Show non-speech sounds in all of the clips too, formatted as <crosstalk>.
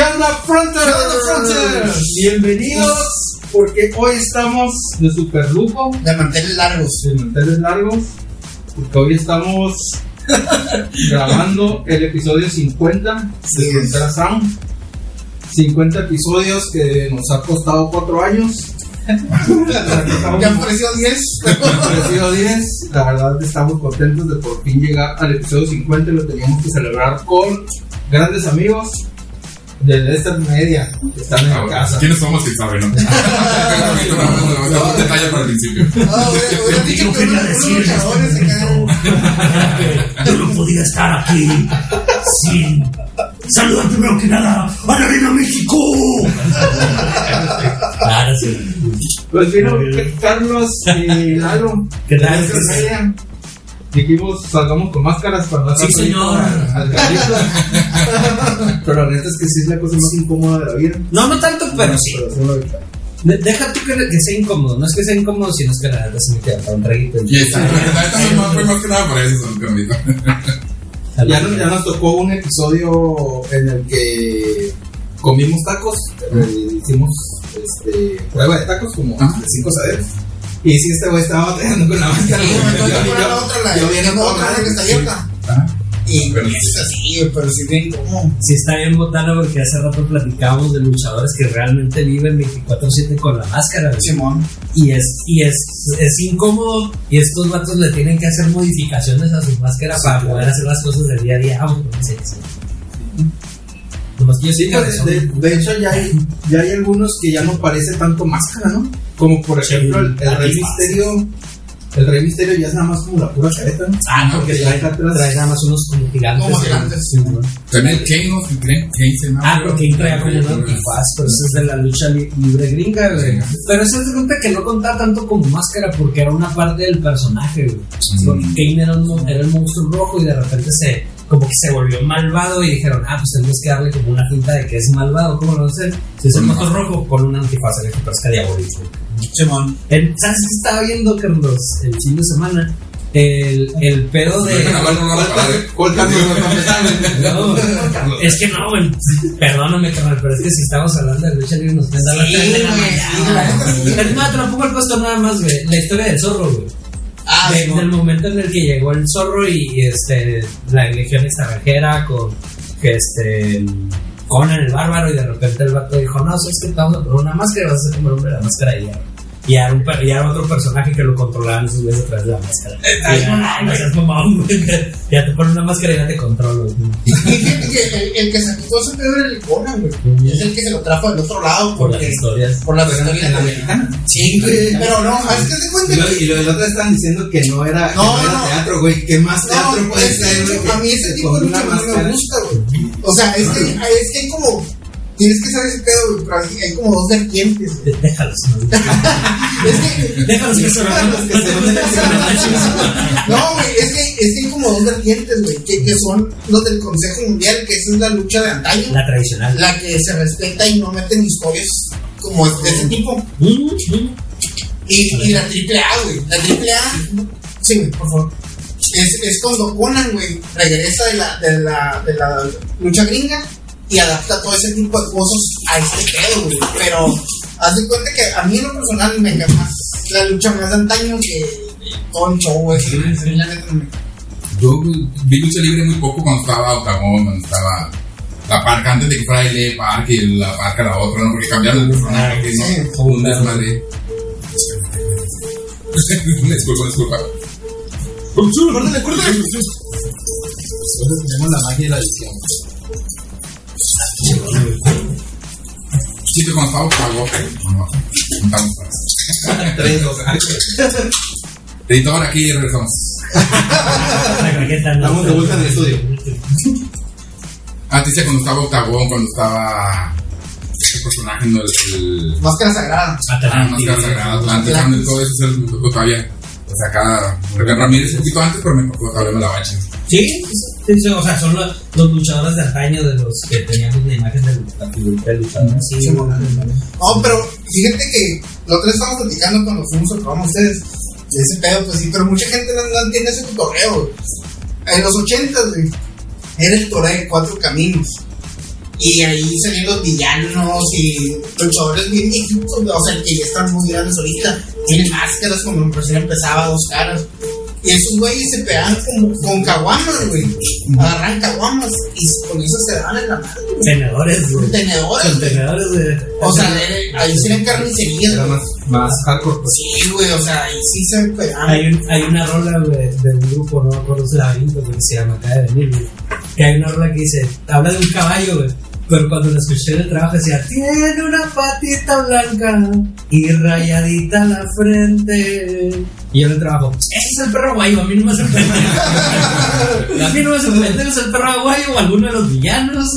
Chandler Fronters. Bienvenidos, porque hoy estamos de super lujo, De manteles largos. de manteles largos, porque hoy estamos <laughs> grabando el episodio 50 Sí, de. Frontera Sound. 50 episodios que nos ha costado 4 años. Ya han parecido 10. Episodio 10, la verdad estamos contentos de por fin llegar al episodio 50 y lo teníamos que celebrar con grandes amigos de esta media que están en Ah, casa. ¿Quiénes somos? ¿Quién sabe, no? Un detalle para el principio. Ah, güey, hubiera dicho que se quedaron. Yo no podía estar aquí sin saludar primero que nada a la Arena México. Claro, sí. Pues vino Carlos y Lalo. ¿Qué tal? Dijimos, salgamos con máscaras para no Sí, hacer señor. al-. <laughs> Pero la neta es que sí es la cosa más incómoda de la vida. No, no tanto, pero sí. Pero sí. De- deja tú que, que sea incómodo. No es que sea incómodo, sino es que la verdad se me queda para un traguito. Y esta, la neta no fue más que nada por eso. Ya, nos- ya nos tocó un episodio en el que comimos tacos. eh, hicimos este, prueba de tacos como Ajá. de cinco saberes. Y sí, este güey estaba batallando con la máscara. Sí, Yo- yo- la otra, la yo otra enojado. que está abierta. Y Pero- es así, pero sí bien como. Sí está bien botana porque hace rato platicábamos de luchadores que realmente viven 24-7 con la máscara. Simón. Y es, y es, es incómodo. Y estos vatos le tienen que hacer modificaciones a su máscara para poder hacer las cosas del día a día. Ah, bueno, sí, sí. Yo Sí, pues, de, de hecho ya hay, ya hay algunos que ya no parece tanto máscara, ¿no? Como por ejemplo el, el Rey. Misterio. El Rey Misterio ya es nada más como la pura careta, ¿no? Ah, Porque porque trae trae nada más unos como gigantes. Como ¿no? gigantes. Sí, ¿no? También Kane, ¿no? Kane Kane se llama. Ah, porque ahí traía como un antifaz, pero eso es de la lucha li- libre gringa, güey. Pero eso se cuenta que no contaba tanto como máscara porque era una parte del personaje, güey. Kane era, un era el monstruo rojo y de repente se, como que se volvió malvado y dijeron, ah, pues tenemos que darle como una pinta de que es malvado, ¿cómo lo hacer? Si es el monstruo rojo, con un antifaz en el que parezca diabólico. Simón. El- ¿Sabes qué estaba viendo, Carlos, el fin de semana? El, el pedo de... No lo van a parar. ¿Cuál Carlos no? No, es que no, güey. Perdóname, carnal, pero es que si estamos hablando de lucha libre nos pueden dar Sí, 3 de la la mañana. Es más, tampoco he puesto nada más, güey. La historia del zorro, güey. Ah, De- del momento en el que llegó el zorro y, y, este la legión extranjera con que este Conan el bárbaro y de repente el vato dijo, no, sabes que a poner una máscara y vas a ser como el hombre de la máscara de hierro. Y era, un, per- y era otro personaje que lo controlaban esos güeyes a través de la máscara. Ay, Y era, no, "Ay, no seas mamón, güey, que Ya te ponen una máscara y ya te controlo. güey". Y fíjate que el, el que sacó todo ese pedo era el Conan, güey. Es el que se lo trajo del otro lado. Por las Porque, historias. por las Pero en historias la mexicana. Sí, güey. Pero no, es que te Y cuenta lo, que. y lo del otro estaban diciendo que no era, que No, no era no. teatro, güey. ¿Qué más teatro No, puede que ser, güey? a mí ese que tipo de lucha no me gusta, güey. O sea, es que, es que hay como. Tienes que saber ese pedo, güey, pero hay, hay como dos vertientes. güey. Déjalos. ¿no? Es que. Déjalos que se Los que se van a No, güey, es que, es que hay como dos vertientes, güey, que, que son los del Consejo Mundial, que esa es la lucha de antaño, La tradicional. la que se respeta y no meten historias como de ese tipo. Mm, mm. Y, y la triple A, güey, la triple A, sí, güey, por favor. Es, es cuando Conan, güey, regresa de la, de, la, de la lucha gringa y adapta todo ese tipo de cosas a este pedo, güey. Pero haz de cuenta que a mí en lo personal me encanta más la lucha más de antaño que todo el show, güey. No me- Yo vi lucha libre muy poco cuando estaba Octagón, cuando estaba la parca, antes de que fuera el parque y la parca la otra, ¿no? Porque cambiaron el personaje, que Sí. no, un desmadre. <laughs> Disculpa, disculpa. Córtale, córtale. Tenemos la magia de la edición. Sí, que cuando estaba para eso. Tres, dos, Editor, aquí regresamos. La croqueta, ¿no? Estamos de vuelta en el estudio. Ah, te decía cuando estaba Octagón, cuando estaba este personaje, ¿no? El, el, Máscara sagrada. Ah, Máscara Sagrada, Atlantis, Atlantis. todo eso es el todavía. O sea, acá, Ramírez un poquito antes, pero me tocó todavía me la bacha. Sí, sí, sí, o sea, son los, luchadores de antaño de los que teníamos la imagen del del luchador. Sí, Sí. No, pero fíjate que la otra vez estábamos platicando cuando fuimos al programa ustedes de ese pedo, pues sí, pero mucha gente no, no entiende ese güey. En los ochentas, güey, era el toreo de cuatro caminos. Y ahí salían los villanos y luchadores bien viejitos, o sea, que ya están muy grandes ahorita. Tienen máscaras como recién empezaba, dos caras. Y esos güeyes se pegaban con, con caguamas, güey. Agarran caguamas y con eso se daban en la mano, güey. Tenedores, güey. Tenedores, güey. Tenedores de. O sea, eh, ahí sí eran carnicerías, Era güey. más, más hardcore. Pues. Sí, güey, o sea, ahí sí se pegaban. Hay, un- hay una rola, güey, de un grupo, no me acuerdo si güey, que se llama Acaba de venir, güey. Que hay una rola que dice, habla de un caballo, güey. Pero cuando lo escuché en el trabajo decía, tiene una patita blanca y rayadita la frente. Y yo en el trabajo, ese es el perro guayo, a mí no me sorprende. <laughs> a mí no me sorprende, es el perro guayo o alguno de los villanos,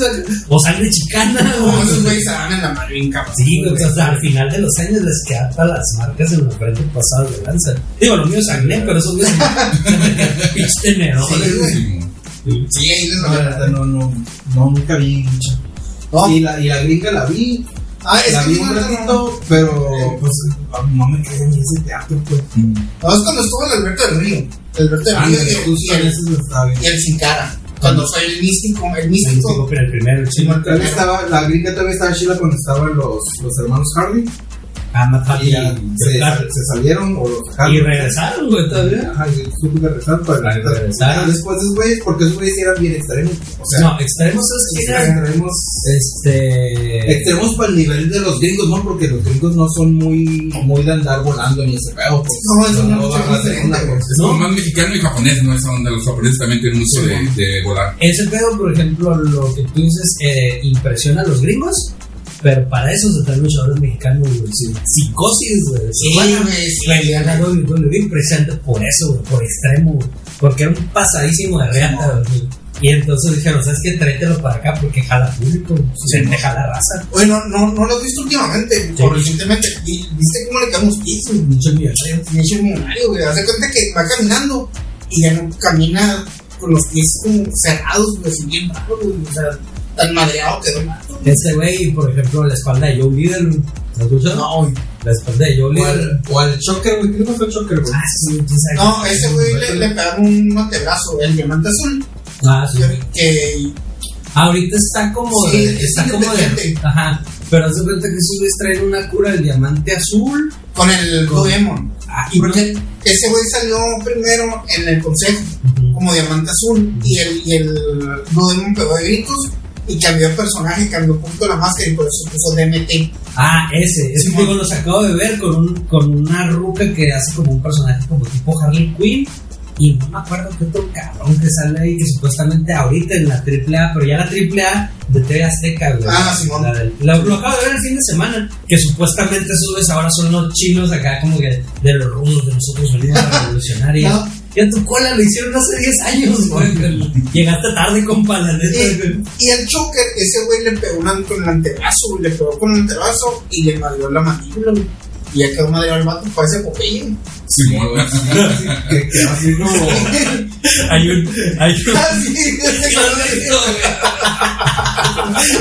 o sangre chicana, <laughs> Como o esos güeyes se daban en la mano bien. Sí, o sea, al final de los años les quedan todas las marcas en la frente pasadas de lanza. Digo, lo mío es acné, pero esos güeyes pinche tenedor. Sí, ahí les No, la no, no, no, nunca vi lucha. No. Y, la, y la gringa la vi, Ah, es la que vi un ratito, pero pues no me quedé en ese teatro, pues. Mm. No, es cuando estuvo el Alberto del Río. El Alberto del Río Ándale, y, el, y el Sin Cara. Cuando fue el místico, el místico. digo, pero el primero, el chino. Estaba, la gringa todavía estaba chila cuando estaban los, los hermanos Hardy. Ah, Matt Y ya Hardy. se, se salieron o los sacaron. Y regresaron, güey, todavía. Ajá, y supe que regresaron, pero la neta, regresaron. Después de esos güeyes, porque esos güeyes eran bien extremos. O sea, No, extremos es que eran extremos. este. Extremos para el nivel de los gringos, ¿no? Porque los gringos no son muy, muy de andar volando ni ese pedo. Pues, No, es una no a una güey. cosa. Es como más mexicano y japonés, ¿no? Esa onda. Los japoneses también tienen mucho Sí, de, de volar. Ese pedo, por ejemplo, lo que tú dices, eh, impresiona a los gringos, pero para eso se traen luchadores mexicanos, güey. Sí. Psicosis, güey. Sí, güey, sí. presente por eso, güey, por extremo, güey. Porque era un pasadísimo de reata, güey. Y entonces dijeron, ¿sabes qué? Tráetelo para acá porque jala público, se te jala raza. Oye, no, no, no lo has visto últimamente, o recientemente. ¿Viste cómo le? Muchos millonarios. Se me hizo millonario, güey. Hace cuenta que va caminando y ya no camina con los pies como cerrados, güey, así bien raro, güey. O sea, tan madreado quedó el vato. Este güey, por ejemplo, la espalda de Joe Líder. ¿Lo escuchas? No, güey. La espalda de Joe O Líder. al, o al choker, güey. ¿Qué le pasó al choker, güey? Ah, sí, quién sabe. No, ese güey le, le pegaron un antebrazo, el diamante azul. Ah, sí. Que, que Ahorita está como Sí, de, está como de, ajá, pero haz de cuenta que esos güeyes traen una cura del diamante azul. con el Blue Demon. Ah, y Porque ese güey salió primero en el consejo como diamante azul y el, y el Blue Demon pegó de gritos y cambió el personaje, cambió un poquito la máscara y por eso puso DMT. Ah, ese, ese Sí, mon. los acabo de ver con, un, con una ruca que hace como un personaje como tipo Harley Quinn. Y no me acuerdo qué otro cabrón que sale ahí, que supuestamente ahorita en la AAA, pero ya la AAA de TV Azteca, güey. Ah, Simón. La del- Lo, lo acabo de ver el fin de semana, que supuestamente esos güeyes ahora son los chinos acá como que de los rudos de nosotros venimos a revolucionar y, No. Y a tu cola lo hicieron hace 10 años, güey. Llegaste tarde, compa, la neta, Y, y el choker, ese güey le pegó una, con el antebrazo, güey, le pegó con el antebrazo y le madrió la mandíbula, güey. Y ya quedó madreado el vato, parece Popeye. Simón. Que quedó así como. Hay un, hay un, Ah, sí,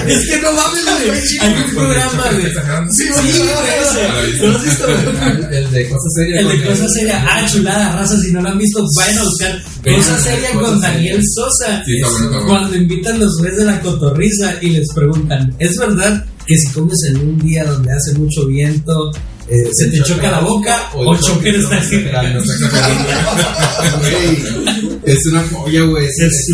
Es que no mames, güey. Hay un programa, güey. Sí, Sí, güey. güey, ese. ¿No lo has visto, güey? El de cosas serias. El de con Cosa Seria. Ah, chulada, raza. Si no lo han visto, vayan a buscar Cosa Seria con Daniel Sosa. Sí. Cuando invitan los güeyes de la cotorriza y les preguntan, ¿es verdad que si comes en un día donde hace mucho viento, eh, se te choca la boca o está aquí? <laughs> Güey, Es una joya, güey. Es, Es- es-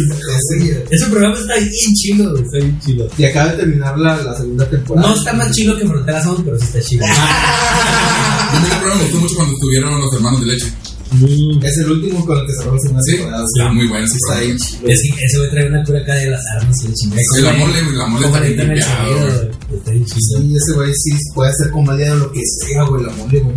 es- Ese programa está bien chido, güey. Está bien chido. y acaba de terminar la, la segunda temporada. No está más chido que Frontera Sound, pero sí está chido. A mí el programa me gustó mucho cuando estuvieron los hermanos de leche. Mm. Es el último con el que cerró la segunda Sí, temporada. está muy bueno ese Está ahí. Es que ese güey trae una cura acá de las armas y el chingada. Sí, la mole, la mole está bien. Sí, ese güey sí puede hacer comedia de lo que sea, güey, la mole, güey.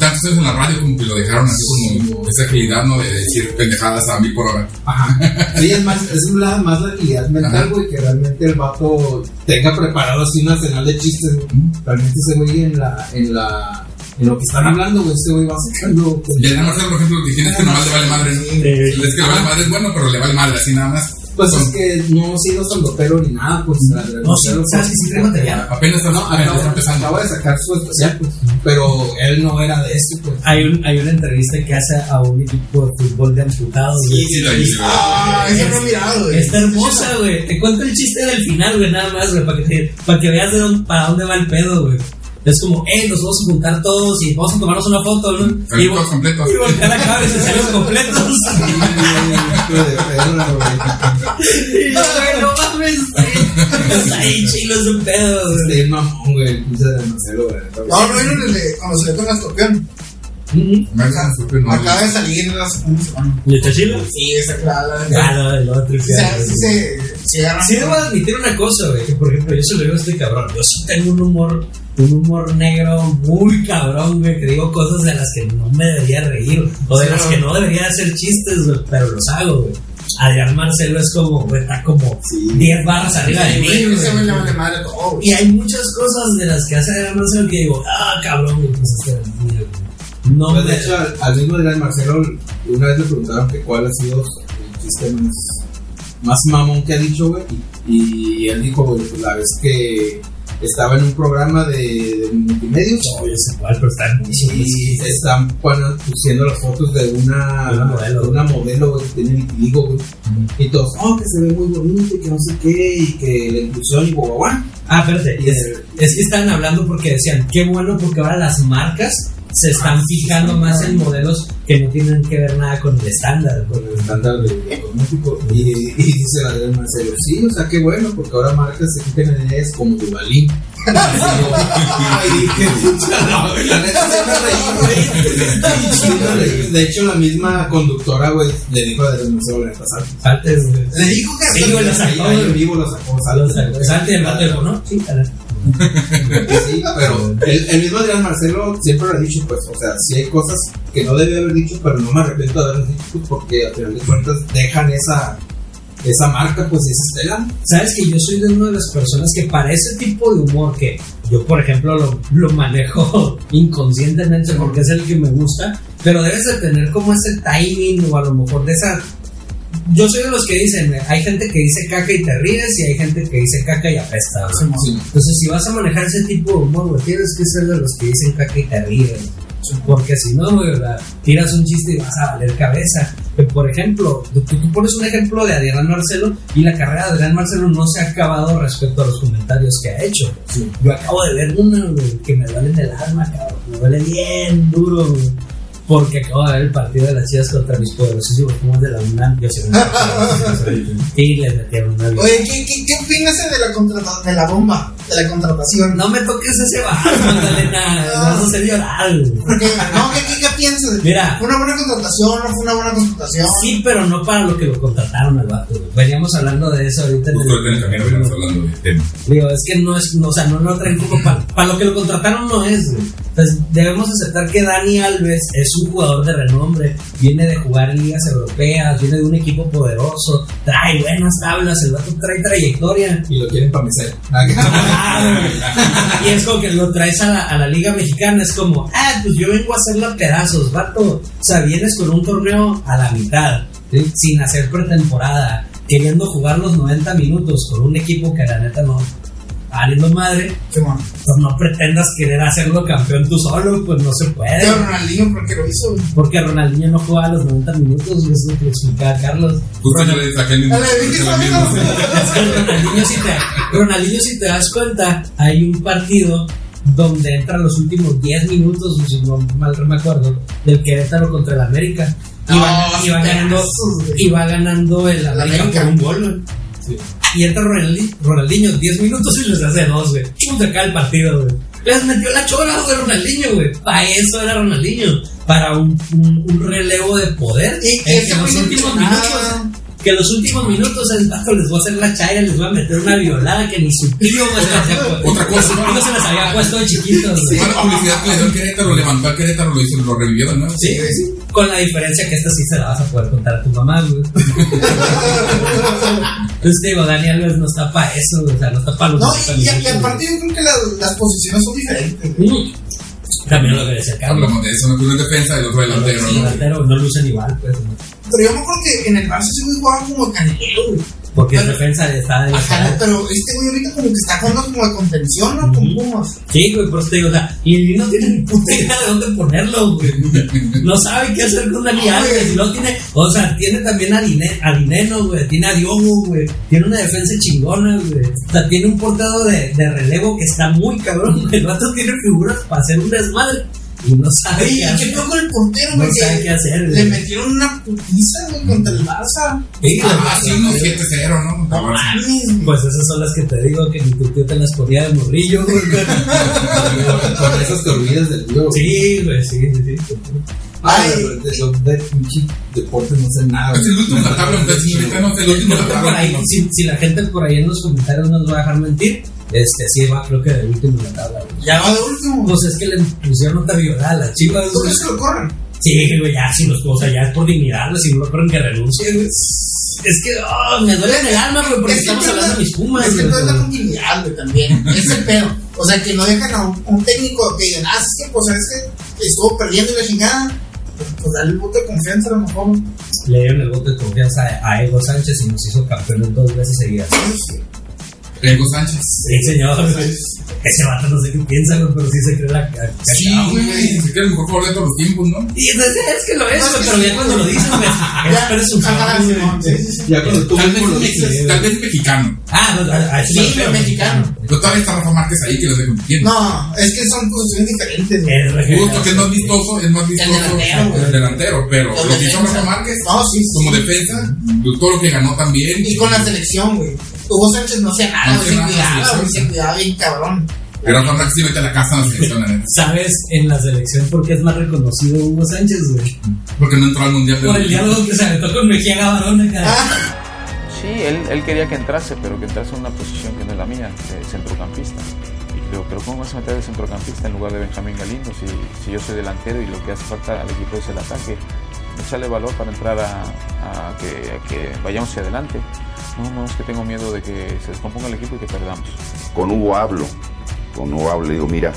Tantos años en la radio como que lo dejaron así como esa agilidad, ¿no? De decir pendejadas a mil por hora. Ajá. <laughs> Sí, es más, es lado más la agilidad mental, güey, que realmente el vato tenga preparado así un arsenal de chistes, güey. Realmente ese güey en la, en la, en lo que están hablando, güey, ese güey va sacando. Y el Marcelo, por ejemplo, lo que nomás le vale madre. Sí. Es que le vale madre es bueno, pero le vale madre, así nada más. Pues es que no siendo sandopero ni nada, pues. Adrián No, sí, sabes que sí trae material. Apenas está, empezando. acaba de sacar su especial, pues. Pero él no era de eso, pues. Hay, un, hay una entrevista que hace a un equipo de fútbol de amputados. güey. Sí, la hice, güey. Ah, eso no he mirado, güey. Está hermosa, güey. Te cuento el chiste del final, güey, nada más, güey, para que, para que veas de dónde, para dónde va el pedo, güey. Es como, eh, nos vamos a juntar todos y vamos a tomarnos una foto, ¿no? Y, todos completos. y voltear la cabeza y salimos completos. y yo, güey, no mames, ahí chilo ese pedo, güey. Este mamón, güey, el pinche de Marcelo, güey. No, no el de cuando la escorpión. Acaba de salir la segunda semana. ¿Y está chilo? Sí, está clara. Claro, el otro. Sí, sí, se. Sí debo admitir una cosa, güey, que por ejemplo yo se lo digo a este cabrón, yo sí tengo un humor, un humor negro muy cabrón, güey, que digo cosas de las que no me debería reír, o de Sí, las que no debería hacer chistes, güey, pero los hago, güey. Adrián Marcelo es como, güey, está como Sí. 10 barras arriba de mí. Y hay muchas cosas de las que hace Adrián Marcelo que digo, ah, cabrón, güey, pues este. No Pues, de hecho, al, al mismo Adrián Marcelo, una vez le preguntaron que cuál ha sido el chiste más, más mamón que ha dicho, güey. Y, y él dijo, güey, pues la vez que estaba en un programa de, de multimedios. No, yo sé cuál, pero está buenísimo. Y se están poniendo- pusiendo las fotos de una, una modelo. de una modelo, güey, que tiene vitiligo, güey. Y todos, oh, que se ve muy bonito y que no sé qué, y que la inclusión y guau, guau. Ah, espérate, y es, es que estaban hablando porque decían, qué bueno porque ahora las marcas se están fijando más en modelos que no tienen que ver nada con el estándar. con el estándar de económico. Y, y dice Adrián Marcelo, sí, o sea, qué bueno, porque ahora marcas se fijan en ellas como Duvalín. <laughs> La. De hecho, la misma conductora, güey, le dijo a Marcelo la pasada. Güey. Le dijo que Sí, güey, lo sacó, en vivo lo sacó, Lo ¿sabes? sacó. Salte el vato dijo, ¿no? Sí. El, mismo Adrián Marcelo siempre lo ha dicho, pues, o sea, sí hay cosas que no debe haber dicho, pero no me arrepiento de haberlas dicho, pues, porque al final de cuentas dejan esa, esa marca, pues, esa estela. Sabes que yo soy de una de las personas que para ese tipo de humor que yo, por ejemplo, lo, lo manejo <laughs> inconscientemente porque es el que me gusta, pero debes de tener como ese timing o a lo mejor de esa... Yo soy de los que dicen, hay gente que dice caca y te ríes y hay gente que dice caca y apesta. ¿no? Sí. Entonces, si vas a manejar ese tipo de humor, tienes que ser de los que dicen caca y te ríes. Porque si no, ¿verdad? tiras un chiste y vas a valer cabeza. Por ejemplo, tú, tú pones un ejemplo de Adrián Marcelo y la carrera de Adrián Marcelo no se ha acabado respecto a los comentarios que ha hecho. Yo acabo de ver güey, que me duele en el alma, cabrón. Me duele bien duro, güey. Porque acabo de ver el partido de las chivas contra mis poderosísimos Pumas de la UNAM. Yo soy Y les metieron una vida. Oye, ¿qué, qué, qué opinas de la, de la bomba? De la contratación. No me toques ese bajo, Magdalena. Me vas a hacer llorar. Porque, no, ¿qué, qué, qué piensas? Mira. ¿Fue una buena contratación? ¿No fue una buena contratación? Sí, pero no para lo que lo contrataron al vato. güey. Veníamos hablando de eso ahorita en Justo en el camino el. hablando de tema. Digo, es que no es, no, o sea, no lo traen como para, lo que lo contrataron no es, güey. Entonces, debemos aceptar que Dani Alves es un jugador de renombre, viene de jugar en ligas europeas, viene de un equipo poderoso, trae buenas tablas, el vato trae trayectoria. Y lo quieren para <laughs> y es como que lo traes a la, a la liga mexicana, es como, ah, pues yo vengo a hacerla a pedazos, vato. O sea, vienes con un torneo a la mitad, ¿sí? sin hacer pretemporada, queriendo jugar los 90 minutos con un equipo que la neta no, valiendo madre, Sí, man. pues no pretendas querer hacerlo campeón tú solo, pues no se puede. Pero Ronaldinho, ¿por qué lo hizo? Porque Ronaldinho no jugaba los 90 minutos, es lo que explicaba Carlos. Justo yo le saqué el Ronaldinho si, te, Ronaldinho, si te das cuenta, hay un partido donde entran los últimos 10 minutos, si no mal me acuerdo, del Querétaro contra el América. Y No, va, y va sí, ganando, y va ganando el América, América. por un gol, Y entra Ronaldi- Ronaldinho 10 minutos y les hace dos, güey. Chum, se cae el partido, güey. Les metió la chora, güey, Ronaldinho, güey. Para eso era Ronaldinho. Para un, un, un relevo de poder. Y- y en que los últimos hizo nada. minutos. Que los últimos minutos el vato les va a hacer la chaira, les va a meter una violada que ni su tío, güey, se les había- Otra cosa. no se les había puesto de chiquitos, güey. Fue la publicidad que le dio al Querétaro, levantó al Querétaro, lo hizo, lo revivió de nuevo. Sí, sí. Con la diferencia que esta sí se la vas a poder contar a tu mamá, güey. <laughs> Entonces te digo, Dani Alves no está para eso, o sea, no está para los No, 90 y, y, aparte yo creo que la- las posiciones son diferentes. Mm. También lo que decía Carlos. Hablamos de eso, uno es defensa y el otro delantero, Sí, ¿no? delantero, no lucen igual, pues. ¿no? Pero yo me acuerdo que en el Barça ese güey jugaba como canelero, güey. Porque Pero- es defensa está de Ajá, pero este güey ahorita como que está jugando como de contención, ¿no? Con Pumas. Sí, güey, por eso te digo, o sea, y no tiene ni puta idea de dónde ponerlo, güey. No sabe qué hacer con Dani Alves. Y no tiene, o sea, tiene también a, Dine, a Dineno, güey. Tiene a Diogo, güey. Tiene una defensa chingona, güey. O sea, tiene un portado de, de relevo que está muy cabrón, güey. El vato tiene figuras para hacer un desmadre. Y no qué ¿y qué pedo con el portero, No güey? sabe Que qué hacer, Le metieron una putiza, güey, contra el Barça. Sí, Ah, sí, unos 7-0, ¿no? No mames. Pues esas son las que te digo que ni tu tío te las ponía de morrillo, güey. <laughs> Con esas olvidas del tío. Sí, güey, sí, sí, sí. Ay, de, de, de pinche deporte no sé nada. Es el último la tabla, no el último la tabla. si, si la gente por ahí en los comentarios no nos va a dejar mentir, este sí va, creo que de último la tabla. Ya va de último. Pues es que le pusieron nota violada a las chivas, ¿Tú crees que lo corran? Sí, güey, ya, si los, o sea, ya es por dignidad, si no lo corren que renuncie, güey. Es que, oh, me duele en el alma, güey, porque Es que estamos hablando de mis pumas, Es que todo es la continuidad, güey, también. Es el pedo. O sea, que no dejan a un, un técnico que digan, ah, es que, pues, es que estuvo perdiendo y la chingada. Pues dale el voto de confianza a lo mejor. Le dieron el voto de confianza a, a Ego Sánchez y nos hizo campeones dos veces seguidas. Ego Sánchez. Sí, señor. Ese vato no sé qué piensa, pero sí se cree la ca- Sí, güey. Se cree el mejor jugador de todos los tiempos, ¿no? Y es, es que lo es, pero ya cuando lo dices, güey, es Ya, presunción. Ya cuando tú Tal vez, mexicano. Ah, no, a, a eso Sí, pero mexicano. Pero todavía está Rafa Márquez ahí que lo está compitiendo. No, es que son posiciones diferentes. Justo que es más vistoso, es más vistoso el delantero, pero lo que hizo. Rafa Márquez No, sí, sí. como defensa, pues, todo lo que ganó también. Y con la selección, güey. Hugo Sánchez no hacía nada, No se nada, cuidaba, se cuidaba bien cabrón. Pero Márquez sí mete a la casa en la selección, la neta. ¿Sabes en la selección por qué es más reconocido Hugo Sánchez, güey? Porque no entró al mundial de Por el diálogo que se aventó con Mejía Gavarón acá. Ah, Sí, él, él quería que entrase, pero que entrase en una posición que no es la mía, de centrocampista. Y creo, pero ¿cómo vas a meter de centrocampista en lugar de Benjamín Galindo si, si yo soy delantero y lo que hace falta al equipo es el ataque? Echarle valor para entrar a, que, vayamos hacia adelante. No, no, es que tengo miedo de que se descomponga el equipo y que perdamos. con Hugo hablo, con Hugo hablo, le digo, mira,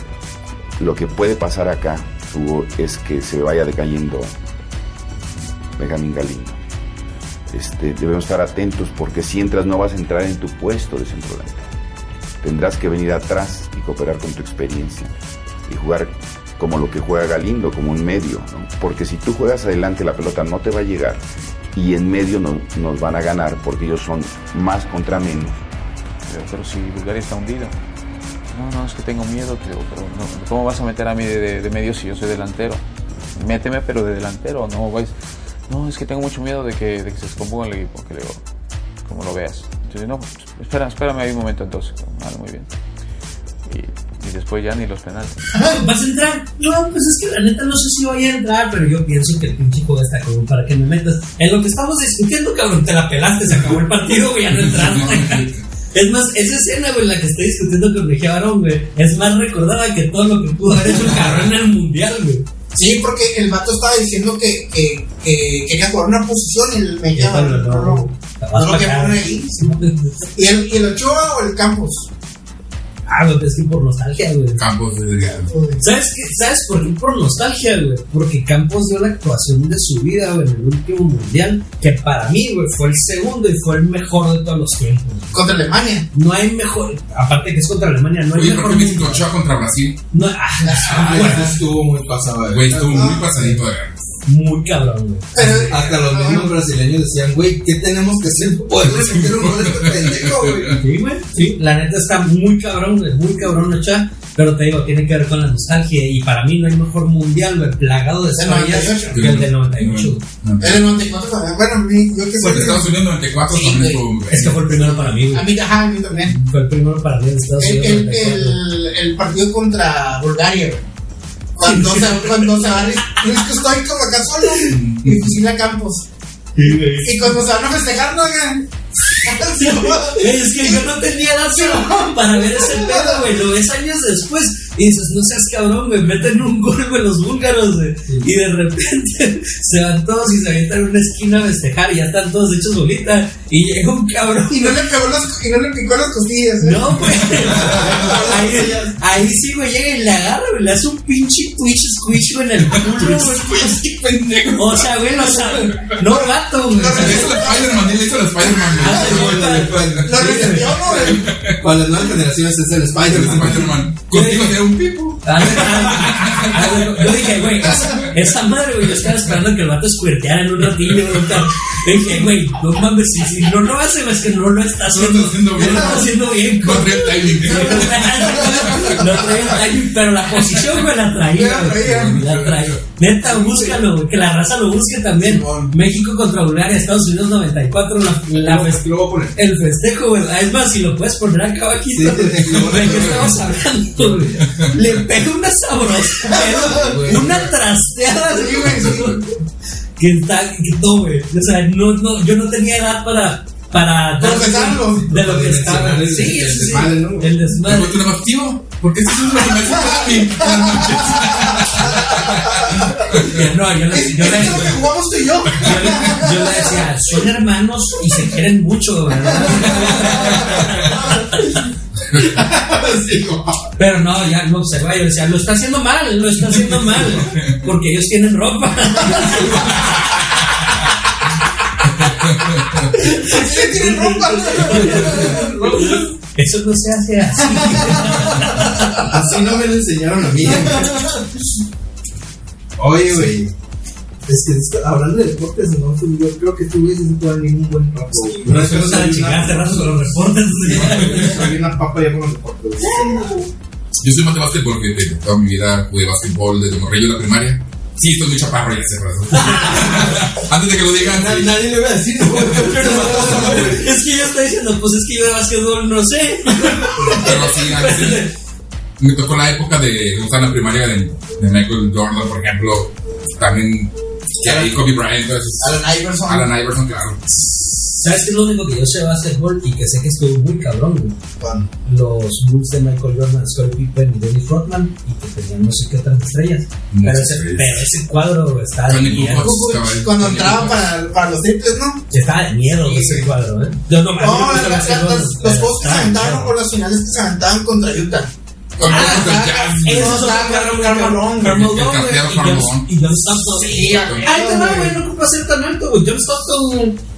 lo que puede pasar acá, Hugo, es que se vaya decayendo Benjamín Galindo. Este, debemos estar atentos porque si entras no vas a entrar en tu puesto de centro delantero. Tendrás que venir atrás y cooperar con tu experiencia y jugar como lo que juega Galindo, como un medio, ¿no? porque si tú juegas adelante la pelota no te va a llegar y en medio no- nos van a ganar porque ellos son más contra menos. Pero, pero si Bulgaria está hundida. No, no, es que tengo miedo, pero no, ¿cómo vas a meter a mí de, medio si yo soy delantero? Méteme, pero de delantero, no, vais. No, es que tengo mucho miedo de que, se descomponga el equipo, que digo, como lo veas. Entonces, no, espera, espérame ahí un momento entonces. Muy bien. Y, y después ya ni los penales. ¿Vas a entrar? No, pues es que la neta no sé si voy a entrar, pero yo pienso que el pinche juego está como para que me metas. En lo que estamos discutiendo, cabrón, te la pelaste, se acabó el partido, güey, ya no entraste. Es más, esa escena, güey, la que estoy discutiendo con Mejía Barón, güey, es más recordada que todo lo que pudo haber hecho el cabrón en el mundial, güey. sí, porque el vato estaba diciendo que, que, que quería jugar una posición y el me Ya, no, lo poner ahí. ¿Y el, ¿Y el Ochoa o el Campos? Ah, güey, es que por nostalgia, güey. Campos de ¿Sabes qué? ¿Sabes por qué? Por nostalgia, güey. Porque Campos dio la actuación de su vida, güey, en el último mundial. Que para mí, güey, fue el segundo y fue el mejor de todos los tiempos. güey. Contra Alemania. No hay mejor. Aparte que es contra Alemania, no hay Oye, ¿por mejor. qué México contra Brasil? No, ah, Ah, estuvo muy pasado. de Güey, estuvo muy pasadito de ver. Muy cabrón, güey. Hasta los mismos brasileños decían, güey, ¿qué tenemos que hacer para poder meter un gol a este <laughs> pendejo, güey? Sí, güey. Sí, la neta está muy cabrón, güey. Muy cabrón, Ochoa. Pero te digo, tiene que ver con la nostalgia. Y para mí no hay mejor mundial, güey, plagado de 98. que el del 98. güey. en el 94 también. Bueno, a mí, yo que Porque sé. Estados Unidos 94 Sí, también güey. Es que fue el primero para mí, A güey. mí, ajá, a mí también. Fue el primero para mí de Estados El, Unidos. el, 94. el, el partido contra Bulgaria, güey. Cuando se, cuando se va estoy como acá solo y fusila a Campos. Y cuando se van a festejar, no hagan. <laughs> Es que yo no tenía edad para ver ese pedo, güey. Lo ves años después Y dices, no seas cabrón, güey, meten un gol, güey, los búlgaros, güey. Y de repente <laughs> se van todos y se avientan en una esquina a festejar y ya están todos hechos bolita. Y llega un cabrón. Y no le las, y no le picó las costillas, ¿eh? No, güey. Ahí, ahí sí, güey, llega y le agarra, güey, le hace un pinche twitch squish, güey, en el culo, güey. O sea, güey, lo sabe. No rato, güey. Le hizo la Spider-Man, le hizo la Spider-Man. Lo reseteó, ¿no, güey? Para las nuevas generaciones es el El Spider-Man. Spider-Man. Contigo era un pipo. Ah, <laughs> ah, ah, Yo dije, güey, esa, esa madre, güey, yo estaba esperando que el vato squirteara en un ratillo. Dije, güey, no mames, si, si no lo hace, es que no lo está No lo haciendo, está haciendo bien. No lo está haciendo bien, No <laughs> No traía pero la posición me la traía. La traía. güey, La traía. Neta, búscalo, que la raza lo busque también. México contra Bulgaria, Estados Unidos 94, la, la fes- Lo voy a poner. el festejo, güey. Es más, si lo puedes poner acá abajito, Sí, sí, sí, lo voy a ¿de qué estamos hablando, güey? Le pega una sabrosa, <laughs> una trasteada, güey, que está, que todo, güey. O sea, no, no, yo no tenía edad para, para Procesarlo. de lo que estaba. El- Sí, el sí, sí. desmadre, ¿no? El desmadre. tío. ¿Por qué estás haciendo lo que me hace? No, yo le, yo ¿Es le, lo que jugamos tú y yo? yo le- yo le decía, son hermanos y se quieren mucho, ¿verdad? Pero no, ya no se va. Yo decía, lo está haciendo mal, lo está haciendo mal. Porque ellos tienen ropa. Sí, tienen ropa. Eso no se hace así. Así no me lo enseñaron a mí. Oye, güey. Es que hablando de deportes, no, yo creo que tú hubieses puede ningún buen papo. güey. No es cosa de chingar hace rato con los reportes. Soy una papa ya con los deportes. Yo soy más de básquetbol, fíjate. Toda mi vida jugué básquetbol desde morrillo en la primaria. Sí, estoy muy chaparro ya, <laughs> razón. Antes de que lo digan, sí. Nadie le va a decir, <laughs> <laughs> güey. Es que yo estoy diciendo, pues es que yo de básquetbol no sé. pero sí, antes me tocó la época de, gustaba la primaria de, de Michael Jordan, por ejemplo. También, que ahí Kobe Bryant, entonces, Alan Iverson. Alan Iverson, claro. ¿Sabes qué es lo único que yo sé de básquetbol y que sé que estuvo muy cabrón, güey? Los Bulls de Michael Jordan, Scottie Pippen y Dennis Rodman y que tenían no sé qué otras estrellas. Pero ese, estrellas. pero ese cuadro güey, estaba de miedo. Cuando entraba para, para los triples, ¿no? Estaba de miedo Sí, ese sí. cuadro, ¿eh? Yo no, los, los juegos que se miedo. o las finales que se aventaban contra Utah. Ah, ah, y John- Carmalón. Y John Stockton. Sí, a ver, Ay, te va, güey. güey, no ocupa ser tan alto, güey. John Stockton.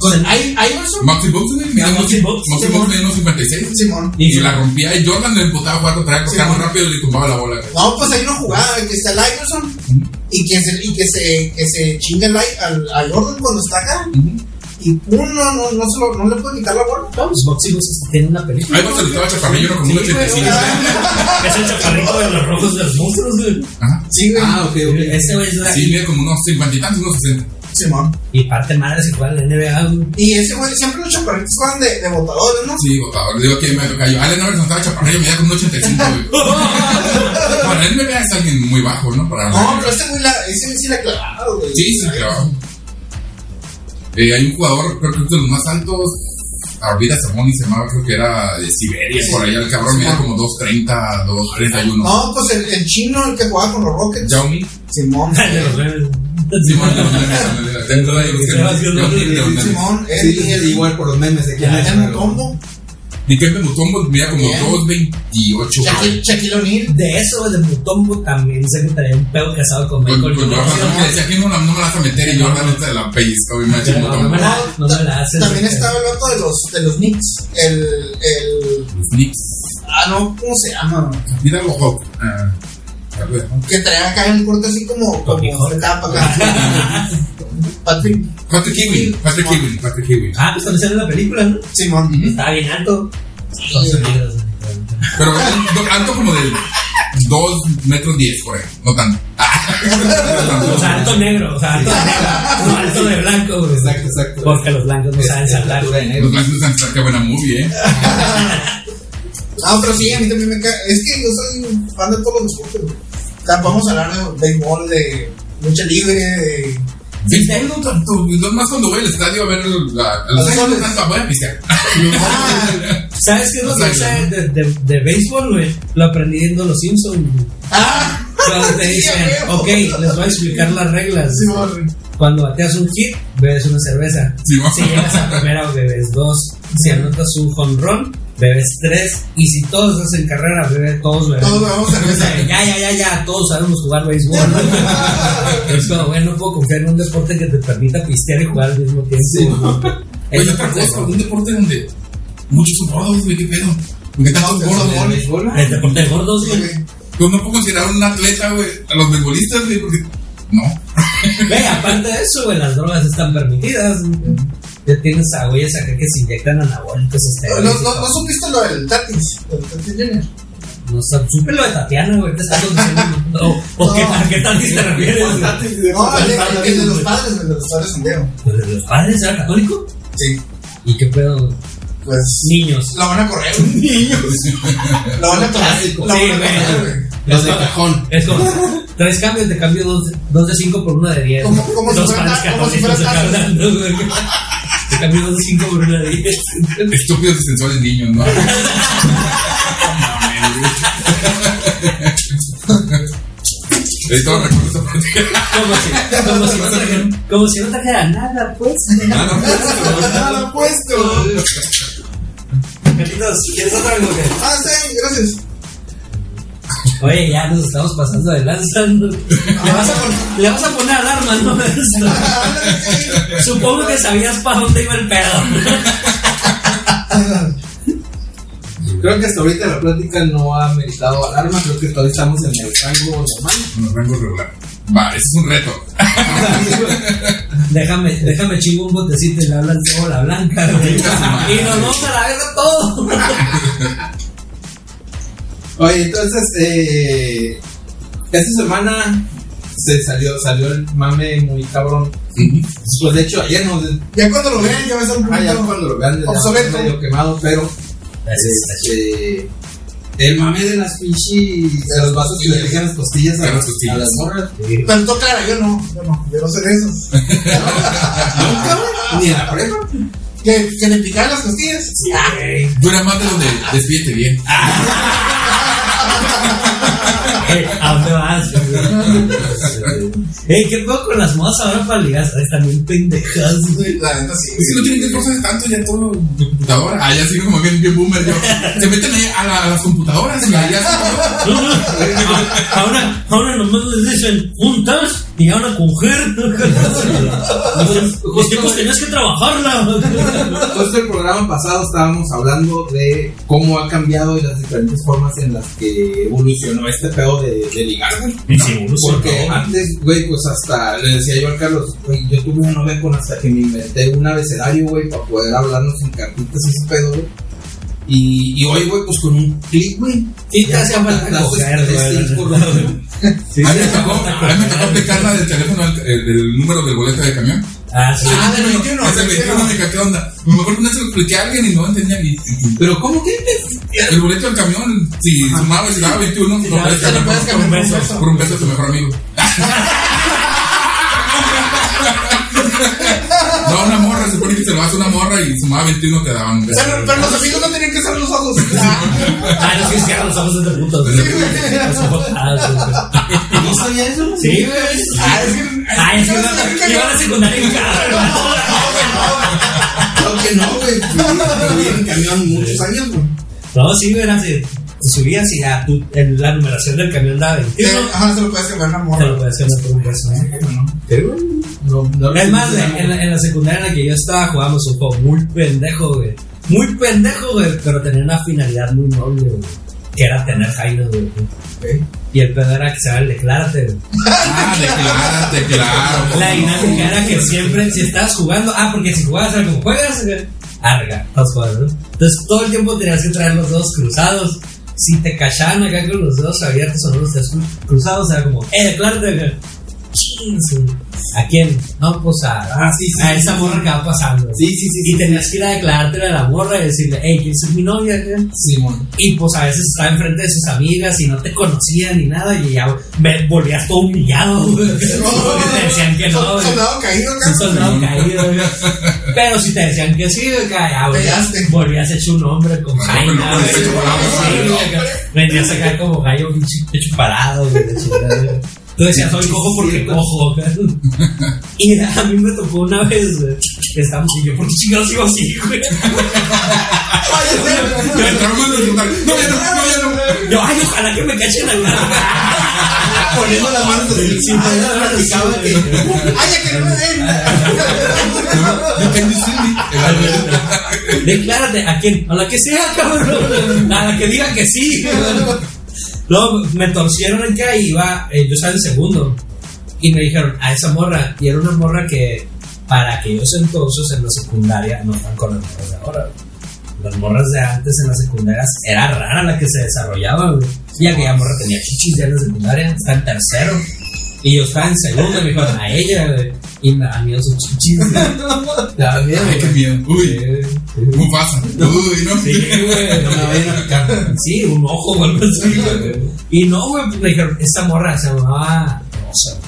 Con el I- Iverson. Maxi Box, güey, Maxi Box, Maxi Simón. Box mide unos 56. Simón. Y la rompía y Jordan le emputaba a cuatro traía, porque era muy rápido y le tumbaba la bola. güey. No, pues hay una jugada que está el Iverson y que se, y que se, que se chinga el, al, a Jordan cuando está acá. Y uno no, no, no, se lo- no le puede quitar la bola. Vamos, Boxy Box hasta tiene una película. Ahí cuando estaba chaparrillo, era como un 85. <laughs> Es el chaparrito de los rojos de los monstruos, güey. Ajá. Sí, güey. Ah, ok, ok. Ese güey es la- Sí, mide como unos 50 y tantos, unos 60. Simón. Y parte madre si juega en la NBA. güey. Y ese güey, siempre los chaparritos juegan de, de botadores, ¿no? Sí, botador. Digo que me toca yo. Allen Iverson estaba chaparrillo, medía como un 85, güey. Para él me vea es alguien muy bajo, ¿no? Para No, pero este güey, la, ese güey sí la ha clavado, güey. Sí, sí, claro. Eh, hay un jugador, creo que es de los más altos. Olvida Samoni se llamaba, creo que era de Siberia, por allá. El cabrón medía como 2.30, 2.31. No, pues el, el chino, el que jugaba con los Rockets. Yao Ming. Simón. <laughs> <laughs> De los memes. Simón, de los memes, dentro de de. Simón. El, igual por los memes de quién el, es. el Mutombo. Dikembe Mutombo medía como Bien. 2.28. Shaquille, Shaquille O'Neal. De eso, de Mutombo, también sé que traía un pedo casado con Michael con Jordan. ¿no? que decía que no, me la vas a meter y Jordan no te la pellizcó y me No, me la. También estaba el vato de los, de los Knicks. El, el. Los Knicks. Ah, no, ¿cómo se llama? Mira los Ah, ver. Que traía acá en el corte así como. Como tapa acá. <laughs> Patrick. Patrick Ewing. Patrick Ewing. Patrick Ewing. Ah, pues también sale la película, ¿no? Simón. Estaba bien alto. Pero alto, como del 2 metros 10 por ahí. No tanto. O sea, alto negro, o sea, alto negro. No alto de blanco, güey. Exacto, exacto. Porque los blancos no saben saltar. Estatura de Los blancos usan qué buena movie, eh. No, <laughs> pero sí, a mí también me cae. Es que yo soy fan de todos los deportes, sea, vamos a hablar de béisbol, de lucha libre, de Béisbol no tanto, no más cuando voy al estadio a ver el- la- a los no tanto, voy a pistear. ¿Sabes qué es lo que sé de, de, de béisbol, güey? Lo aprendí viendo Los Simpsons. Ah, Cuando te <laughs> Sí, dicen, ok, les voy a explicar las reglas. sí. Cuando bateas un hit, bebes una cerveza. Sí, Si llegas a primera, bebes dos. Si anotas un jonrón, bebes tres. Y si todos hacen carrera, bebes todos bebes. Todos bebemos cerveza. Ya, ya, ya, ya, todos sabemos jugar béisbol. <laughs> es como, bueno, no puedo confiar en un deporte que te permita pistear y jugar al mismo tiempo. Es otra cosa, un deporte donde muchos son gordos, güey, qué pedo. Porque tantos No, gordos, ¿El güey. béisbol? El deporte de gordos, güey. no puedo considerar un atleta, güey, a los beisbolistas, güey, porque. No. Ve, aparte de eso, güey, las drogas están permitidas. Ya tienes a güeyes acá que se inyectan anabólicos. No, esteroides y no, no todo. supiste lo del Tatis, lo del Tatis Junior. No supe lo de Tatiana, güey. ¿Qué estás diciendo? No, ¿O qué, No. a qué Tatis te refieres? No, el de, el de los padres, el de los padres Leo. ¿Pues de los padres era católico? Sí, ¿Y qué pedo? pues. Niños. Lo van a correr. Niños. Lo van a correr. Sí, güey. Los de cajón. Es como, tres cambios, te cambio dos, dos de cinco por una de diez. Como- como si dos fuera- padres como si fuera dos de cinco por una de diez. Estúpidos y sensuales niños, ¿no? <laughs> Esto recuerdo esa parte. Como si, como si, no, trajera, como si no trajera nada, pues. Nada puesto. Nada puesto. Carlitos, ¿quieres otra algo que? Ah, sí, gracias. Oye, ya nos estamos pasando de lanza. ¿no? Le vas a, pon- le vas a poner alarma, ¿no? <laughs> Supongo que sabías para dónde iba el pedo. Creo que hasta ahorita la plática no ha meritado alarma. Creo que todavía estamos en el rango normal. En el rango regular. Va, ese es un reto. Déjame, déjame chingo un botecito y le hablan todo la blanca. <laughs> Y nos vamos a la guerra todo. Oye, entonces, eh, esta semana se salió, salió el mame muy cabrón. Pues de hecho, ayer no. Ya cuando lo vean, ya va a ser un Ah, ya cuando lo vean, obsoleto. medio quemado, pero. Este, el mame de las pinches. De los vasos que le dejan las costillas a, A las las- costillas. a las morras. Pero tú, Clara, yo no, yo no, yo no sé de esos. <laughs> Ni en la prepa. Que, que le picaban las costillas. Tú eras más de los de despídete bien. <laughs> ¿A dónde vas? Ey, ¿qué pedo con las modas ahora para ligar? Están bien pendejas, güey. La neta sí. Que no tienen que esforzarse tanto ya todo computadora. Ah, ya sigo como que bien boomer yo. Se meten ahí a, la- a las computadoras y ahí todo. No, no, <laughs> Ahora, ahora nomás les dicen juntas coger. Pues que pues tenías que trabajarla. Justo el programa pasado estábamos hablando de cómo ha cambiado y las diferentes formas en las que evolucionó este pedo de, de ligar, güey. Porque antes, güey, pues hasta le decía yo al Carlos, güey, yo tuve una novia con hasta que me inventé un abecedario, güey, para poder hablarnos en cartitas y ese pedo, güey. Y, y hoy, güey, pues con un clic, güey. Sí, te hacía falta Sí, a mí me tocó, falta a mí me tocó coger. aplicar la del teléfono, el, número del boleto de camión. Ah, sí. Ah, del 21, Es el del 21, me ¿qué onda? Mejor con eso lo expliqué a alguien y no entendía ni. Pero, ¿cómo que? El boleto del camión, si sumaba y daba 21, no puedes cambiar por, un beso, beso. por un beso a tu mejor amigo. <laughs> No, una se supone que se lo hace una morra y sumaba 21 te daban un beso. Pero, pero los amigos no tenían que ser los ojos. Ah, no, sí, es que ahora los ojos de putos. güey. Los ojos- ah, sí, ¿No sabía eso? Sí, güey. Ah, es que. Ah, es que no, iba es que a- la secundaria en casa. Claro que no, güey. Muchos años, güey. No, sí, güey, era así. Te subías y ya tú, en la numeración del camión daba 21. Eh, Ajá, se lo puedes cambiar una morra. lo puedes hacer por un beso. No, no Es más, en, en la, en la secundaria en la que yo estaba jugábamos un juego muy pendejo, güey. Muy pendejo, güey, pero tenía una finalidad muy noble, güey. Que era tener jainas, güey. Y el pedo era que se llama el declárate, güey. <laughs> Ah, declárate, claro. La dinámica era que siempre, si estabas jugando, ah, porque si jugabas algo, juegas, güey. Arga, estás jugando, ¿no? Entonces todo el tiempo tenías que traer los dedos cruzados. Si te cachaban acá con los dedos abiertos o no los dedos cru- cruzados, era como, eh, güey. 15. ¿A quién? No, pues a, Ah, sí, sí, a sí, esa sí, morra sí. que va pasando. Sí, sí, sí. Y tenías que ir a declarártela a la morra y decirle, hey, ¿quién es mi novia? Simón. Y pues a veces estaba enfrente de sus amigas y no te conocían ni nada y ya me volvías todo humillado. <laughs> Porque te decían que no, güey. Soldado caído, Un cabrón. soldado caído. <laughs> Pero si te decían que sí, ya volvías, volvías hecho un hombre con Sí, acá. Venías acá como pinche hecho parado, de. Tú decías, soy cojo porque cojo. <laughs> Y a mí me tocó una vez, güey, que estábamos y yo, ¿por qué chingados sigo así, güey? <laughs> Yo entraba más en el lugar. No, ya no, no, ya no. Yo, ay, ojalá que me cachen al lado. <laughs> Poniendo las manos poniendo ya las manos así, que. güey. Ay, ya que no me den. See me? Declárate, ¿a quién? A la que sea, cabrón. A la que diga que sí. Luego me torcieron acá y iba, eh, yo estaba en segundo. Y me dijeron, a esa morra. Y era una morra que, para aquellos entonces en la secundaria, no están con las morras de ahora. Las morras de antes en las secundarias era rara la que se desarrollaba, güey. Y aquella morra tenía chichis ya en la secundaria, está en tercero. Y yo estaba en segundo, me dijeron a ella, güey. Y me da miedo sus chichis. <laughs> Da miedo, Ay, qué miedo. Uy. ¿cómo pasa? Uy, no. Sí, güey. No me vayan a <laughs> picar. Sí, un ojo o algo así, güey. Y no, güey, me dijeron, esta morra se llamaba Rosa.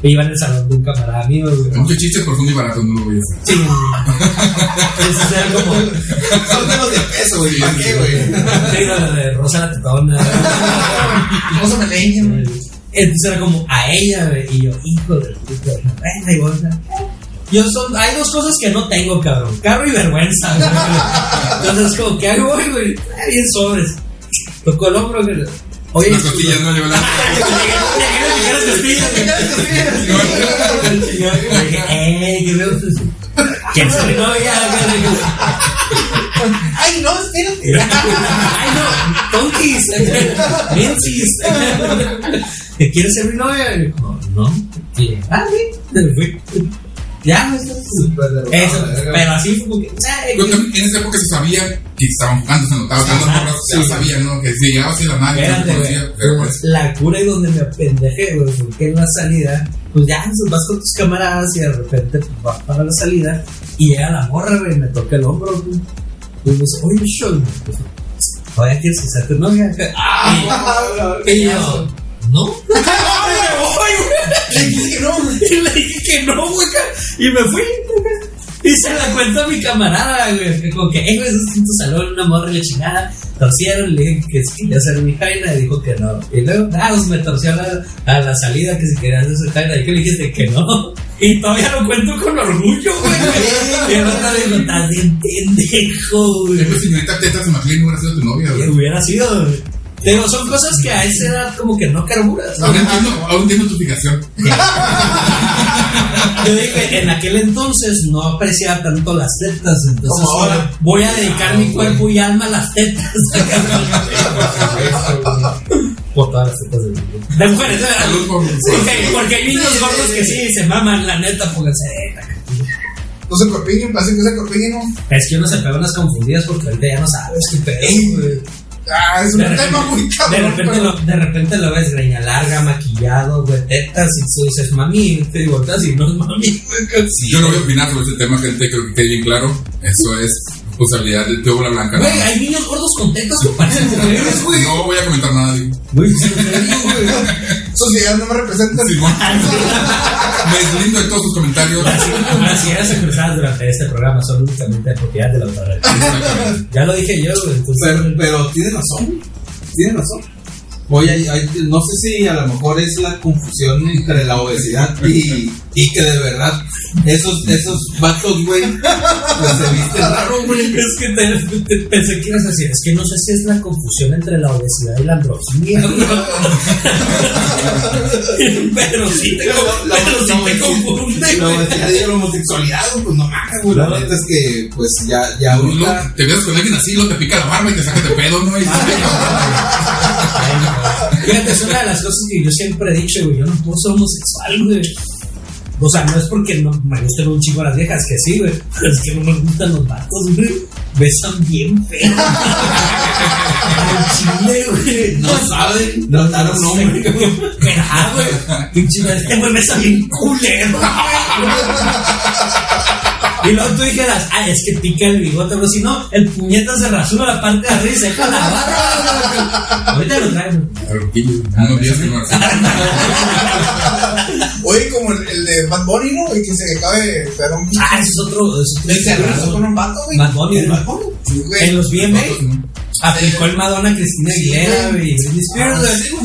güey. Iba en el salón de un camarada mío, güey. Muchos chistes profundo y barato, no lo voy a hacer. Sí, güey. Eso era como. Son de los de peso, güey. ¿Para qué, güey? Sí, de Rosa la tetona. <laughs> Vamos a me leña, güey. Entonces era como a ella, güey. Y yo, hijo de puta. Bueno, y vos, yo son, hay dos cosas que no tengo, cabrón. Carro y vergüenza, güey. Entonces, como, ¿qué hago hoy, güey? Ah, Bien sobres. Tocó el hombro, güey. Oye, Las costillas no llevan la. ¿Quién es mi novia? Ay, no, espérate. <laughs> Ay, no, tonquis, mensis. ¿Que quieres ser mi novia? No. Y, ah, sí. Ya, no estás. Eso, pero así fue como que. también en esa época se sabía que estaban jugando, se notaba, Ajá, morras, sí. ya sabían, ¿no? Que si llegaba así la madre, no se La cura y donde me apendejé, güey, fue que en la salida, pues ya pues, vas con tus camaradas y de repente pues, vas para la salida y llega la morra, güey, y me toca el hombro, güey. Y me dice, oye, pues, todavía quieres que sea tu novia. Y yo, ¿no? <laughs> <laughs> <laughs> Le dije que no, güey. Le dije que no, güey. Y me fui. Y se la cuento a mi camarada, güey. Como que, eh, güey, en tu salón, una morra y la chingada. Torcieron, le dije que si quería ser mi jaina y dijo que no. Y luego, ah, pues me torció a la, a la salida que si quería hacer su jaina. Y que le dijiste que no. Y todavía lo cuento con orgullo, güey. Y el otro dijo, estás bien pendejo, güey. pues, señorita Teta se McLean hubiera sido tu novia, güey. hubiera sido, güey. Pero son cosas que a esa edad como que no carburas. ¿no? Ahora entiendo, ahora entiendo tu fijación. Yo dije, en aquel entonces no apreciaba tanto las tetas, entonces ahora. voy a dedicar mi cuerpo y alma a las tetas. <laughs> <laughs> Por todas las tetas de mujeres. De mujeres, de verdad. Salud por- Porque, porque hay niños gordos que sí se maman, la neta, pónganse No se corpiño, parece que se corpiño, ¿no? Es que uno se pega unas confundidas porque ahorita ya no sabes qué pedo, güey. Ah, es un De tema muy repente, de, cabrón. repente pero- lo, de repente lo ves greña larga, maquillado, güey, tetas, y tú dices, mami, te digo, y no es mami. <laughs> Yo no voy a opinar sobre este tema, gente, creo que quede bien claro. Eso es responsabilidad de Teobola Blanca. Güey, hay niños gordos con tetas que parecen <laughs> mujeres, güey. No voy a comentar nada, digo. Güey. Sociedad no me representa. Simón. Me deslindo de todos sus comentarios. Las ideas expresadas durante este programa son únicamente de propiedad de la autora. Ya lo dije yo, güey. Entonces, Pero, pero tiene razón. Tiene razón. Oye, hay- hay- no sé si a lo mejor es la confusión entre la obesidad y, y que de verdad esos, esos vatos, güey, pues se visten raro, <laughs> güey. es que te, te- pensé que ibas a decir, es que no sé si es la confusión entre la obesidad y la androginia. <laughs> pero sí te, La- la- pero sí la te confunde, La obesidad y la homosexualidad, pues no mames, güey. La neta es que, pues ya, ya ahorita. No, te ves con alguien así, lo te pica la barba y te saca de pedo, ¿no? Y <laughs> Fíjate, es una de las cosas que yo siempre he dicho, güey. Yo no puedo ser homosexual, güey. O sea, no es porque no me gusten un chingo las viejas, que sí, güey. Pero es que no me gustan los vatos, güey. Besan bien feo. Al chile, güey. No saben tratar a un hombre. Pero, ah, güey. Pinche, este güey está bien culero, güey. <laughs> Y luego tú dijeras, ah, es que pica el bigote, pero si no, el puñeta se rasura la parte de arriba y se deja la barba. Ahorita lo traigo. Unos días que no Oye, como el, el de Bad Bunny, ¿no? El que se acaba de pegar un Ah, ese es otro. Es otro se con un vato, güey. Bad Bunny, ¿El ¿no? Bad Bunny? Sí, güey. En los VMA aplicó el Madonna Cristina Aguilera, güey.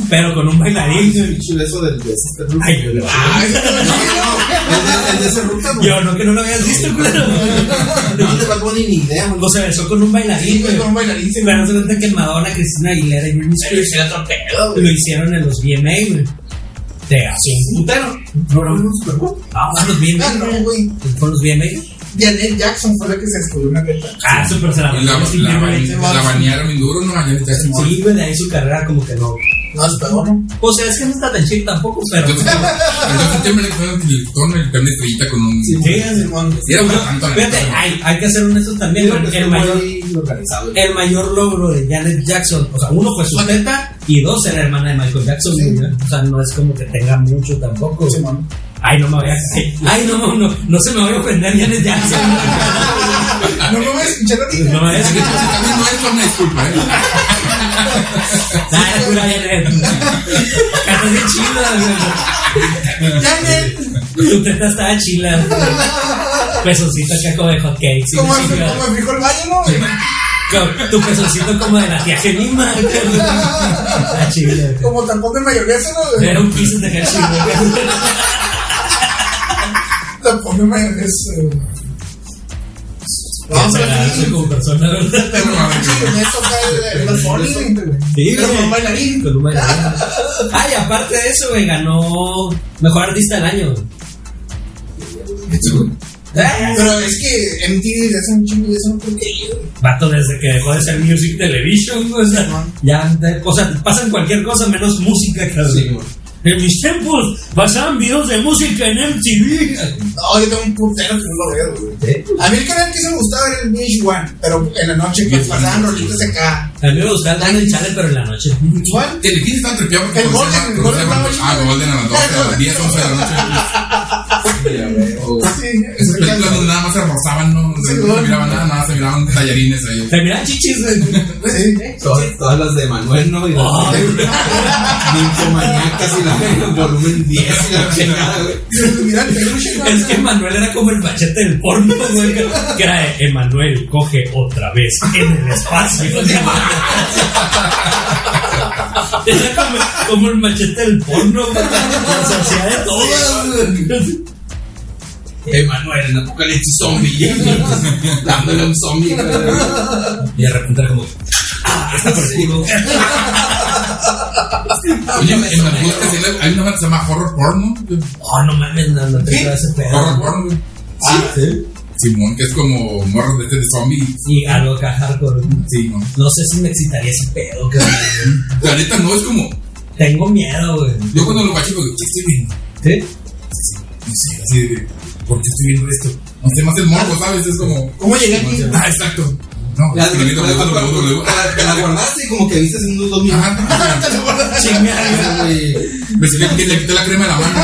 pero con un bailarín. Pinche beso del. Ay, yo, El el güey. yo no que no lo habías visto, claro. No de Bad Bunny ni idea, güey. O se besó con un bailarín, Sí, güey, con un bailarín. se Pero se cuenta que Madonna, Cristina Aguilera y Britney Pero Spears es otro pedo, güey. lo hicieron en los VMA, güey. Te hace un putero. No, no, no, Bowl. Ah, los Ah, VMA. no. Fueron los VMA. Janet Jackson fue la que se descubrió una neta. Ah, súper se la Y la, banearon bien duro, ¿no? En Jackson. Sí, güey, de ahí su carrera como que no. No, pegó, ¿no? O sea, es que no está tan chido tampoco, pero. Entonces, el con el de estrellita con un. Sí, la Fíjate, hay, hay que ser honestos también. Digo que El, mayor, el mayor logro de Janet Jackson, o sea, uno fue su teta y dos era hermana de Michael Jackson. Sí. O sea, no es como que tenga mucho tampoco. Simón. Ay, no me voy a. Ay, no, no, no, no se me voy a ofender Janet Jackson. No me voy a escuchar ahorita. No me voy a escuchar. estás viendo esto, una disculpa, ¿eh? Dale, pura Janet. Cantas bien chila, güey. Tu teta estaba chila. De cakes. sí, Como sí, el claro. como el frijol baño, ¿no? Tu pezoncito como de la tía Gemima. Güey. Como tampón de mayonesa, ¿no? Era un kiss de Hershey, güey. Tampón de mayonesa. güey. No, Se pero agradece sí. como persona, ¿verdad? Pero con eso fue el- güey. Sí, Pero con bailarín. Con un bailarín. Ah, <laughs> y aparte de eso, güey, ganó Mejor Artista del Año. Pero es que MTV desde hace un chingo de eso no creo que haya ido, güey. Vato desde que dejó de ser Music Television, güey, o sea, ya, de- o sea, pasan cualquier cosa menos música, claro. Sí, güey. En mis tiempos pasaban videos de música en MTV. No, yo tengo un putero que no lo veo, güey. A mí el canal que se me gustaba era el Beach One, pero en la noche pues, pasaban rolitas acá. A mí me gustaba el Daniel Channel, pero en la noche. ¿Cuál? Telefilm está trepeado porque El Golden, el Golden estaba Ah. Golden a las 12, a las 10, 11 de la noche. <laughs> se rozaban, ¿no? Sí, No se güey. miraba nada, nada, se miraban tallarines ahí. Se miran chichis, güey. Sí. Todas, todas las de Manuel, ¿no? Y las Ninfomaniacas y la volumen 10 y la chingada, güey. <laughs> Es que Emanuel era como el machete del porno, güey. Que era Emanuel coge otra vez en el espacio. <laughs> Era como, como el machete del porno, güey. Se hacía de todas, güey. Emanuel en Apocalipsis Zombie. <laughs> Dándole un zombie. Y de repente como, ah, está por el culo. Oye, en buscas hay una banda que se llama Horror Porn, ¿no? Oh, no mames, no, no te ese Horror pedo. Porn, güey. Ah, sí. Simón, que es como morros de este de zombie. Y algo acá hardcore. Sí, no. No sé si me excitaría ese pedo, cabrón. La neta no es como. Tengo miedo, güey. Yo cuando lo bacho, digo, ¿qué estoy viendo? ¿Sí? Así de. ¿Por qué estoy viendo esto? No sé, más el morbo, ¿sabes? Es como. ¿Cómo llegué aquí? Ah, exacto. No, Ya, escribiendo la- la guardaste y como que viste en unos dos minutos. Ajá. <laughs> Chingada. güey. Me sirve que le quité la crema de la mano.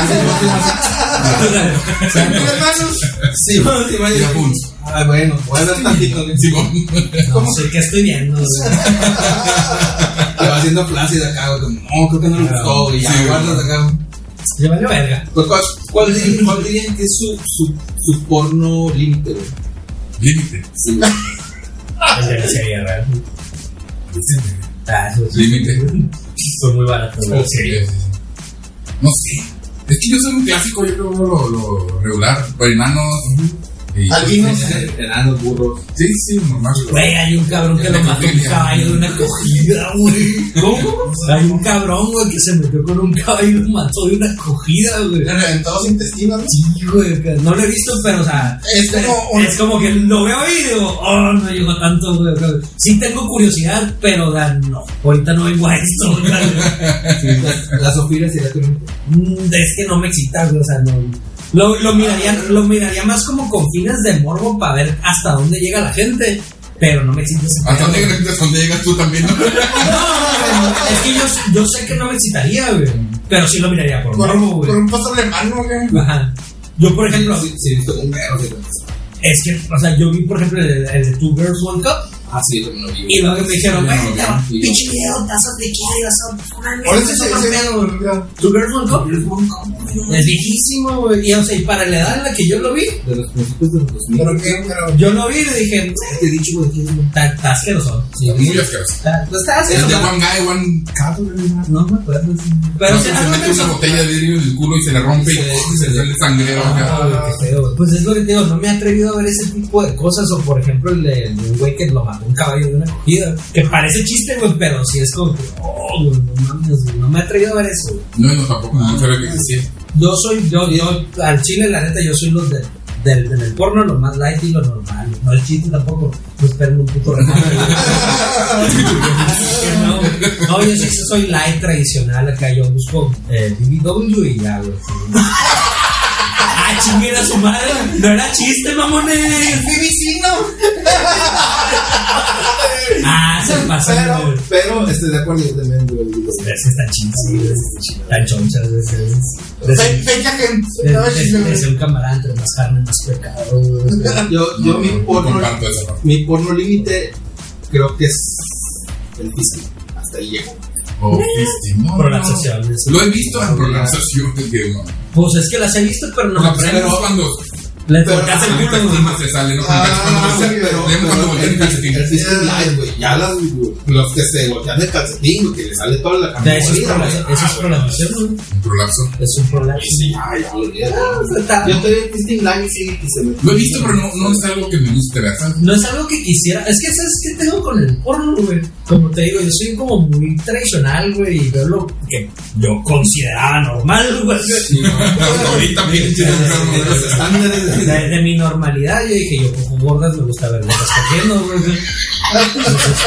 Mis manos. Sí, sí, Y ya, pum. Ah, bueno, voy a ver tantito. No sé qué estoy viendo, güey. <laughs> Te va haciendo flácida acá, güey. No, creo que no le gustó, güey. Ya guardas acá. Ya valió verga. Pues, ¿Cuál, cuál, dirían, cuál dirían que es su, su, su porno límite? Límite. Sí. El de la serie real. Ah, eso sí. Límite. Fue muy barato, güey. Sí, sí, sí. No sé. Es que yo soy un clásico, yo creo lo, lo regular. Pues, enanos. Y- Albinos. Enanos, burros. Sí, sí, normal. Güey, hay un cabrón que lo mató un caballo de una cogida, güey. ¿Cómo? Hay un cabrón, güey, que se metió con un caballo y lo mató de una cogida, güey. Le reventó los intestinos, ¿no? Sí, güey, no lo he visto, pero, o sea, Es como un- es como que lo veo y digo, oh, no llegó tanto, güey. Sí tengo curiosidad, pero, o sea, no, ahorita no vengo a esto, güey. <laughs> Sí, la, la. Mm, Es que no me excita, güey, o sea, no. Lo, lo, miraría, lo miraría más como con fines de morbo para ver hasta dónde llega la gente, pero no me ese ¿Hasta dónde llegas, hasta dónde llegas tú también? <laughs> ¿no? No, es que yo, yo sé que no me excitaría, güey. Pero sí lo miraría por Con, morbo, un- güey. con un paso alemán, güey. Ajá. Yo, por ejemplo, Sí, sí, un perro. sí, es que, o sea, yo vi, por ejemplo, el, el de Two Girls One Cup. Ah, sí, lo lo vi. Y luego me dijeron, No, güey, no, no, pinche video, tazas de qué, vas a poner Ahora sí no Two Girls One Cup. Es viejísimo, güey. Y, o sea, y para la edad en la que yo lo vi, De los principios de los 2000. Pero que, pero. yo lo vi y le dije, dicho, güey, que es, güey. está está asqueroso. Sí, Muy asqueroso. Está está Es de asqueroso. One Guy, One Cup, güey. No me acuerdo. Pero se mete una botella de vidrio en el culo y se le rompe y se le sale acá. Ah, qué feo. Pues es lo que te digo, no me he atrevido a ver ese tipo de cosas. O por ejemplo, el de un güey que lo mató un caballo de una cogida. Que parece chiste, güey, pero sí es como que, oh, no mames, no me he atrevido a ver eso. No, no, tampoco, no sabía que existía. Yo soy, yo, yo, al chile, la neta, yo soy los de, del, del porno, lo más light y lo normal. No el chiste tampoco, esperen un puto no, no, yo sí soy light tradicional acá, yo busco eh, BBW y ya, güey. Chinguen a su madre, no era chiste, mamones. Mi vecino. <laughs> Ah, se pasan, Pero, pero estoy de acuerdo, yo también, güey. digo, Es que están chingas, están chonchas, es- es- es- sí, de güey. ser un camarada entre más carne, más pecado. Yo, yo mi No, porno, mi porno límite creo que es el físico. Hasta ahí llego. O fisting, no, no. Prolapsaciones. Lo he visto en que no. Pues es que las he visto, pero no prendo. es cuando Le pero- tocas el el culo, se sale, ¿no? Ah, sí, cuando pero voltea el calcetín. güey. Ya las, los que se voltean el calcetín, que le sale toda la camisa. eso es prolapsación, güey. Un prolapso. Es un prolapso. Ay, ya, está- Yo estoy en fisting light, sí, que se me. Lo he visto, pero no, no es algo que me guste, ¿verdad? No es algo que quisiera. Es que, ¿sabes qué tengo con el porno, güey? Como te digo, yo soy como muy tradicional, güey, y veo lo que yo consideraba normal, güey. Sí, no, ahorita bien, <laughs> sí, no, Los estándares de- De, mi normalidad, yo dije, yo cojo gordas, me gusta ver gordas cogiendo, güey. Entonces,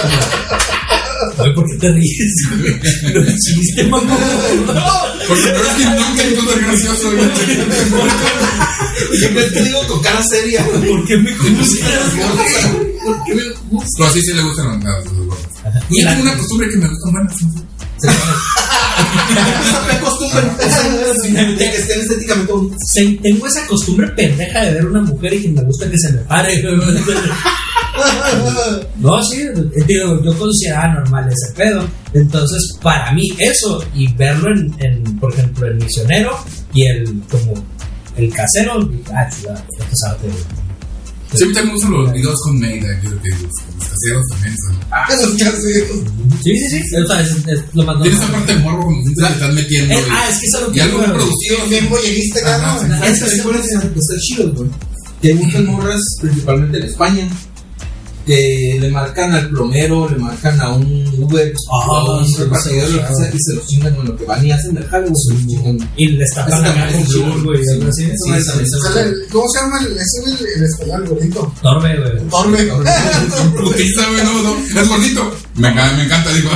como, Güey, ¿por qué te ríes, güey? No es chiste, mamá. Porque no es que nunca cosa gracioso. güey. Siempre te digo con cara seria. ¿Por qué me güey? ¿Por qué me gusta? Pero así sí le gustan los los gordos. Y Y la- tengo una costumbre que me gustan buenas. Que estén estéticamente se- tengo esa costumbre pendeja de ver una mujer y que me gusta que se me pare. <laughs> No, sí, digo, yo consideraba normal ese pedo. Entonces, para mí, eso y verlo en, en, por ejemplo, el misionero y el como el casero, ah, chula. Güey. Siempre me gustan los videos con Meida, creo que los, los caseros también son. Esos caseros. Sí, sí, sí. O sea, es, es lo más Tiene esa parte de morbo como siempre le están metiendo. Eh, y- ah, es que eso es lo y que algo muy güey. producido. Bien boyerista, sí. Es que recuerdas que está chido, güey. Que hay muchas morras, principalmente en España, que le marcan al plomero, le marcan a un Uber, Ah, a un sí, repartidor, lo que sea, y se los chingan con lo que van y hacen el jale. Y le pasando también con es güey. algo así. Es ¿Cómo se llama el, ese el, el español, gordito? Torbe, güey. Torbe. Putiza, güey, no, no. Es bonito. Me encanta, me encanta, digo.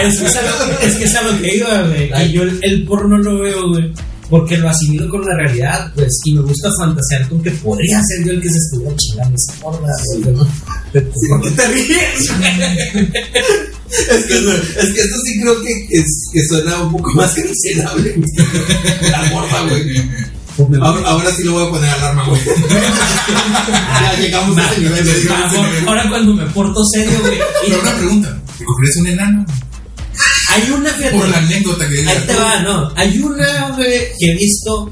Es que es algo, es que es algo que iba, güey. Y yo el, el porno lo veo, güey. Porque lo asimilo con la realidad, pues. Y me gusta fantasear con que podría ser yo el que se estuviera chingando esa güey. ¿no? ¿Por qué te ríes? Es que, es que esto sí creo que, que, es- que suena un poco más cancelable. La morra, güey. Ahora, ahora sí lo voy a poner alarma, güey. ya llegamos a ese nivel Ahora- cuando me porto serio, güey. Pero una pregunta. ¿Te cogerías un enano? Hay una, fíjate. Por la anécdota que Ahí te va, no. Hay una, güey, que he visto.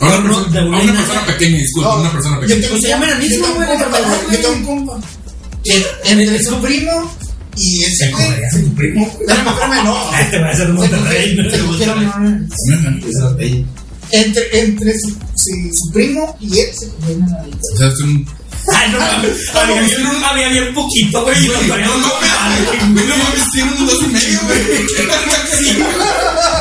A una persona, de a una una enana. persona pequeña, disculpa, una persona pequeña. Pues se llama la misma, güey, Yo tengo un compa. Entre su primo y ese ¿Te güey. cogerías a tu primo? No. Este va a ser Se Monterrey. se cogieron. Entre, entre su, primo y él se cogieron nanita. O sea, es un. Ay, no mames. Había bien, había bien poquito, güey. y No traíamos mames, no mames, tiene un dos y medio, güey. Sí,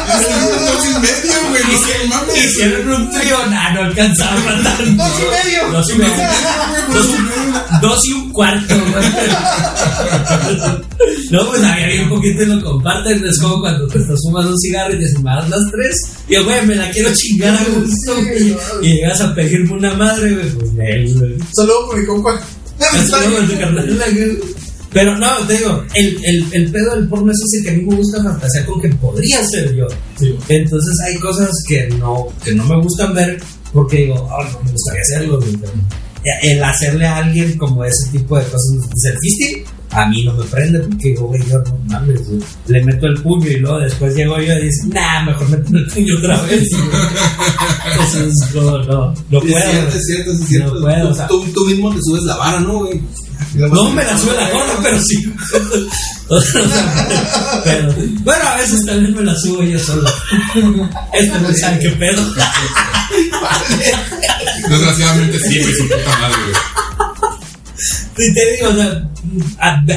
dos y medio, güey. No mames. Hicieron un trío, nah, no alcanzaba a matar. Dos y medio. Dos y medio. Dos, dos y un cuarto, güey. No, pues había bien poquito y lo comparten. Es como cuando te fumando un cigarro y te fumas las tres. Y yo, güey, me la quiero chingar a gusto. Y llegas a pedirme una madre, güey. Pues. Saludos por mi compa. Carnal. Pero no, te digo, el, el, el pedo del porno es ese que a mí me gusta fantasear con que podría ser yo. Entonces hay cosas que no, que no me gustan ver porque digo, "Ah, no me gustaría hacerlo. güey", pero El hacerle a alguien como ese tipo de cosas, fisting, a mí no me prende porque digo, güey, yo no mames, güey. le meto el puño y luego después llego yo y dice, nah, mejor meto el puño otra vez. güey". <laughs> Eso es no, no Es puedo. cierto, es cierto, es cierto. No puedo, tú, o sea- tú, tú mismo te subes la vara, ¿no, güey? No me la sube la gorra, pero sí. Pero, <laughs> bueno, a veces también me la subo yo solo. Este no sabe qué pedo. Desgraciadamente sí, güey, su puta madre, güey. Y te digo, o sea,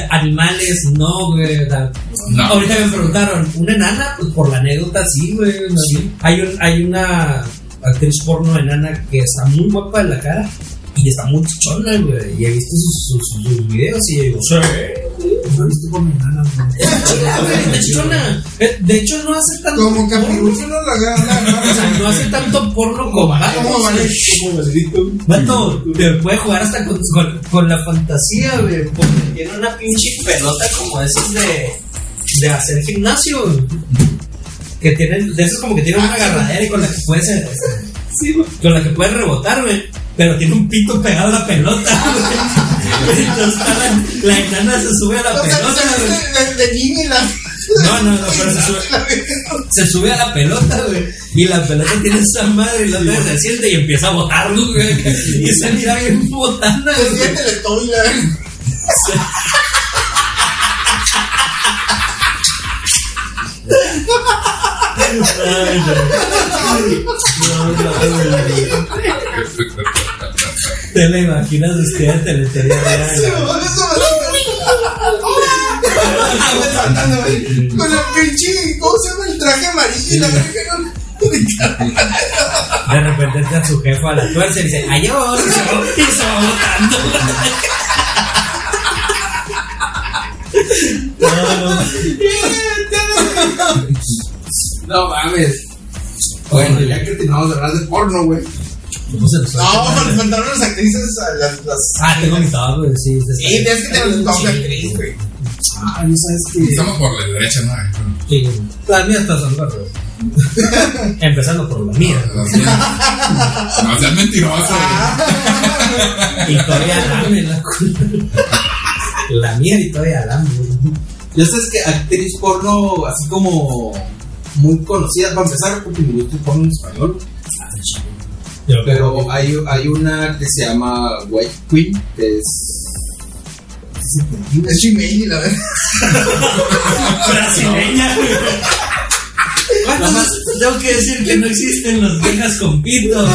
animales, no, güey. O sea, No. Ahorita me preguntaron, ¿una enana? Pues por la anécdota, sí, güey. no, Hay, un, hay una actriz porno enana que está muy guapa en la cara y está muy chichona, güey. Y he visto sus, sus, sus videos y yo digo, sí. No he visto por mi nana, güey. <laughs> Está güey, está chichona. Eh, De hecho, no hace tanto. Como porno. Capirulfo no la. <laughs> O sea, no hace tanto porno como ¿Cómo vale? Como Vaselito. Vato, te puede jugar hasta con, con, con la fantasía, güey. Porque tiene una pinche pelota como esas de, de hacer gimnasio, güey. Que tienen, de esas como que tienen una agarradera y con la que puedes, eh, con la que puedes rebotar, güey. Pero tiene un pito pegado a la pelota, <laughs> güey. Entonces está la, la enana se sube a la O sea, pelota, se güey. viste de, de la. No, no, no, pero se <laughs> sube, se sube a la pelota, güey. Y la pelota tiene esa madre y la otra se siente y empieza a botarlo, güey. Y se mira bien botando, Se güey. siente de todo <laughs> Te la imaginas usted en teletería real. Eso me Con la pinche. ¿Cómo se llama el traje amarillo y la. De repente entra su jefa a la tuerce y dice, va, y se va botando. <laughs> No, no. No mames. Bueno, ya que terminamos de hablar de porno, güey. ¿Cómo se les No, suelta? me faltaron las actrices. a Las, las... Ah, tengo mi top, güey, sí. Sí, tienes que tener un top de actriz, güey. Ah, ya sabes que. Estamos por la derecha, ¿no? Sí, las mías están son güey. <laughs> Empezando por la mía. No seas mentiroso, güey. Y todavía lame la. La mía y todavía lame. güey. Ya sabes que actriz porno, así como muy conocida, para empezar, porque me gusta el porno en español. Pero hay, hay una que se llama White Queen, que es. Es Gmail la verga. <laughs> brasileña, güey. ¿Cuántos tengo que decir que no existen los viejas con pito?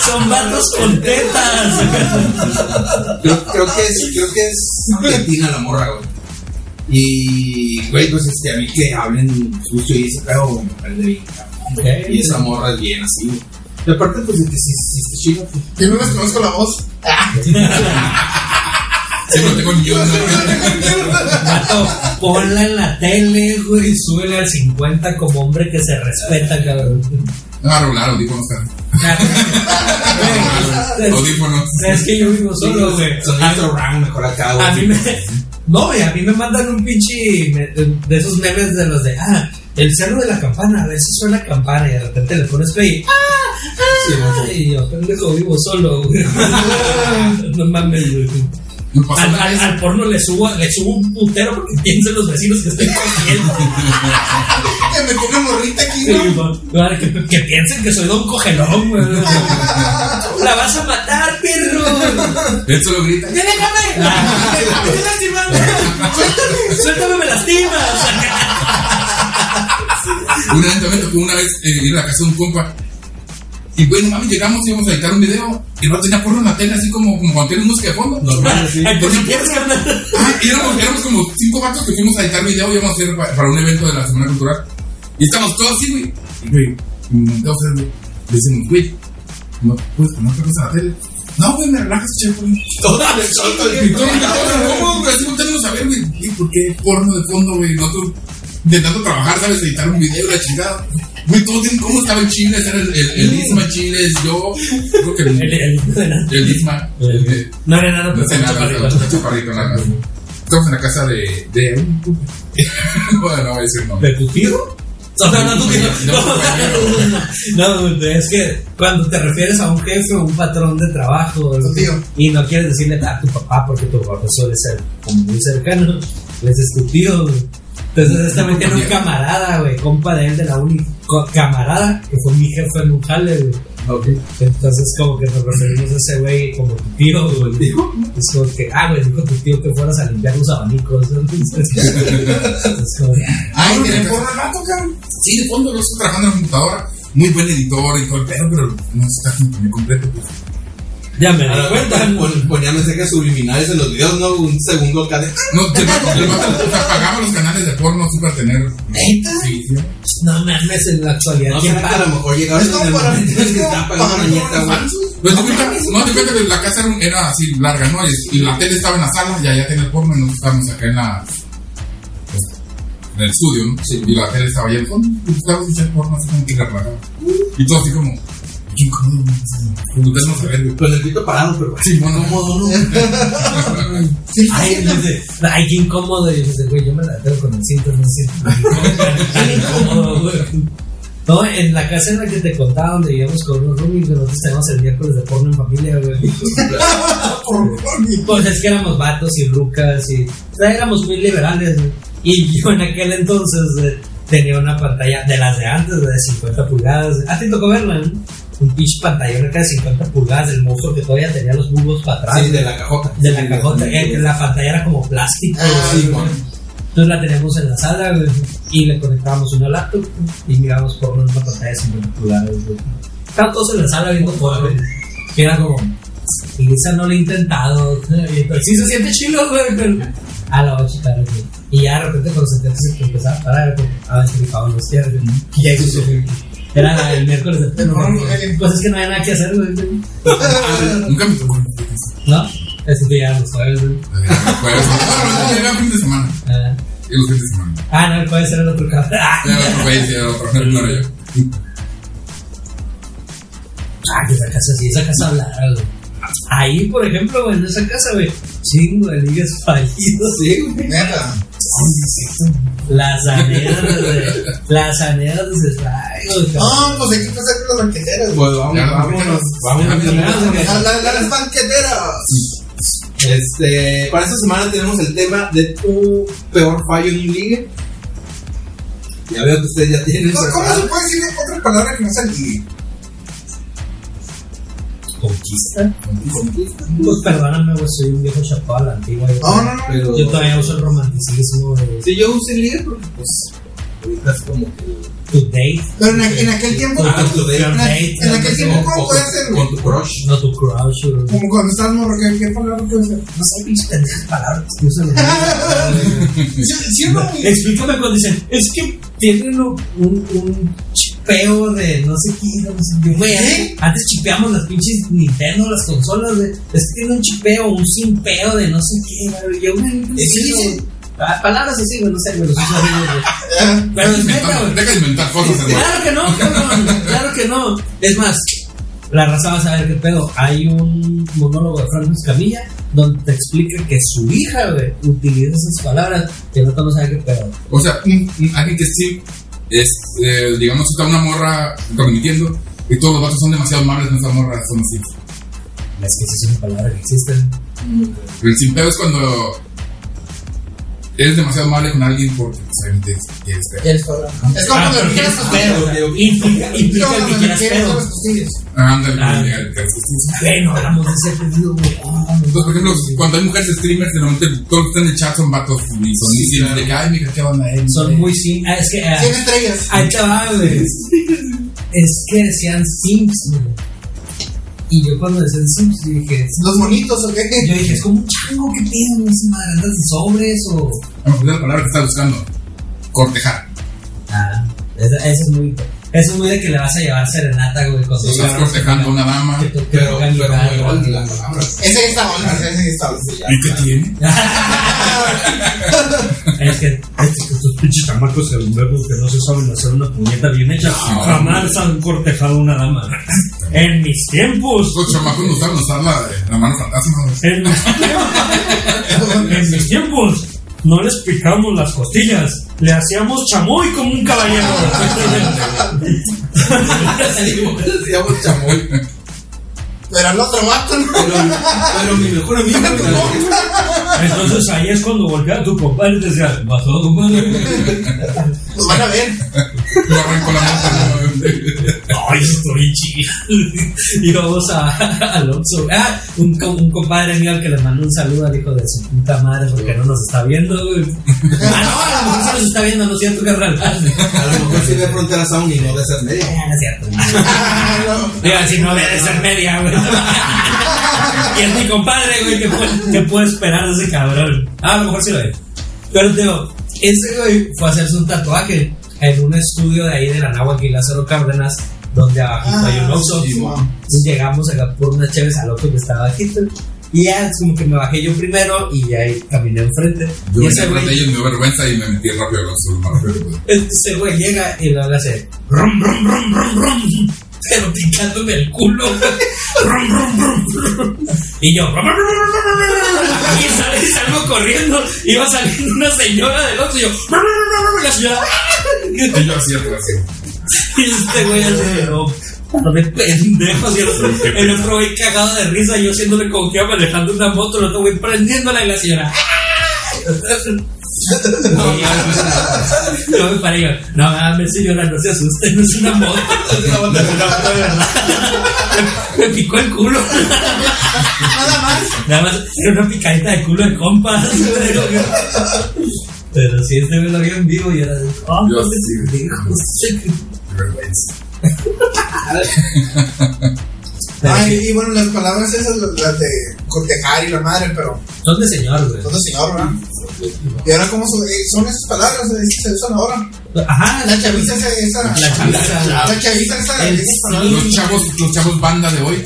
Son vatos con tetas. Creo, creo que es, creo que es argentina la morra, güey. Y, güey, pues este, a mí que hablen justo y ese pedo, me parece bien, cabrón. Y esa morra es bien así, güey. Y aparte, pues, de que si, si está chido, pues, Yo no me conozco la voz. <laughs> Siempre tengo millones. ¿no? Vato, ponla en la tele, güey, y súbele al 50 como hombre que se respeta, cabrón. No, regular, audífonos, cara. Güey, <laughs> Audífonos. Es que yo vivo solo, güey. Sonito round, mejor acá, güey. A mí me. No, güey, a mí me mandan un pinche. me- De esos memes de los de. Ah, el cerro de la campana. A veces suena campana y de repente le pones play. ¡Ah! ¡Ah! Y yo, pendejo, vivo solo, güey. <laughs> No mames, güey. Al, porno le subo, le subo un putero porque piensan los vecinos que estoy cogiendo. <laughs> Que me tiene morrita aquí, ¿no? que piensen que soy don cogelón, güey. <laughs> La vas a matar, perro. <laughs> Él solo grita. ¡Ya déjame! ¡Me estoy lastimando! <laughs> ¡Suéltame! ¡Suéltame, me lastimas! Una vez también tocó una vez eh, ir a la casa de un compa. Y bueno, mami, llegamos y íbamos a editar un video. Y no tenía porno en la tele, así como, como cuando tienes música de fondo. Si quieres, carnal. Ah, y éramos, éramos como cinco vatos que fuimos a editar video y íbamos a hacer pa- para un evento de la Semana Cultural. Y estamos todos así, güey. Y, güey, entonces, güey, le decimos, güey, ¿no puedes poner otra cosa en la tele? No, güey, me relajas, chef, güey. Toda de solto Y todos, ¿Cómo, güey? Así volteándonos a ver, güey. ¿Y por qué porno de fondo, güey? Nosotros intentando trabajar, ¿sabes? Editar un video, la chingada. Güey, todos tienen cómo estaba el Chile, era el, el, el Isma Chiles, yo, creo que el, El- el- el Isma. el No era nada, no pero pero está chaparrito, nada más. Estamos en la casa de. de <laughs> bueno, no voy a decir nombre. ¿De tu tío? No, no, no. No, no, es que cuando te refieres a un jefe o un patrón de trabajo y no quieres decirle a tu papá porque tu papá suele ser como muy cercano, le dices tu tío. Entonces, esta vez tiene un camarada, güey, compa de él de la uni, camarada, que fue mi jefe en un jale, güey. Entonces, como que nos referimos a ese güey como tu tío, güey. Es como que, ah, güey, dijo tu tío que fueras a limpiar los abanicos. Entonces, es como, Ay, no, el vato, cabrón. Sí, de fondo lo estoy trabajando en la computadora. Muy buen editor y todo el pedo, pero no está muy completo. Pues. ya me di cuenta. pon- Ponía mensajes subliminales en los videos, ¿no? Un segundo acá de. No, el vato, el vato, o sea, pagaba los canales de porno así para tener. ¿Neta? Sí, sí. No mames, en la actualidad. No ¿quién que a paga? lo mejor como en el para- que estaban pagando una ñeta, güey. Pues te no, te cuenta que la casa era, así larga, ¿no? Y, y la tele estaba en la sala, y allá tenía el porno, y nosotros estábamos acá en la. Pues, en el estudio, ¿no? Y la tele estaba en el fondo, y estábamos escuchando porno así como que relajado. Y todo así como. Qué incómodo, ¿no? Como ustedes no saben, güey. Con el pito parado, pero. Sí, bueno, Cómodo, ¿no? Ay, dice, ay, qué incómodo. Y dice, güey, yo me la tengo con el cinto, no siento incómodo, güey. No, en la casa en la que te contaba, donde vivíamos con unos roomies, nosotros tenemos el miércoles de porno en familia, güey. <laughs> Pues es que éramos vatos y rucas y. O sea, éramos muy liberales, güey. Y yo en aquel entonces eh, tenía una pantalla de las de antes, de 50 pulgadas. ¿A ti tocó verla? no? Un pinche pantallón acá de 50 pulgadas del monstruo que todavía tenía los bulbos para atrás. Sí, de la cajota. De la cajota, eh, que la pantalla era como plástico. Ah, sí, mon. Entonces la teníamos en la sala y le conectábamos una laptop y mirábamos en una pantalla de 50 pulgadas. Estaban todos en la sala viendo güey. Que era como, Lisa no lo he intentado. Y sí se siente chido, güey, pero a la ocho, claro, güey. Y ya de repente cuando se te se empezaba a parar, a ver si rifaban los güey. Y ya hizo su Era el miércoles de El güey. Pues es que no había nada que hacer, güey. <laughs> Nunca me tocó. ¿No? Es que ya los jueves, güey. Jueves. Bueno, era fin de semana. Ah. Y los fines de semana. Ah, no, puede ser el otro cabrón. Ah, Era otro país, era otro. No era yo. Ah, que esa casa sí, esa casa hablara, güey. Ahí, por ejemplo, güey, en esa casa, güey, chingo de ligas fallidos, sí, güey. Neta. Las güey. Las anedas de güey. No, pues hay que pasar con las banqueteras. Pues vamos, Ya, vámonos. Las banqueteras. Este, para esta semana tenemos el tema de tu peor fallo en un ligue. Ya veo que ustedes ya tienen ¿Cómo, se puede decir otra palabra que no sea ligue? ¿Conquista? Pues perdóname, güey, soy un viejo chapado a la antigua. No, no, no. Pero, Yo todavía uso el romanticismo de Si yo usé ligue porque, pues, ahorita es como que. to date. Pero en, en aquel tiempo, Ah, tu date. en, en aquel tiempo, ¿cómo puede ser, con tu crush. No tu crush, güey. Como cuando estás morro, ¿qué, qué palabra puede ser? No sé, pinches pendejas palabras que usan. <laughs> Sí, sí. Explícame cuando dicen, es que tienen un, un, chipeo de no sé qué, no sé qué. Güey, ¿Eh? antes chipeamos las pinches Nintendo, las consolas, güey. Es que tiene un chipeo, un simpeo de no sé qué, güey. Yo, güey, no güey. Ah, Palabras así, güey, no sé, güey, güey. Pero es neta, güey. Deja de inventar cosas, hermano. Claro que no, cabrón, claro que no. Es más, la raza va a saber qué pedo. Hay un monólogo de Francis Camilla donde te explica que su hija, güey, utiliza esas palabras que el otro no sabe qué pedo. O sea, un, un- alguien que sí es, eh, digamos, está una morra transmitiendo y todos los vatos son demasiado amables, nuestras morras son así. Es que sí es una palabra que existe. El sin pedo es cuando eres demasiado amable con alguien porque pues, obviamente quieres pedo. ya eres cabrón. Es como Ah, cuando quieres pedo. Implica, que quieras pedo. Ándale, Ah. que eres justicia. Bueno, hablamos de ese pedido, güey. Ah, Entonces, por ejemplo, cuando hay mujeres streamers, generalmente todos los que están en el chat son vatos y son Sí, diciendo de que, ay, mira, qué onda, eh. Son muy sim. Ah, es que. 100 estrellas. Va, güey. Es que decían Sims, güey. Y yo cuando decían Sims dije, Los monitos, ¿o qué? yo dije, es como un chango que tiene madre, andas de sobres o. A poner la palabra que está buscando. Cortejar. Ah, esa, esa es muy. Eso es muy de que le vas a llevar serenata, güey, con Estás cortejando a una dama. que que Pero, tocan pero muy güey. grande la palabra. Ese está bueno, ese está. ¿Y qué tiene? <laughs> Es que estos pinches chamacos que no se saben hacer una puñeta bien hecha, jamás han cortejado a una dama. En mis tiempos. Los chamacos nos usaban usar la, la mano fantasma. güey. En mis tiempos. <laughs> en mis tiempos. No les picamos las costillas. Le hacíamos chamoy como un caballero. <laughs> Decíamos chamoy. Pero el otro vato, ¿no? Pero, pero mi mejor amigo. <laughs> Entonces ahí es cuando voltea a tu compadre y te decía, pasó compadre. Nos van a ver. Yo arranco la moto. ¿no? Ay, estoy chido. Y vamos a, al Oxxo. Ah, un, un compadre mío al que le mandó un saludo al hijo de su puta madre porque no nos está viendo, güey. Ah, no, a lo mejor sí nos está viendo, no es cierto, carnal. Ah, A lo mejor sí de frontera sound y no de ser media. no es cierto. Digo, si no debe ser media, güey. <laughs> Y es mi compadre, güey, ¿qué puede esperar de ese cabrón? Ah, a lo mejor sí lo ve. Pero, digo, ese güey fue a hacerse un tatuaje en un estudio de ahí de la Nahua y Lázaro Cárdenas, donde abajo hay un Oxxo. sí, llegamos acá por unas chaves al Oxxo que estaba bajito. Y ya, es como que me bajé yo primero y ya ahí caminé enfrente. Yo y ese güey, ellos, me dio vergüenza y me metí rápido con su más rápido. ese güey llega y le hace rum, rum, rum, rum, rum. Pero picándome el culo. Y yo, y, sal- y salgo corriendo. Iba saliendo una señora del otro y yo, y la señora, Y yo así y este güey así, no, me pendejos. Y el otro, el otro güey cagado de risa, yo que iba manejando una moto, el otro güey prendiéndola y la señora. No me paré yo, no mames señora, no se asuste, no es una moto, es una moto, es una moto de verdad. <laughs> Me picó el culo. Nada más. Nada más era una picadita de culo de compas. Pero sí, este me lo vi en vivo y era de, oh, no me. Qué vergüenza. Ay, y bueno, las palabras esas, las de cortejar y la madre, pero Son de señor, güey. son de señor, ¿verdad? Y ahora, ¿cómo son, eh, esas palabras? eh, Se usan ahora. Ajá, La chaviza esa. esa La chaviza. La chaviza esa. El-. Los chavos, los chavos banda de hoy.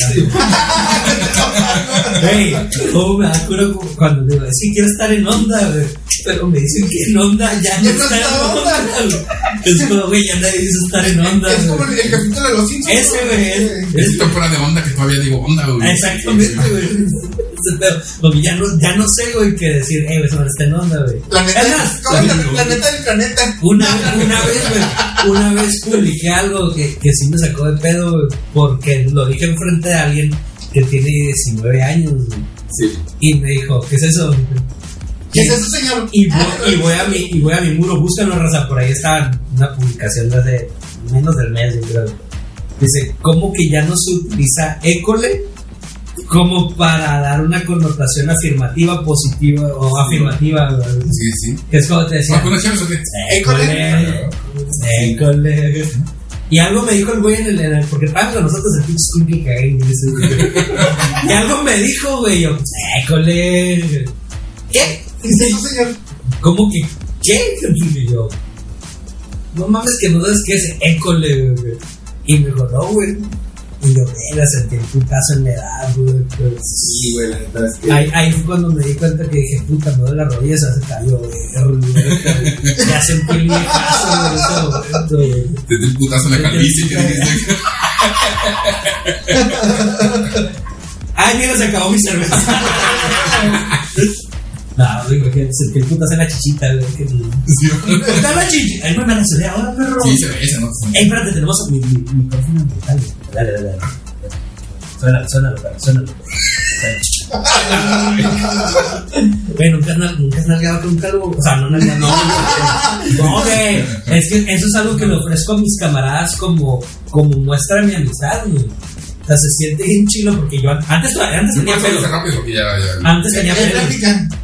Güey, cómo me cu- cuando digo, es que quiero estar en onda, güey. Pero me dicen que en onda ya no está en onda. Es como, güey, ya nadie dice estar en onda. Es como el, capítulo de los Simpsons. Ese, güey. Es fuera de onda que todavía digo onda, güey. Exactamente, güey. Ese pedo. Porque ya no, ya no sé, güey, qué decir, eh, güey, se me está en onda, güey. La neta, Es más, ¿cómo es la, la neta del planeta. Una, una vez, güey, una vez publiqué algo que, que sí me sacó de pedo, güey, porque lo dije enfrente de alguien que tiene 19 años, güey. Sí. Y me dijo, ¿qué es eso? ¿Qué es eso, señor? Y voy, y voy a mi, y voy a mi muro, búscalo, raza, por ahí está una publicación de hace menos del mes, yo creo. Dice, ¿cómo que ya no se utiliza école como para dar una connotación afirmativa, positiva o afirmativa? Sí, sí. Que es como te decía. École. Y algo me dijo el güey en el, en el- porque estábamos con nosotros el pinche güey. <laughs> Y algo me dijo, güey, yo, école. ¿Qué? ¿Qué es eso, señor? ¿Cómo que qué? Y yo, no mames que no sabes qué es école, güey. Y me dijo, no, güey. Y yo, venga, sentí el putazo en la edad, güey. pues. Sí, güey, la neta es que. Ahí, ahí fue cuando me di cuenta que dije, puta, me duele la rodilla, se hace cayó, güey. Ya sentí el viejazo, güey, en ese momento, güey. Te di un putazo en la calvicie que dijiste. Ay, mira, se acabó mi cerveza. No, güey, que sentí el putazo en la chichita, güey. que- Sí, Está la chichita. Ay, me la sudé ahora, perro. Sí, se ve esa, ¿no? Ey, espérate, tenemos mi, mi, mi micrófono ambiental. Dale, dale, dale. Suena, suena, suena. Güey, nunca, has- nunca has nalgado con un calvo. O sea, no nalgado, no. No, güey. Es que eso es algo que le ofrezco a mis camaradas como, como muestra de mi amistad, güey. O sea, se siente bien chilo porque yo an- antes, antes tenía pelo. Antes tenía pelo.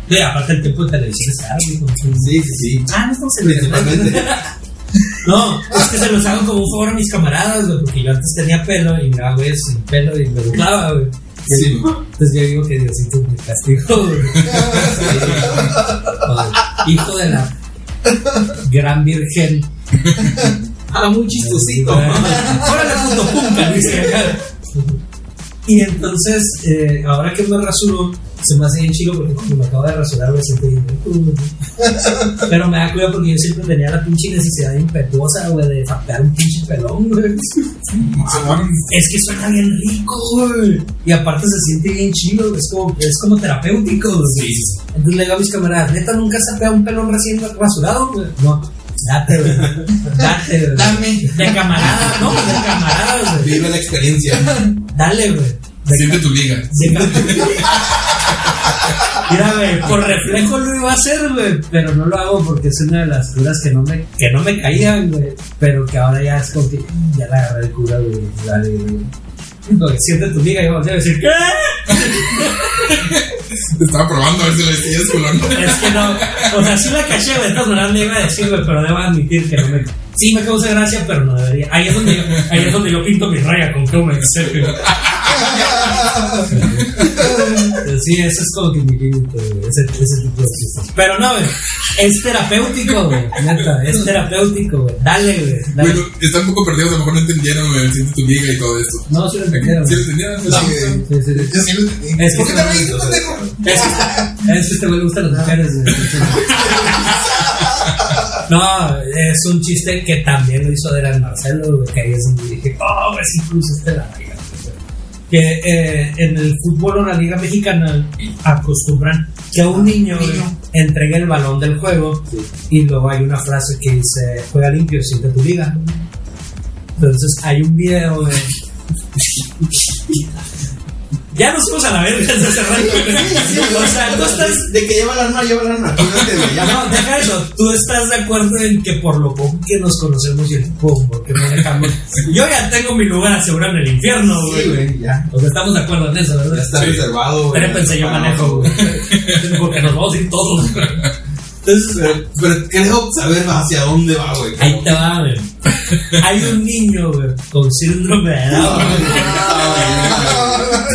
Sí, aparte el tiempo de televisión es caro. Sí, sí, sí. Ah, no estamos en. No, es que se los hago como un favor a mis camaradas, güey, porque yo antes tenía pelo y me hago eso sin pelo y me gustaba, güey. Sí. Entonces yo digo que Diosito me castigó, güey. <laughs> Joder, Hijo de la gran virgen. Ah, muy chistosito. Órale, puto punta, dice. Y entonces, eh, ahora que me rasuro, se me hace bien chido porque como me acabo de rasurar, me siento bien. Pero me da cuidado porque yo siempre tenía la pinche necesidad impetuosa, güey, de fapear un pinche pelón, güey. Es que suena bien rico, güey. Y aparte se siente bien chido, es como, es como terapéutico, güey. Sí. Entonces le digo a mis camaradas, neta, nunca sapeado un pelón recién rasurado, güey. No, date, güey. Date, güey. Dame. De camarada, no, de camarada, güey. Vive la experiencia. Dale, güey. Siente tu liga. de <laughs> Mira, güey, por reflejo lo iba a hacer, güey, pero no lo hago porque es una de las curas que no me, que no me caían, güey, pero que ahora ya es como que ya la agarré el cura, güey, dale, güey. Siente tu liga y vamos a decir, ¿qué? Te estaba probando a ver si le decías culón. Es que no, o sea, sí la caché, de todas maneras le iba a decir, güey, pero debo admitir que no me. Sí me causa gracia, pero no debería. Ahí es donde yo, ahí es donde yo pinto mi raya con Chrome Güey. Sí, eso es como que mi límite, güey, ese, ese tipo de chistes. Pero no, güey, es terapéutico, güey, neta, es terapéutico, güey. Dale, güey, dale. Bueno, están un poco perdidos, a lo mejor no entendieron güey, siente tu liga y todo esto. No, sí lo entendieron. ¿Sí lo entendieron? Sí. Sí, sí, sí. Yo sí lo entendí. Es que ¿Por qué te reíste, pendejo? Es que, es que este güey le gustan las mujeres, güey. No, es un chiste que también lo hizo Adrián Marcelo, güey, que ahí es donde dije, oh, güey, sí cruzaste la raya. Güey". Que eh, en el fútbol o en la Liga Mexicana acostumbran que a un Niño. entregue el balón del juego y luego hay una frase que dice, juega limpio, siente tu liga. Entonces hay un video de... <laughs> Ya nos fuimos a la verga desde hace rato, güey. O sea, tú estás De que lleva el arma, lleva el arma. Güey, ya. no, deja eso. Tú estás de acuerdo en que por lo poco que nos conocemos y el poco que manejamos, yo ya tengo mi lugar asegurado en el infierno, Sí, güey. güey, ya. O sea, estamos de acuerdo en eso, Ya ¿verdad? está reservado, güey. Trépense, yo manejo, güey. <laughs> Porque nos vamos a ir todos. Entonces, Pero, pero creo saber hacia dónde va, güey. ahí te va, güey. Hay un niño, güey, con síndrome de Down,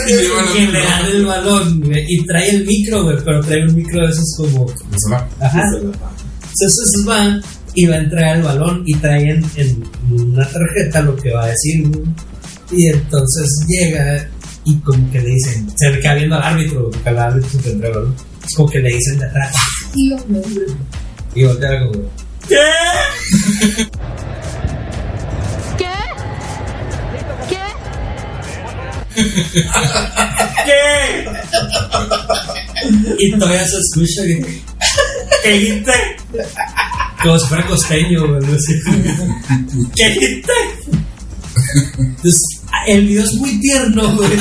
Y llevan güey, que le dan el balón, güey, y trae el micro, güey, pero trae un micro de esos como Se va. Ajá. Entonces va y va a entregar el balón y trae en, en una tarjeta lo que va a decir. güey. Y entonces llega y como que le dicen, se le queda viendo al árbitro, porque al árbitro se entrega el balón. Es como que le dicen de atrás. Y voltea como, ¿qué? ¿Qué? <laughs> ¿Qué? Y todavía se escucha que, ¿qué dijiste? Como si fuera costeño, güey. así. ¿Qué dijiste? Entonces, el video es muy tierno, güey.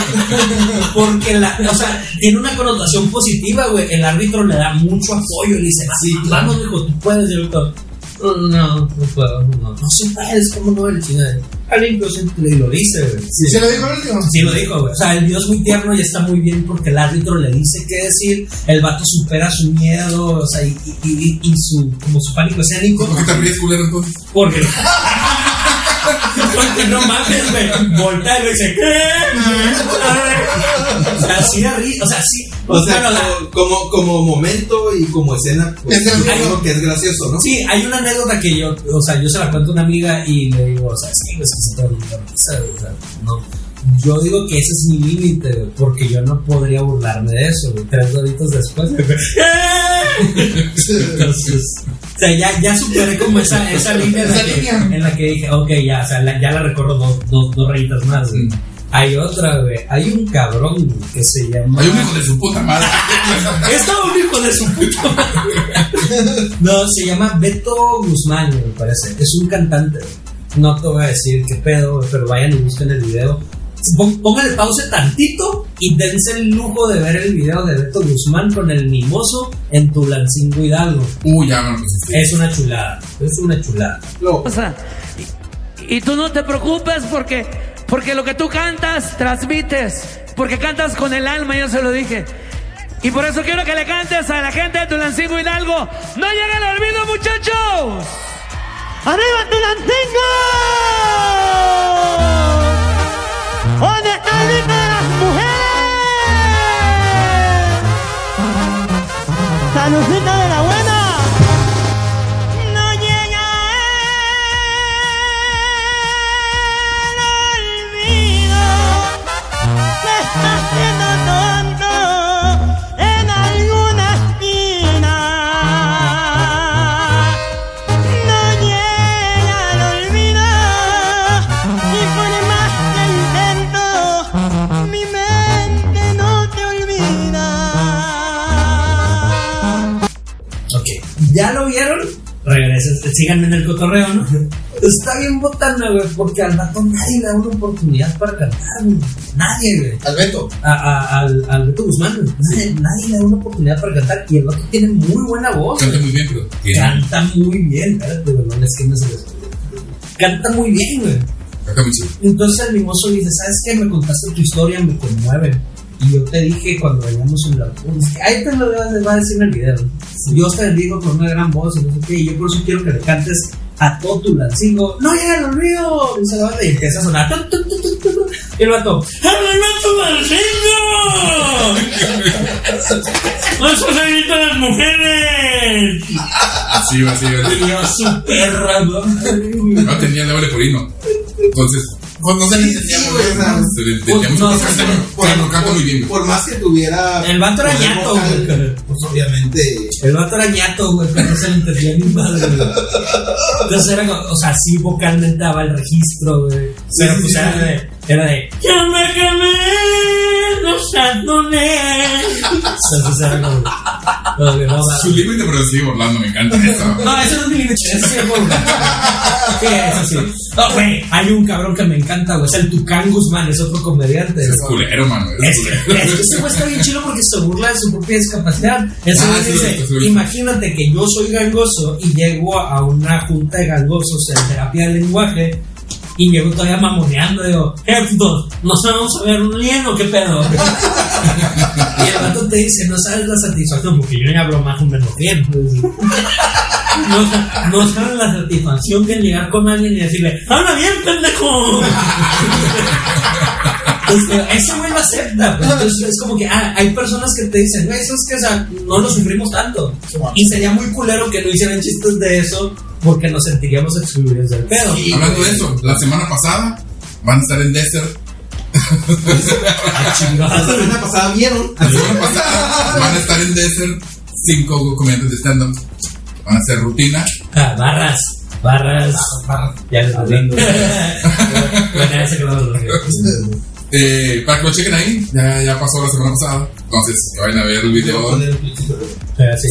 Porque, la, o sea, tiene una connotación positiva, güey. El árbitro le da mucho apoyo. Le dice, sí, vamos, hijo, tú puedes. Y otro, no, no, no puedo, no. No se puedes, ¿cómo no eres? Alguien y lo dice, güey. ¿Se lo dijo el último? Sí lo dijo, güey. O sea, el video es muy tierno y está muy bien porque el árbitro le dice qué decir, el vato supera su miedo, o sea, y, y, y- y su, como su pánico escénico. ¿Por qué te ríes, culero, entonces? Porque. Porque no mames, güey. Voltea y le dice, ¿qué? O sea, sí o sea, sí. O sea, bueno, la- como, como, como momento y como escena, pues, Es que es gracioso, ¿no? Sí, hay una anécdota que yo, o sea, yo se la cuento a una amiga y le digo, o sea, sí, pues que se te olvidó, o sea, o sea, no. Yo digo que ese es mi límite, porque yo no podría burlarme de eso, güey. Tres doritos después. <laughs> Entonces, o sea, ya, ya superé como esa, esa línea, en la, Esa que, línea. en la que dije, ok, ya, o sea, la- ya la recorro dos, dos, dos rayitas más, güey. Hay otra, güey. Hay un cabrón güey, que se llama. Hay un hijo de su puta madre. <laughs> Está un hijo de su puta madre. No, se llama Beto Guzmán, me parece. Es un cantante. No te voy a decir qué pedo, güey, pero vayan y busquen el video. Póngale pause tantito y dense el lujo de ver el video de Beto Guzmán con el mimoso en Tulancingo Hidalgo. Uy, ya me lo pusiste. Es una chulada, es una chulada. Lo- cosa. Y, y tú no te preocupes porque, porque lo que tú cantas, transmites. Porque cantas con el alma, yo se lo dije. Y por eso quiero que le cantes a la gente de Tulancingo Hidalgo. ¡No llegue el olvido, muchachos! ¡Arriba Tulancingo! ¿Dónde está el de las mujeres? ¡Salucita síganme en el cotorreo, ¿no? Está bien botana, güey, porque al vato nadie le da una oportunidad para cantar, güey. Nadie, güey. Al Beto. A, a- al, al Beto Guzmán, güey. Nadie, nadie le da una oportunidad para cantar. Y el vato tiene muy buena voz. Canta muy bien, pero. tiene- Canta muy bien, espérate, güey, no le esquimes el Canta muy bien, güey. Entonces el mimoso dice, ¿sabes qué? Me contaste tu historia, me conmueve. Y yo te dije cuando veníamos en la... dije, Ahí te lo va a decir en el video. Dios te bendigo con una gran voz y no sé qué. Y yo por eso quiero que le cantes a todo tu lancingo. ¡No llega el olvido! Y se va y empieza a sonar. tu, tu, tu, tu, tu, tu. Y el vato, ¡Eso se grita a las mujeres! Así va, así va. Tenía su perra, ¿no? No tenía doble purino. Entonces, Pues no se le entendía, o sea, se le no canta muy bien. por más que tuviera. El vato era ñato, güey. Pues obviamente. El vato era ñato, güey, pero no se le entendía ni madre, güey. Entonces era como, o sea, sí vocalmente daba el registro, güey. Pero sí, pues sí, era sí. de, era de, ¡Ya me quemé los cantones! entonces era como, no. Su límite, pero sigue burlando, me encanta eso. <laughs> No, eso no es mi límite, eso sí es. Sí, eso sí. No, güey, hay un cabrón que me encanta, güey, es el Tucán Guzmán, es otro comediante. Es culero, mano. Es Es, culero. es que ese güey está bien chido porque se burla de su propia discapacidad. Ese Ah, güey sí, dice, imagínate que yo soy gangoso y llego a una junta de gangosos en terapia del lenguaje y llego todavía mamoneando digo, Héctor, ¿no sabemos saber un lieno? ¿Qué pedo? Y el vato te dice, no sabes la satisfacción porque yo ya hablo más o menos bien. No, no sabes la satisfacción que llegar con alguien y decirle, ¡habla bien, pendejo! Entonces, ese güey lo acepta. pues. Entonces es como que ah, hay personas que te dicen, güey, eso es que o sea, no lo sufrimos tanto. Y sería muy culero que no hicieran chistes de eso porque nos sentiríamos excluidos del pedo. Hablando de eso, la semana pasada van a estar en Desert. Ah, chingados. La semana pasada vieron. La semana pasada van a estar en Desert cinco comediantes de stand-up. Van a hacer rutina. Ah, barras, barras. Ya les hablando. <laughs> bueno, ya se quedó Eh, para que lo chequen ahí, ya, ya pasó la semana pasada. Entonces, que vayan a ver el video.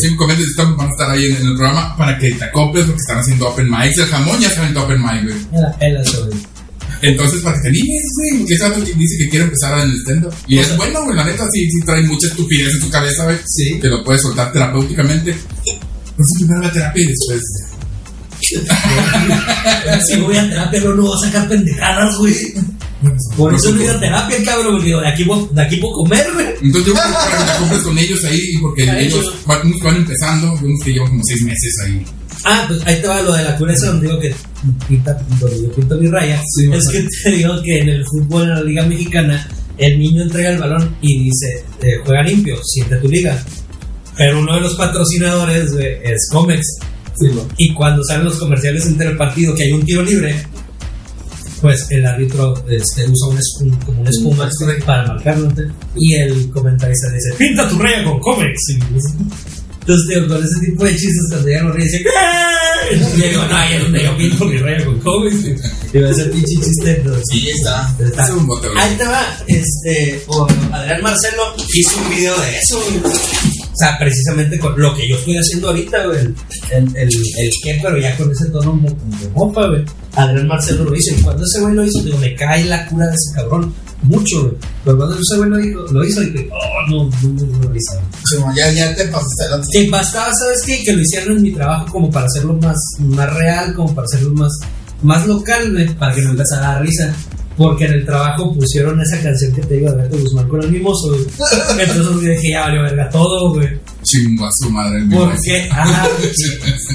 Cinco comediantes de stand-up van a estar ahí en, en el programa para que te acoples porque están haciendo open mics. El jamón ya está en open mic, güey. La pela güey. Entonces, para que te animes, güey. Porque ese dice que quiere empezar en el stand-up. Y es bueno, güey. La neta, sí, sí trae mucha estupidez en tu cabeza, güey. Sí. Que lo puedes soltar terapéuticamente. Pues primero la terapia y después. <laughs> Si voy a terapia, no, no voy a sacar pendejadas, güey. Por eso no he ido a terapia, cabrón. Porque digo, de aquí, de aquí puedo comer, güey. Entonces, yo creo que te acomples con ellos ahí, porque ellos van, unos que van empezando, y unos que llevan como seis meses ahí. Ah, pues ahí te va lo de la cura digo que pinta, donde yo pinto mi raya. Sí, es que te digo que en el fútbol, en la liga mexicana, el niño entrega el balón y dice, eh, juega limpio, siente tu liga. Pero uno de los patrocinadores güey, es Comex. Y cuando salen los comerciales entre el partido que hay un tiro libre, pues el árbitro este, usa un espum- como una espuma para marcarlo. Y el comentarista dice, pinta tu raya con Comex. Entonces, tío, con ese tipo de chistes, cuando los reyes, dicen, "¿Qué?". Y yo digo, no, ahí es donde yo pinto mi raya con Comex. Y va a ser pinche chiste. Sí, está. está. Es un. Ahí te va, este, o Adrián Marcelo hizo un video de eso. O sea, precisamente con lo que yo estoy haciendo ahorita, güey. El, el, el, qué, pero ya con ese tono de mofa, güey. Adrián Marcelo lo hizo. Y cuando ese güey lo hizo, digo, me cae la cura de ese cabrón. Mucho. Pero cuando ese güey lo, dijo, lo hizo, dije, oh, no, no, no, no lo hizo. Sí, ya, ya te pasaste. Que bastaba, ¿sabes qué? Que lo hicieran en mi trabajo como para hacerlo más, más real, como para hacerlo más, más local, güey, para que no empezara a dar risa. Porque en el trabajo pusieron esa canción que te digo de Guzmán con el mimoso, güey. Entonces dije, ya valió verga todo, güey. Chingo a su madre. mismo. Porque, ajá,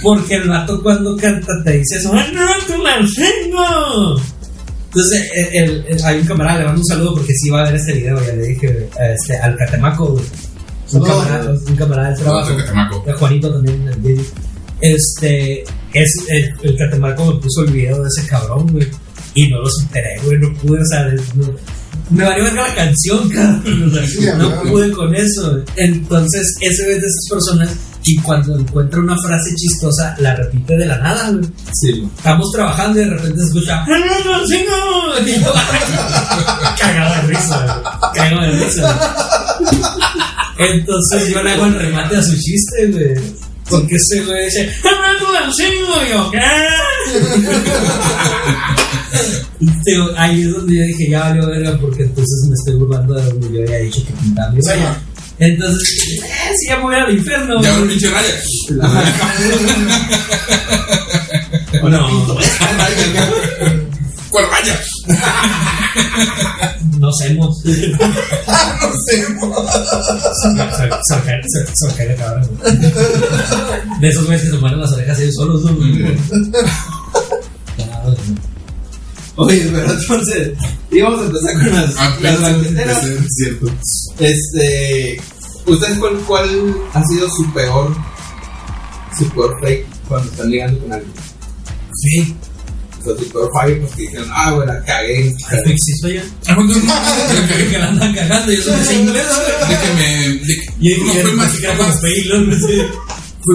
porque el vato cuando canta te dice eso, ¡Ah, no, la enseño! Entonces, el, el- hay un camarada, le mando un saludo porque sí va a ver este video, ya le dije, este, al Catemaco, güey. Un camarada, un camarada del trabajo. Juanito también, el video. Este, es el, el Catemaco me puso el video de ese cabrón, güey. Y no lo superé, güey, no pude, o sea, no- me valió la canción, cabrón. o sea, Sí, no pude con eso. Entonces, ese es de esas personas y cuando encuentra una frase chistosa, la repite de la nada, güey. Sí, Estamos trabajando y de repente se escucha, "¡Ah, no, no, sí, no!" Y yo, <laughs> Cagado de risa, güey. Cagado de risa. güey. Entonces yo le hago el remate a su chiste, güey. Porque ese güey dice, hablando de cinco, y yo, ¿qué? Digo, ahí es donde yo dije, ya valió verga, porque entonces me estoy burlando de donde yo había dicho que pintaba. Entonces, eh, sí, ya me voy al infierno. Ya un pinche raya. <laughs> No, <laughs> ¿Cuál raya? no hacemos. <laughs> No sé, Sorcaria, cabrón. De esos güeyes que se ponen las orejas ellos solos, ¿no? Oye, pero entonces, íbamos a empezar con las, Ah, las cierto. Este, ¿ustedes cuál, cuál ha sido su peor, su peor fake cuando están ligando con alguien? Sí, O sea, peor fallo, pues que dijeron, ah, güey, la cagué. Yo. Ah, bueno, no, Que la andan cagando, yo soy inglés, güey. de que me. De que, Y no, fue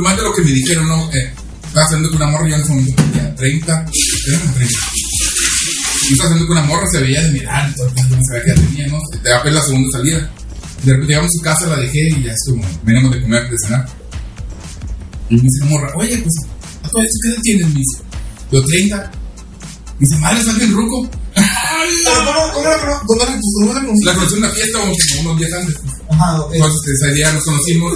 más, de lo que me dijeron, ¿no? Eh, estaba saliendo con una morra, yo en ese momento tenía 30, era como 30. Y estaba saliendo con una morra, se veía de mirar. Te la segunda salida. De repente llegamos a su casa, la dejé y ya es como, venimos de comer, de cenar. Y me dice la morra, oye, pues, ¿a todo esto qué edad tienes, mis? Yo 30. Y dice, madre, estás bien ruco. ¿cómo, cómo la cono- ¿Dónde la cómo la conocí? La conocí en una fiesta como como unos días antes. Ajá, ok. Entonces ese día nos conocimos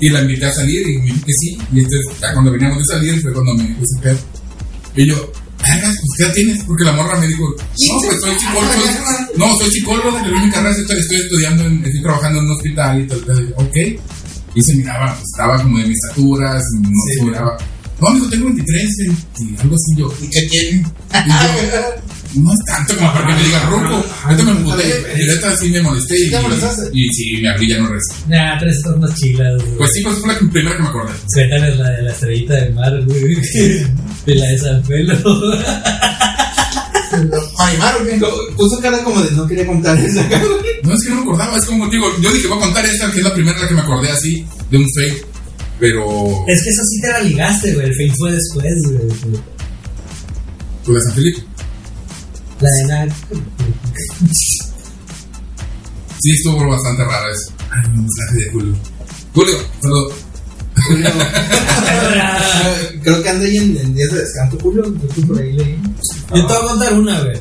y la invité a salir y me dijo que sí. Y entonces ya cuando veníamos de salir fue cuando me dijo ese pedo. Y yo, "Vergas, pues ¿qué edad tienes? Porque la morra me dijo, no, pues soy psicólogo. soy- no, soy psicólogo, terminé mi carrera, estoy, estoy estudiando, en- estoy trabajando en un hospital y todo. Y yo, ok. Y se miraba, pues, estaba como de mis estaturas, no se miraba. No, amigo, tengo 23, 20, algo así yo. ¿Y qué tiene? Y yo, <laughs> no es tanto como para que me digan ruco. Ahorita me emputé. Y neta sí me molesté. Y, ¿Te molestaste? y sí, me abrí ya no regresé. Nah, tres estás más chilas, güey. Pues sí, pues fue la primera que me acordé. Cuéntales la de la estrellita del mar, güey. <laughs> De la de San Pelo. ¿Marimar o qué? Puso cara como de no quería contar esa cara. No es que no me acordaba, es como digo, yo dije, voy a contar esta, que es la primera que me acordé así, de un fake. Pero. Es que esa sí te la ligaste, güey. El fake fue después, güey. Pues de San Felipe. La de nada. Sí, estuvo bastante rara eso. Ay, un mensaje de Julio. Julio, perdón. <laughs> Creo que anda ahí en, en días de descanso, Julio. Yo por ahí leí. Yo te voy a contar una, güey.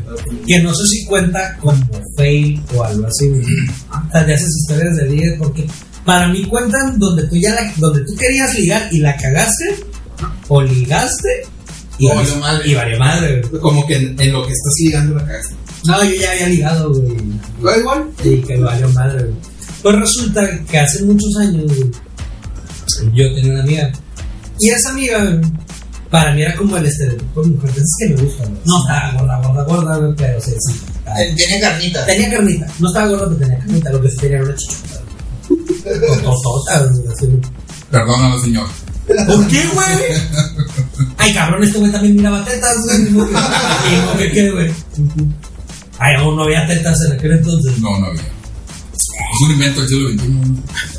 Que no sé si cuenta como fail o algo así, güey. O sea, de esas historias de 10, porque para mí cuentan donde tú ya la, donde tú querías ligar y la cagaste, o ligaste y, O valió madre. y valió madre, güey. Como que en, en lo que estás ligando la cagaste. No, yo ya había ligado, güey. Da igual. Y que valió madre, güey. Pues resulta que hace muchos años, güey, yo tenía una amiga. Y esa amiga, güey, para mí era como el estereotipo de mujer. esas que me gustan, güey. No estaba gorda, gorda, gorda, güey, pero sí, sí. Eh, Tiene carnita. Tenía carnita. No estaba gorda, pero tenía carnita. Lo que sí tenía era una chichota. güey. Totota, güey, así, güey. Perdónalo, señor. ¿Por qué, güey? Ay, cabrón, este güey también miraba tetas, güey. ¿Cómo que- ¿Y cómo que qué, güey? Ay, aún no había tetas en aquel entonces. No, no había. Es un invento del siglo XXI.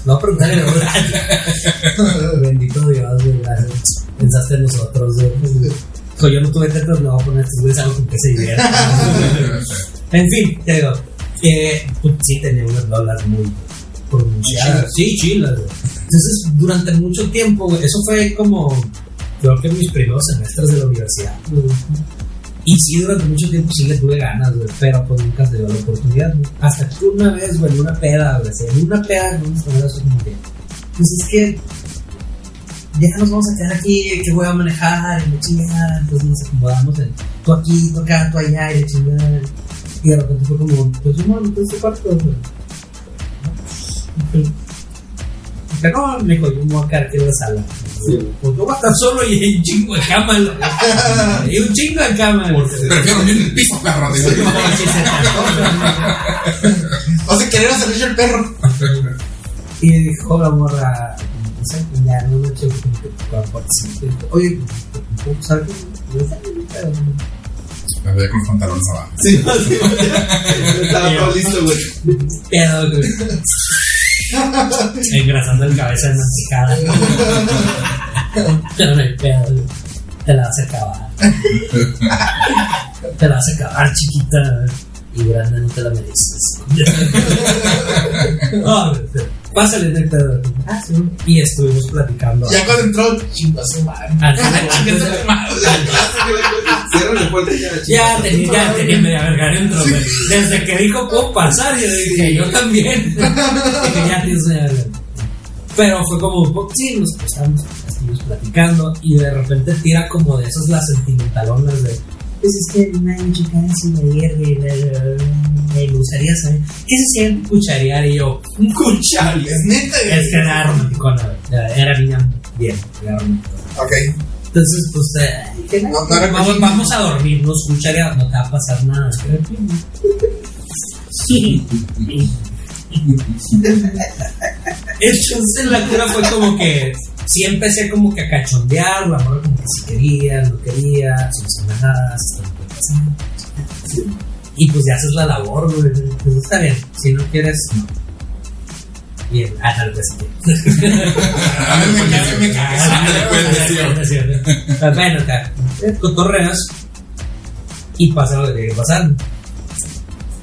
No, preguntarle, ¿verdad? <laughs> Bendito Dios, güey. gracias. Pensaste en nosotros, güey. So, yo no tuve tetas, me voy a poner estos güeyes algo con que se diviertan. en fin, te digo, que pues, sí tenía unas dólares muy pronunciadas. Sí, chilas, güey. Entonces, durante mucho tiempo, güey, eso fue como, creo que mis primeros semestres de la universidad, güey. Y sí, durante mucho tiempo sí le tuve ganas, güey, pero pues nunca se dio la oportunidad, güey. Hasta que una vez, güey, una peda, güey, en una peda, no me eso como que, pues es que ya nos vamos a quedar aquí, que voy a manejar, y la chingada, entonces nos acomodamos en tú aquí, tú acá, tú allá, y la chingada. Y de repente fue como, pues voy a este cuarto, güey. Y dije, no, me dijo, yo me voy a quedar aquí en la sala. Pues yo voy a estar solo y hay un chingo de cama, <laughs> hay un chingo de cama. Prefiero dormir en el piso, perro. digo. No, antoja, O sea, querer hacerle el perro. Y dijo la morra, no sé, ya una noche como que para participar. Oye, ¿puedo usar algo? Yo, "Sí, pero no". Me voy con los pantalones abajo. Sí, sí. <laughs> Estaba todo listo, güey. Pedo, güey. Engrasando el cabeza en mantecada. Pero no hay pedo. Te la vas a acabar. Te la vas a acabar, chiquita. Y grande no te la mereces. <laughs> No, güey, Pásale, neta. Ah, sí. Y estuvimos platicando. Ya cuando entró, chingo a su madre. Al <laughs> final- Cierra la puerta y ya tenía, ya tenía media verga adentro. Desde que dijo puedo pasar, yo dije, yo también. dije, ya tienes media verga. Pero fue como, sí, nos pasamos, estuvimos platicando y de repente tira como de esas las sentimentalonas de. Pues es que una chica así me hierve, me gustaría saber qué se siente cucharear y yo, un cucharear. Es neta. Es que era romanticona, güey. Era- niña bien, era romanticona. Ok. Entonces, pues, eh, No, no vamos, vamos a dormirnos, cucharear, no te va a pasar nada. <laughs> Entonces la cura fue como que sí empecé como que a cachondear, la morra como que si quería, no quería, puede pasar. Y pues ya haces la labor, güey. Pues está bien, si no quieres, no. Bien, ah, tal vez sí. <laughs> A mí me cae, me cae. Ándale, pues, Bueno, acá, cotorreas y pasa lo que tiene que pasar.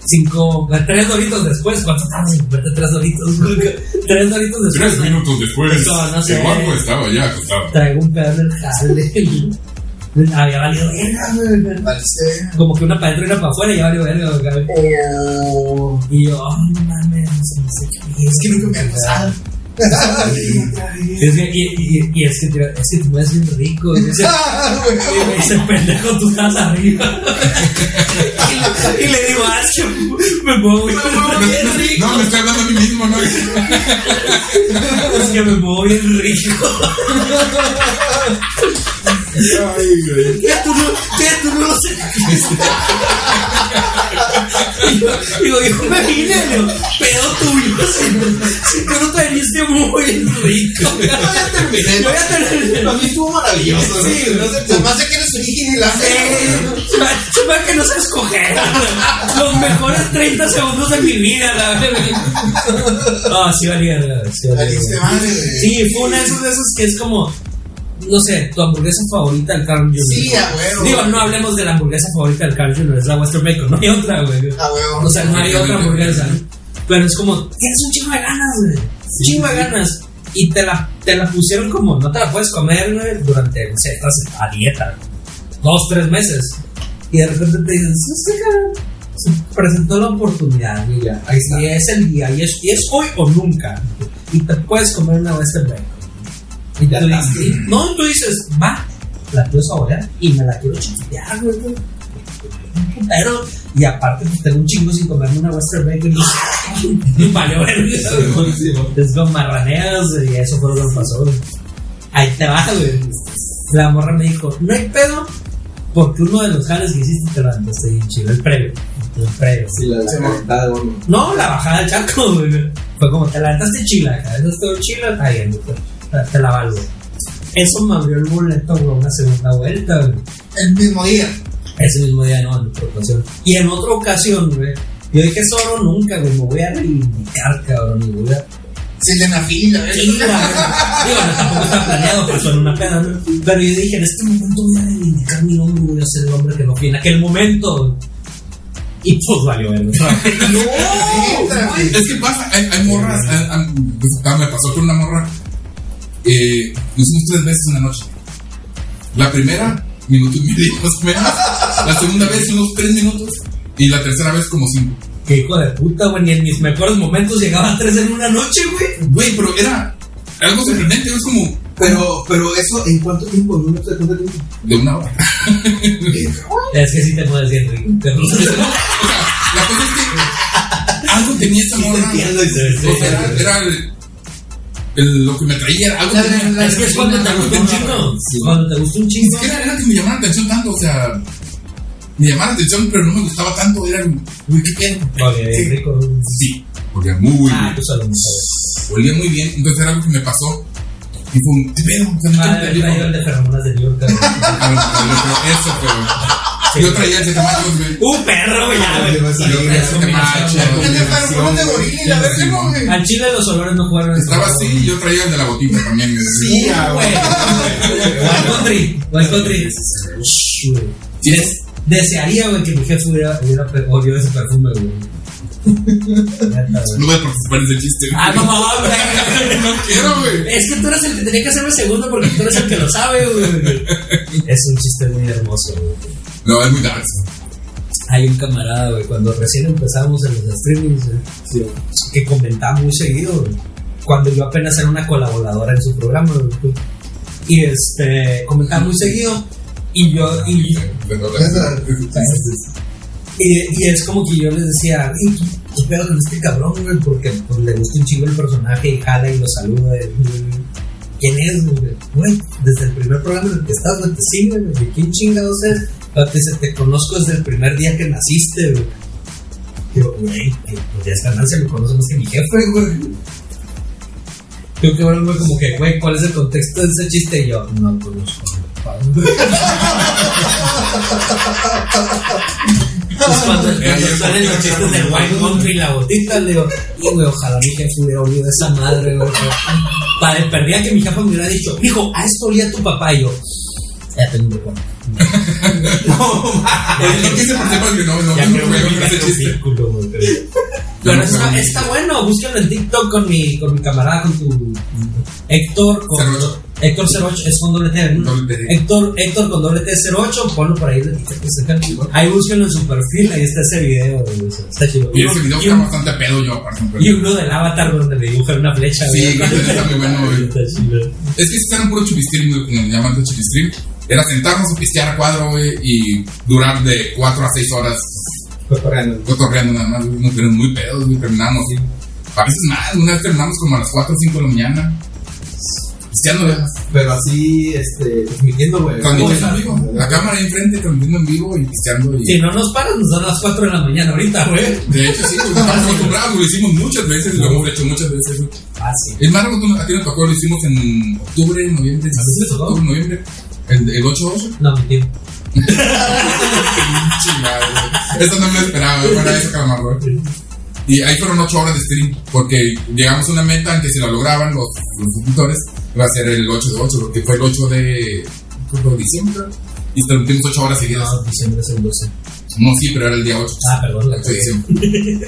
Cinco, tres doritos después, ¿cuánto tardas en comprarte tres doritos? <laughs> tres doritos después. Tres minutos después, No, no sé. el guapo estaba ya acostado. Traigo un pedazo del jale. Había valido verga. Como que una para adentro y una para afuera y ya valió verga, güey. Oh. Y yo, ay, no mames, no sé qué. Es que nunca me ha pasado. Es que, y, y, y es que, tío, es que tú me ves bien rico. Y me dice, y me dice, pendejo, tú estás arriba. y, le, y le digo, ah, es que me muevo bien rico. No, me estoy hablando a mí mismo, ¿no? Es que me muevo bien rico. Ay, güey. Que tú no, que tú no lo sé. <laughs> Digo, digo, hijo, me vine, digo, pedo tuyo. Si, si tú no te viniste muy rico. Yo ya terminé. Yo ya terminé. A mí estuvo maravilloso. Sí, ¿no? sé, Además de que eres origen y la Chupa que no sé escoger. Los mejores 30 segundos de mi vida, la verdad. No, sí valía, sí valía. Sí, fue una de esas, esas que es como, no sé, tu hamburguesa favorita del Carl Jr. Sí, a huevo. Digo, no hablemos de la hamburguesa favorita del Carl Jr., es la Western Bacon, no hay otra, güey. A huevo. O sea, no hay otra hamburguesa. ¿no? Pero es como, tienes un chingo de ganas, güey. Un chingo de ganas. Y te la, te la pusieron como, no te la puedes comer, güey, durante, no sé, estás a dieta, dos, tres meses. Y de repente te dicen, "Sí, cabrón, se presentó la oportunidad, y ya, ahí está. Y es el día, y es, y es hoy o nunca. Y te puedes comer una Western Bacon. Y tú dices, no, tú dices, va, la quiero saborear y me la quiero chiquitear, güey. putero. Y aparte, pues tengo un chingo sin comerme una Western Bacon. Y <laughs> valió. Es con marraneas y eso fue lo que pasó, güey. Ahí te va, güey. La morra me dijo, no hay pedo, porque uno de los jales que hiciste te levantaste bien chido, el previo. El previo. Sí, la, la. No, la bajada del charco, güey. Fue como, te levantaste chila, eso todo chila, está bien, güey. Te- la valgo. Eso me abrió el boleto, güey, una segunda vuelta, güey. El mismo día. Ese mismo día, no, en otra ocasión. Y en otra ocasión, güey, yo dije, solo nunca, güey, me voy a reivindicar, cabrón, y voy a Se le la fila, ¿ves? Sí, la. Digo, no, tampoco está planeado, pero suena una pena, ¿no? Pero yo dije, en este momento voy a reivindicar mi nombre, voy a ser el hombre que no fui en aquel momento. Y pues valió verga. <laughs> Güey. Es que pasa, hay, hay morras, hay- hay- pues, me pasó con una morra, eh, lo hicimos tres veces en la noche. La primera, minuto y <laughs> medio más o menos. La segunda vez, unos tres minutos. Y la tercera vez, como cinco. Qué hijo de puta, güey, ni en mis mejores momentos llegaba a tres en una noche, güey. Güey, pero era algo sorprendente, es como Pero, pero eso, ¿en cuánto tiempo? ¿No te cuánto tiempo? de una hora. Es que sí te puedes <laughs> decir. O sea, la cosa es que algo tenía esa morra. O sea, era, era el, el- lo que me traía, era algo La- Es que es cuando te gusta un chingo. Cuando te gusta un chingo. siquiera era que me llamara la atención tanto, o sea, me llamaba la atención, pero no me gustaba tanto. Era, uy, qué pedo. Oye, bien rico. Sí, olía muy Ah, bien. tú no sabes. Olía muy bien, entonces era algo que me pasó. Y fue un, ¿qué pedo? O sea, Ah, el de feromonas de New York. <laughs> Eso, pero. Yo traía el de tamaños, güey. Un perro, güey. Yo traía el de me macho. encanta. El de gorila la verga, güey. Al chile los olores no jugaron. Estaba así yo traía el de la botita también. Sí, ah, Güey. Wild Country. Desearía, güey, que mi jefe hubiera, olido ese perfume, güey. No voy a participar en ese chiste. güey. Ah, no mames. no quiero, güey. Es que tú eres el que tenía que hacerme segundo porque tú eres el que lo sabe, güey. <laughs> Es un chiste muy hermoso, güey. No, es muy dark. Hay un camarada, güey, cuando recién empezamos en los streamings, güey, que comentaba muy seguido, güey, cuando yo apenas era una colaboradora en su programa, güey, y este, comentaba muy seguido, y yo, y, y, y es como que yo les decía, "Ey, ¿qué- ¿qué pedo con este cabrón, güey? Porque pues, le gusta un chingo el personaje y jala y lo saluda. ¿Quién es, güey? Güey, desde el primer programa en el que estás, güey, te sigue, güey. ¿De quién chingados es? Te dice, te conozco desde el primer día que naciste, güey. Yo, güey, eh, pues ya es ganancia, me conoce más que mi jefe, güey. Yo que bueno, güey, como que, güey, ¿cuál es el contexto de ese chiste? Y yo, no conozco a mi. Pues cuando, <laughs> cuando salen los chistes del White Country y la botita, le digo, güey, ojalá mi jefe hubiera olido esa madre, güey. Para perdía que mi jefa me hubiera dicho, hijo, a esto olía tu papá. Y yo, ya tengo un recuerdo. <laughs> No quise participar porque no, no, Ya no, con ese chiste. Pero no está, está bueno, búsquenlo en TikTok con mi, con mi camarada, con tu Héctor, con. Héctor 08, es con doble T, ¿no? Héctor, Héctor con doble T 08, ponlo por ahí TikTok, cae. Ahí búsquenlo en su perfil, ahí está ese video, está chido. Y ese video y, está un- bastante pedo yo, aparte. y uno del avatar donde me dibujan una flecha, Sí, <laughs> está muy bueno. Está chido. Es que si eran puro chupistream, como le llaman de chupistream. Era sentarnos a pistear a cuadro, güey, y durar de 4 a 6 horas Cotorreando. cotorreando nada más, güey. Nos vieron muy pedos, güey, terminamos, sí. A veces más, una vez terminamos como a las 4 o 5 de la mañana. Pisteando, güey. Pero así, este, transmitiendo, güey. Transmitiendo en vivo. La cámara ahí enfrente, transmitiendo en vivo y pisteando. Y... Si no nos paras, nos dan las 4 de la mañana ahorita, güey. De hecho, sí, güey, estamos <laughs> acostumbrados, lo hicimos muchas veces, lo hemos hecho muchas veces, güey. Ah, sí. Es más, a ti nos tocó, lo hicimos en octubre, noviembre, ¿A tocó? octubre, noviembre, el, el 8-8. No, mentira. Esto no me lo esperaba, para eso calamar, güey. Y ahí fueron 8 horas de stream, porque llegamos a una meta en que si la lograban los, los suscriptores, iba a ser el 8 de 8, porque fue el 8 de, que diciembre, y transmitimos 8 horas seguidas. No, diciembre es el 12. No, sí, pero era el día 8. Ah, perdón, la 8 de diciembre.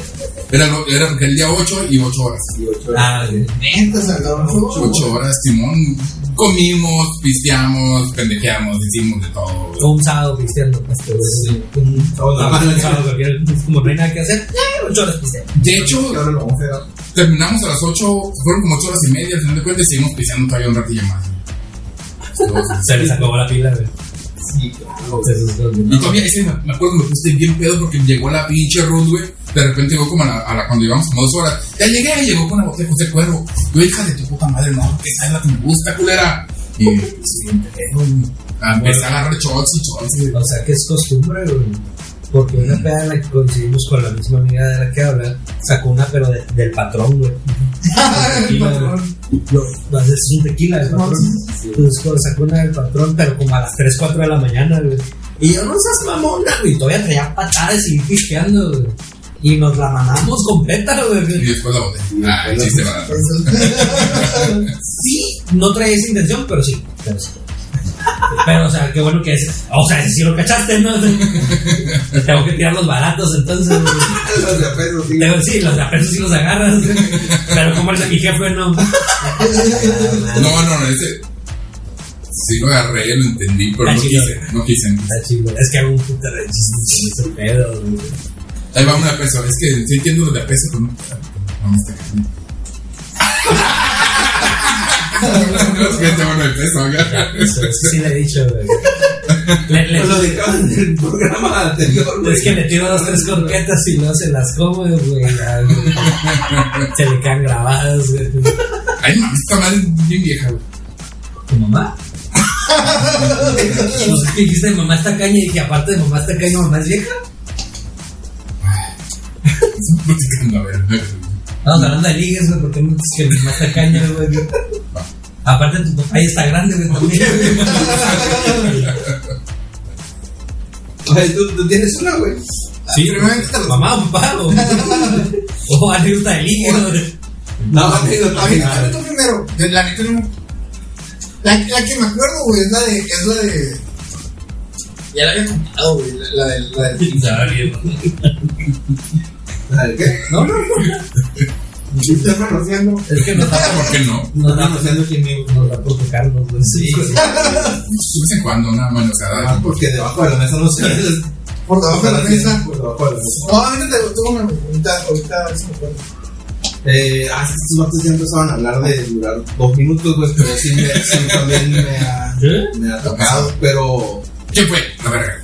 Era, lo- era porque el día 8 y 8 horas. Y ocho horas. Ah. Neta, se hablaron mucho. 8 horas, Simón. Comimos, pisteamos, pendejeamos, hicimos de todo. Como un sábado. Este, güey, sí. Un Sábado normal. un sábado cualquiera, pues, Como no hay nada que hacer, eh, ocho horas cristiano. De hecho, terminamos a las 8, fueron como 8 horas y media, al final de cuentas, y seguimos pisteando todavía un ratillo más. Se les acabó la pila, güey. Sí, Y todavía, ese, me me acuerdo que me puse bien pedo porque llegó la pinche Ruth, güey. De repente llegó como a la, a la- cuando llevamos como dos horas. Ya llegué, llegó con una botella de José Cuervo. Yo, hija de tu puta madre, no, que esa es la que me gusta, culera. Y bien pedo, güey. Empecé a agarrar shots y shots. O sea, que es costumbre, güey. Porque una peda en la que coincidimos con la misma amiga de la que habla, sacó una, pero de- del patrón, güey. <laughs> Güey. Lo, lo haces un tequila del patrón. Entonces, cuando sacó una del patrón, pero como a las 3, 4 de la mañana, güey. Y yo, no seas mamona, güey. Todavía traía patadas y pisteando, güey. Y nos la mandamos completa, Y güey. después la botella. Ah, el chiste barato. <laughs> Sí, no traía esa intención, pero sí. Pero sí. Pero, o sea, qué bueno que es. O sea, si lo cachaste, ¿no? Tengo que tirar los baratos, entonces. Los de a peso, sí. Tengo- sí, los de a peso sí los agarras. Pero como el de mi jefe, no. No, no, no, ese. Sí lo agarré, lo entendí, pero Ah, no sí, quise, no quise. Está chido. Es que hago un puto de chistes con ese pedo, güey. Ahí va una de peso. Es que sí entiendo lo de a peso, pero no. No me está cayendo. No, es que este bueno de peso. Eso, eso sí le he dicho, güey. Le- le- Pues lo dijeron en el programa anterior, güey. es que le tiro dos, tres croquetas y no se las come, güey. Se le quedan grabadas, güey. Ay, no, esta madre es bien vieja, güey. ¿Tu mamá? Pues es que dijiste mamá está caña y dije, aparte de mamá está caña, mamá es vieja. Estoy platicando, a ver. Estamos hablando de ligues, güey, porque no dices que mamá está caña, güey. Aparte tu papá ya está grande, güey, también. <laughs> Oye, ¿tú, tú tienes una, güey. Sí, mamá o papá, o, <laughs> o anécdota de ligue, güey. No, anécdota. A tú primero. La neta no. La, la que me acuerdo, güey, es la de. Es la de. Ya la había contado, güey. La, la de. La de <laughs> Ya, bien. ¿Sabes qué? No, no, no. Estás manoseando. Es que nos da, ¿Por qué no? nos Están da, anunciando aquí en vivo. nos da por tocarnos, güey. Sí, De vez en cuando, o sea, Ah, porque debajo de la mesa no se Por debajo de la mesa. Por debajo de la mesa. No, ahorita te gustó una. Ahorita, ahorita, a ver si me acuerdo. Eh, ah, estos vatos ya empezaban a hablar de durar dos minutos, güey, pero sí, me, sí también me ha, me ha tocado, pero, ¿Qué fue? La verga.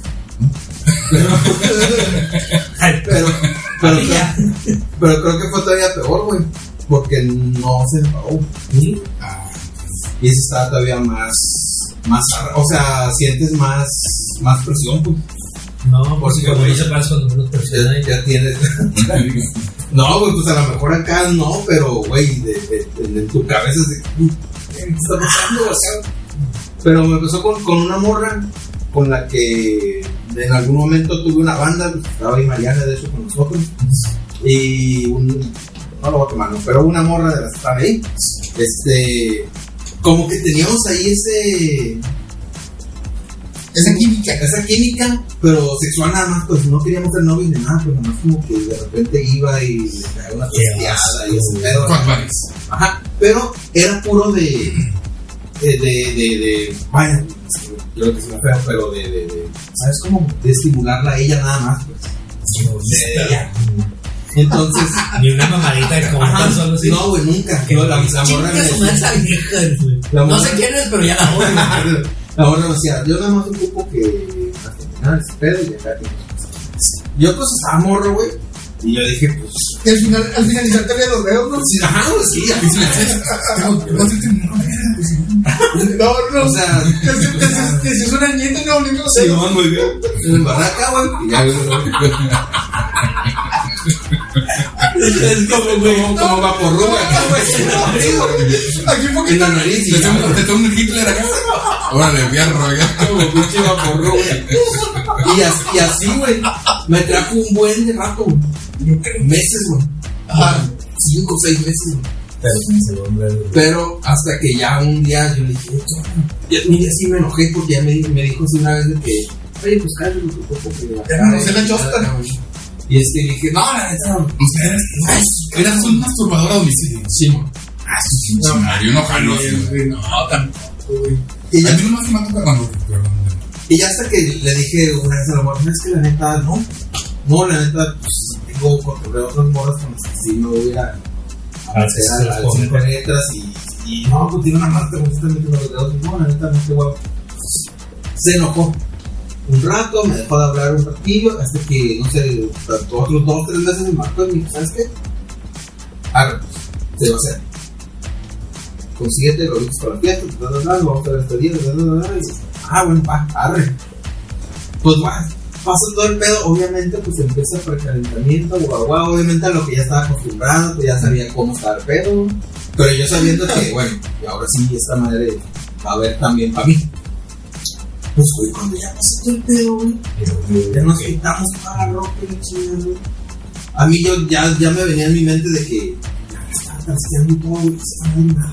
Ay, pero, <laughs> pero, creo, <laughs> pero creo que fue todavía peor, güey, porque no se pagó. Y eso está todavía más, más, o sea, sientes más, más presión, pues. No, Por porque si como dice Paz cuando menos presiona y Ya, tienes. <laughs> no, güey, pues a lo mejor acá no, pero, güey, de, de, de- de tu cabeza. ¿Qué está pasando? O sea, pero me empezó con, con una morra con la que en algún momento tuve una banda, estaba ahí Mariana, de hecho, con nosotros. Y un. No lo voy a tomar, ¿no? pero una morra de las que estaba ahí. Este. Como que teníamos ahí ese Esa química. esa química, pero sexual nada más, pues no queríamos ser novios ni nada, pues nada más como que de repente iba y le caía una testeada y ese pedo. Ajá, pero era puro de. de. de. de, de vaya, creo que una feo, pero de, de, de. ¿Sabes cómo? De estimularla a ella nada más, pues. De ella. Entonces. <laughs> Ni una mamadita de tan solo así. no, güey, nunca. No, la, la morra me güey. La No morra- sé quién es, pero ya la odio. <laughs> La morra me decía, yo nada más ocupo que hasta terminar ese pedo y acá. Yo pues estaba morro, güey. Y yo dije, pues. Y al final, al finalizar te los dedos, ¿no? sí, ajá, sí, le dices, tengo que. No, no. O sea, Te haces una nieta no los dedos. Simón, muy bien. En barraca, güey. Es como, güey. Acá, Aquí un En poquito. la nariz te tengo un Hitler acá. Órale, fierro, ya. Como pinche. Y así, y así, güey. Me trajo un buen de rato, güey. Meses, güey. Ajá. Cinco o seis meses, güey. Pero hasta que ya un día yo le dije, un día sí me enojé porque ya me, me dijo así una vez de que, oye, pues cállate tu cuerpo que Ya no sé la chosta. Y este le dije, no, la neta no. O sea, eras, eras un masturbador a domicilio. Sí. Ah, madre, yo no jalo güey. No, tampoco, güey. Y A ya, mí nomás se me toca cuando. y ya hasta que le dije una vez a la morra, es que la neta no. No, la neta, pues tengo cotorreo otras morras con las que sí me voy a Ah, hacer sí, a sí, las sí, cinco letras y, y no, pues tiene una más te gusta metiendo los dedos. No, la neta, no te huevo. Se enojó. Un rato, me dejó de hablar un ratillo, hasta que, no sé, otros dos, tres meses me marcó y me dijo, ¿sabes qué? Arre, se va a hacer. Consíguete los listos para la fiesta, vamos a ver este día, ah, bueno, va, arre. Pues va, pasa todo el pedo, obviamente, pues empieza el precalentamiento, guau, guau, obviamente a lo que ya estaba acostumbrado, pues ya sabía cómo estaba el pedo, pero yo sabiendo que, bueno, ahora sí, esta madre va a haber también para mí. Pues, güey, cuando ya pasó todo el pedo, güey, ya nos quitamos toda la ropa y la chingada, güey. A mí yo ya, ya me venía en mi mente de que ya me estaba trasteando todo, güey, está nada,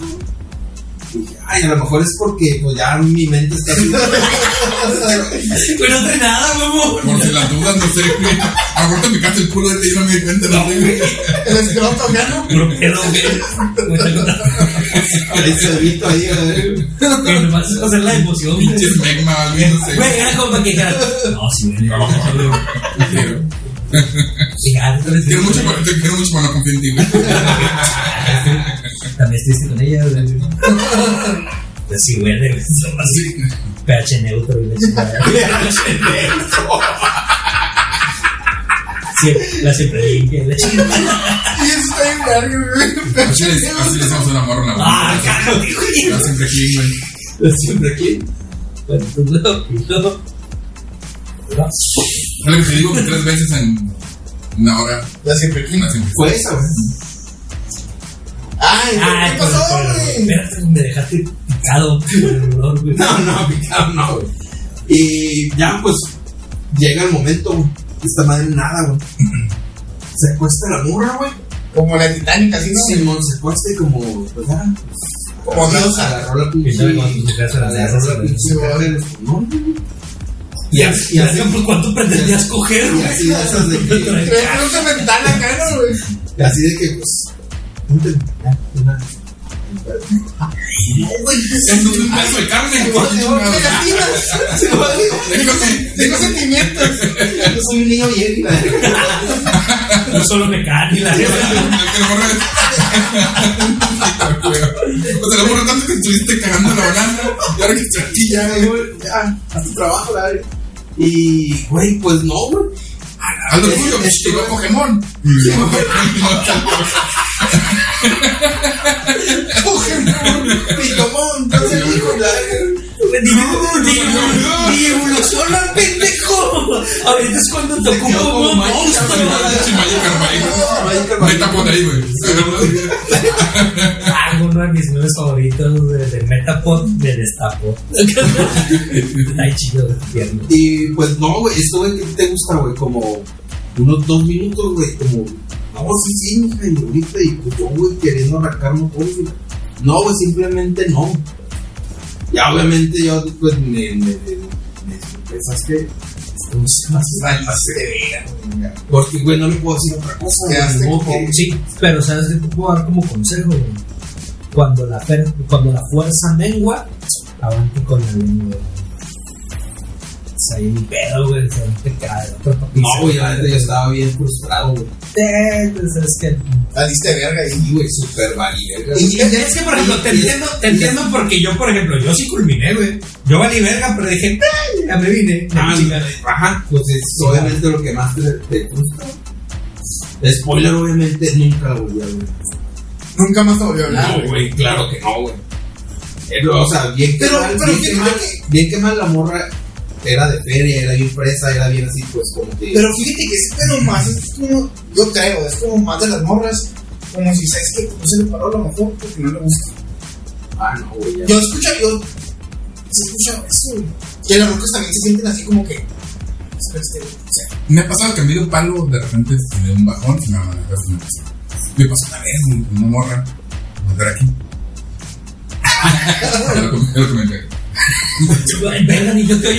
dije, ay, a lo mejor es porque pues ya mi mente está así. <laughs> No trae nada, huevo. Por si las dudas, no sé, güey. A lo mejor te picaste el culo de ti y no me di cuenta, no sé, güey. El escroto, ¿ya no? Puro pedo, güey. Güey, tengo- Ahí güey. Güey, nomás es hacer la emoción. Pinches megma, güey, no sé. Güey, era como para que dijeran, no, sí, güey. Quiero- eres Quiero mucho, pero- te quiero mucho, pero no confío en ti, güey. <laughs> También estuviste con ella, güey. Pues sí, son así. Sí. pH neutro y la chingada. <laughs> Siempre, la siempre limpia y la chingada. Y eso está bien largo, güey. Así le así le decimos a una morra, Ah, Yo siempre aquí, güey. yo. Siempre aquí. Bueno, pues no, y no. Es lo que te digo que tres veces en una hora. Ya siempre aquí. Una siempre. Fue esa, güey. Ay, Ay, ¿qué pasó, güey? me dejaste picado por el olor, güey. No, no, picado, no, güey. Y ya, pues, llega el momento, güey. Esta madre nada, güey. Se acuesta la morra, güey. Como la Titanic, así, ¿no? Simón se acuesta y como, pues ya. pues, Como diosa. Agarró la pinche. Y cara y. Y Y así- y así- pues, ¿cuánto pretendías coger, Y güey? así de esas de que. Trae ¿no, güey? y así de que, pues. No, carne. Tengo sentimientos. Yo soy un niño bien. No solo me cagan y la O borra tanto que estuviste cagando la banana y ahora que estoy ya. Ya, haz tu trabajo, la. Y, güey, pues no, güey. Lo tuyo, llegó Pokémon. Pitomón, no se dijo la verga. Ni evoluciona, pendejo. Ahorita es cuando te ocupo como un monstruo. Meta por ahí, güey. Ah, uno de mis memes favoritos de, Metapod me destapo. <laughs> Ahí chido, tierno. Y pues no, güey, esto, güey, ¿qué te gusta, güey? Como unos dos minutos, güey, como, no, sí, sí, mija, y ahorita, y pues yo, güey, queriendo arrancarme todo, güey. No, güey, simplemente no. Ya, obviamente, yo, pues, me, me, me, me ¿sabes qué? Esto es más Porque, güey, no le puedo decir otra cosa, güey. Sí, pero ¿sabes qué te puedo dar como consejo? güey? Cuando la, cuando la fuerza mengua, avante con la lengua. Es ahí mi pedo, güey. Se te cae otro papi. No, güey, la neta, yo estaba bien frustrado, güey. Eh, pues es que. Saliste de verga ahí. Güey, súper valiente. Y es que, por ejemplo, te entiendo, te entiendo porque yo, por ejemplo, yo sí culminé, güey. Yo valí verga, pero dije, "Ay, ya me vine. Ah, me chingaron". Ajá, pues es obviamente lo que más te, te gusta. Spoiler, obviamente, nunca lo volví a ver. Nunca más te volvió a hablar, No, güey. claro que no, güey. O sea, bien que, Pero- mal, pero bien, que fíjate mal, que- bien que mal la morra era de feria, era bien fresa, era bien así, pues como que. Pero fíjate que ese pedo más es como, yo creo, es como más de las morras, como si sabes que no se le paró a lo mejor porque no le gusta. ah, no, güey, ya. Yo escucho, yo se escucha eso. Que las rocas también se sienten así como que. Este, o sea, Me ha pasado que me dio un palo, de repente me dio un bajón, me va a manejar, se me pasó. Me una vez, una morra, volver aquí. <laughs> Ya lo com- ya verga, ni yo te oí.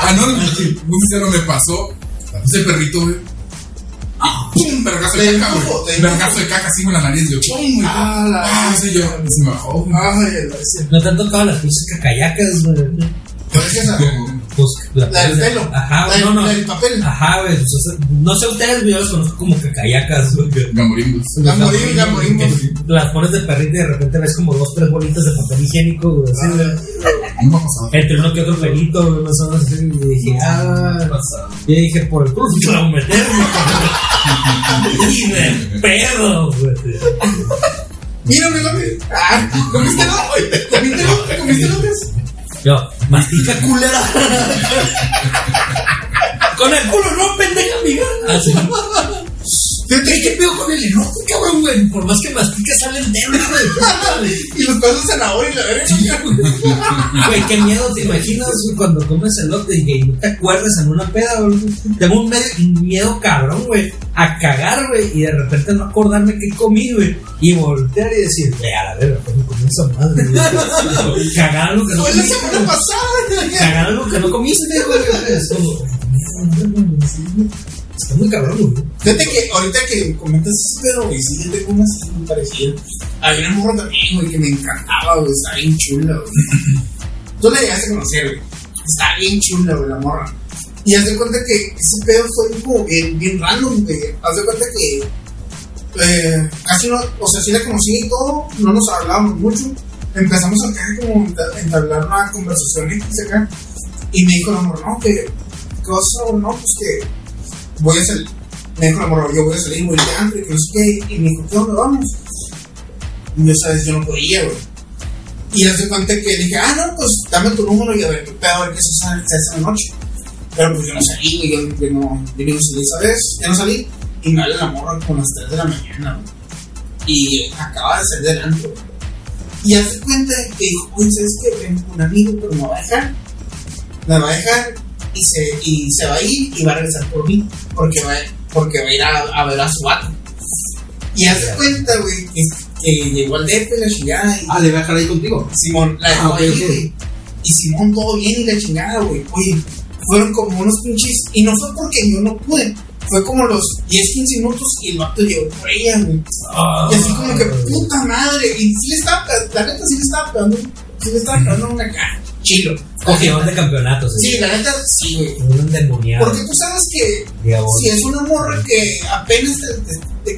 Ah, no, sincero me pasó. La puse el perrito, güey. Y ¡pum! Vergazo de caca, güey. Vergazo de caca así con la nariz, yo, ¡pum! güey. Ah, la- Ah, sí, yo, y se me bajó, güey. ay, ese- No te han tocado las pinches cacayacas, güey. Pues La del pelo. Ajá, La del- no, no. la del papel. Ajá, güey. pues, o sea, no sé ustedes, yo las conozco como cacayacas, güey. Gamborimbos. Gamborimos, gamborimos. Las pones de perrito y de repente ves como dos, tres bolitas de papel higiénico, güey. así, güey. Pasado. Entre uno que otro pelito, güey, más o menos así. Y dije, ah. Y dije, por el culo te la voy a meter, güey. <laughs> Y de pedo, güey. Mira, mira, mira. Ah, ¿comiste no? ¿Comiste no? ¿Comiste no? Yo, mastica culera. <laughs> Con el culo, no, pendeja, amiga. Así. Fíjate, ¿qué pedo con el elote, cabrón, güey? Por más que mastique, sale entero, güey. Y los de zanahoria y la verga. Güey, qué miedo te imaginas güey, cuando comes elote y que no te acuerdas en una peda, güey. Tengo un, miedo cabrón, güey, a cagar, güey, y de repente no acordarme qué comí, güey, y voltear y decir, ve a la verga, pues comí esa madre, güey. Cagar algo que no Fue la comiste, semana güey. pasada. Cagar algo que no comiste, güey. Es como, güey, está muy cabrón, güey. Fíjate que ahorita que comentas ese pedo, güey, sí, yo tengo así muy parecida. Había una morra también, güey, que me encantaba, güey, estaba bien chula, güey. Tú la llegaste a conocer, güey. Está bien chula, güey, la morra. Y haz de cuenta que ese pedo fue como bien, random, güey. Haz de cuenta que eh, casi no, o sea, sí la conocí y todo, no nos hablábamos mucho. Empezamos acá como entablar una conversación X. Y me dijo la morra, no, que, ¿qué? No, pues que voy a salir. Me dijo la morra, yo voy a salir, voy a ir de antro, y que no sé qué. Y me dijo, ¿qué dónde vamos? Y yo, sabes, yo no podía, güey. Y hace cuenta que dije, ah, no, pues dame tu número y a ver qué pedo, a ver qué se hace esa noche. Pero pues yo no salí, güey, yo, yo no, yo no salí esa vez, ya no salí. Y me habla la morra con las 3 de la mañana, güey. Y acaba de salir del antro, güey. Y hace cuenta que dijo, oye, ¿sabes qué? Ven un amigo, pero me va a dejar. Me va a dejar y se, y se va a ir y va a regresar por mí. Porque va, porque va a ir a, a ver a su vato. Y hace cuenta, güey, que, que llegó al DF la chingada y Ah, le voy a dejar ahí contigo. Simón la Ah, dejó ok, ahí, güey. Y Simón todo bien y la chingada, güey. Oye, fueron como unos pinches. Y no fue porque yo no pude. Fue como los 10, 15 minutos y el vato llegó por ella, güey. Y así como que, puta madre. Y sí le estaba, la neta sí le estaba pegando, sí le estaba pegando una cara. Chilo. Cogedor de campeonatos. Sí, la neta, sí, güey. Un endemoniado. Porque tú sabes que Diabólico. si es una morra que apenas te, te, te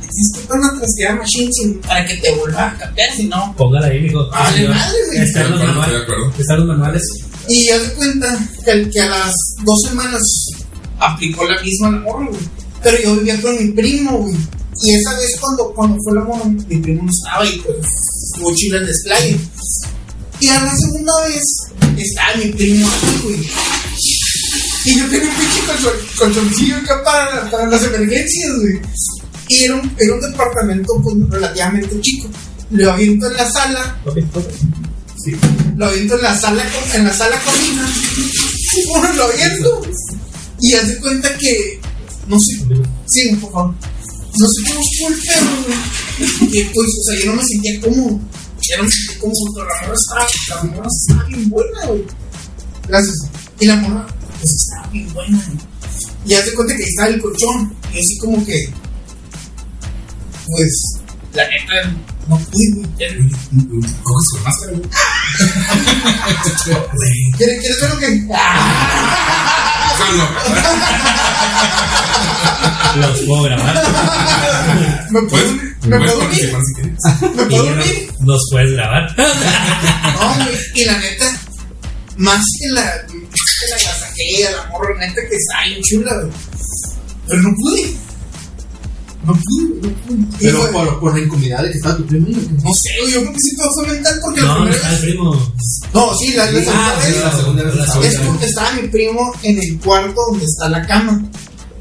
le tienes que poner una tranquilidad machine sin- para que te vuelva a capear, si no. Póngala ahí, mijo. Vale, madre, güey. Están los acuerdo. Están los manuales. Y haz de cuenta que, que a las dos semanas aplicó la misma la morra, güey. Pero yo vivía con mi primo, güey. Y esa vez cuando, cuando fue la morra, mi primo no estaba y pues chido el despliegue. Y a la segunda vez estaba mi primo aquí, güey. Y yo tenía un pinche colchon- colchoncillo acá para, para las emergencias, güey. Y era un, era un departamento pues, relativamente chico. Lo aviento en la sala. Sí. Lo aviento en la sala, en la sala cocina. Bueno, lo aviento. Y haz de cuenta que. No sé. Sí, por favor. No sé cómo estuvo el perro, güey. Y pues, o sea, yo no me sentía cómodo. Cómodo. Pero la morra estaba, la morra estaba bien buena, güey. Gracias. Y la morra, pues estaba bien buena, güey. Y haz de cuenta que ahí estaba el colchón. Y así como que. Pues, la neta, no pude, güey. Ya- Coges con máscara, güey. ¿Quieres, ¿Quieres ver lo que.? Los puedo grabar. ¿Me puedo, ¿puedes, ¿me puedes puedo unir? participar si quieres? ¿Me puedo unir? Nos puedes grabar. No, güey. Y la neta, más que la, más que la gasaquea, la morra, neta que está bien chula, güey. Pero no pude. No. Y Pero fue- por, por la incomodidad de que estaba tu primo. No sé, güey, yo creo que sí todo fue mental porque No, no está el primo. No, sí, la, la Sí, segunda ah, vez. sí, la segunda vez La Es porque estaba mi primo en el cuarto donde está la cama.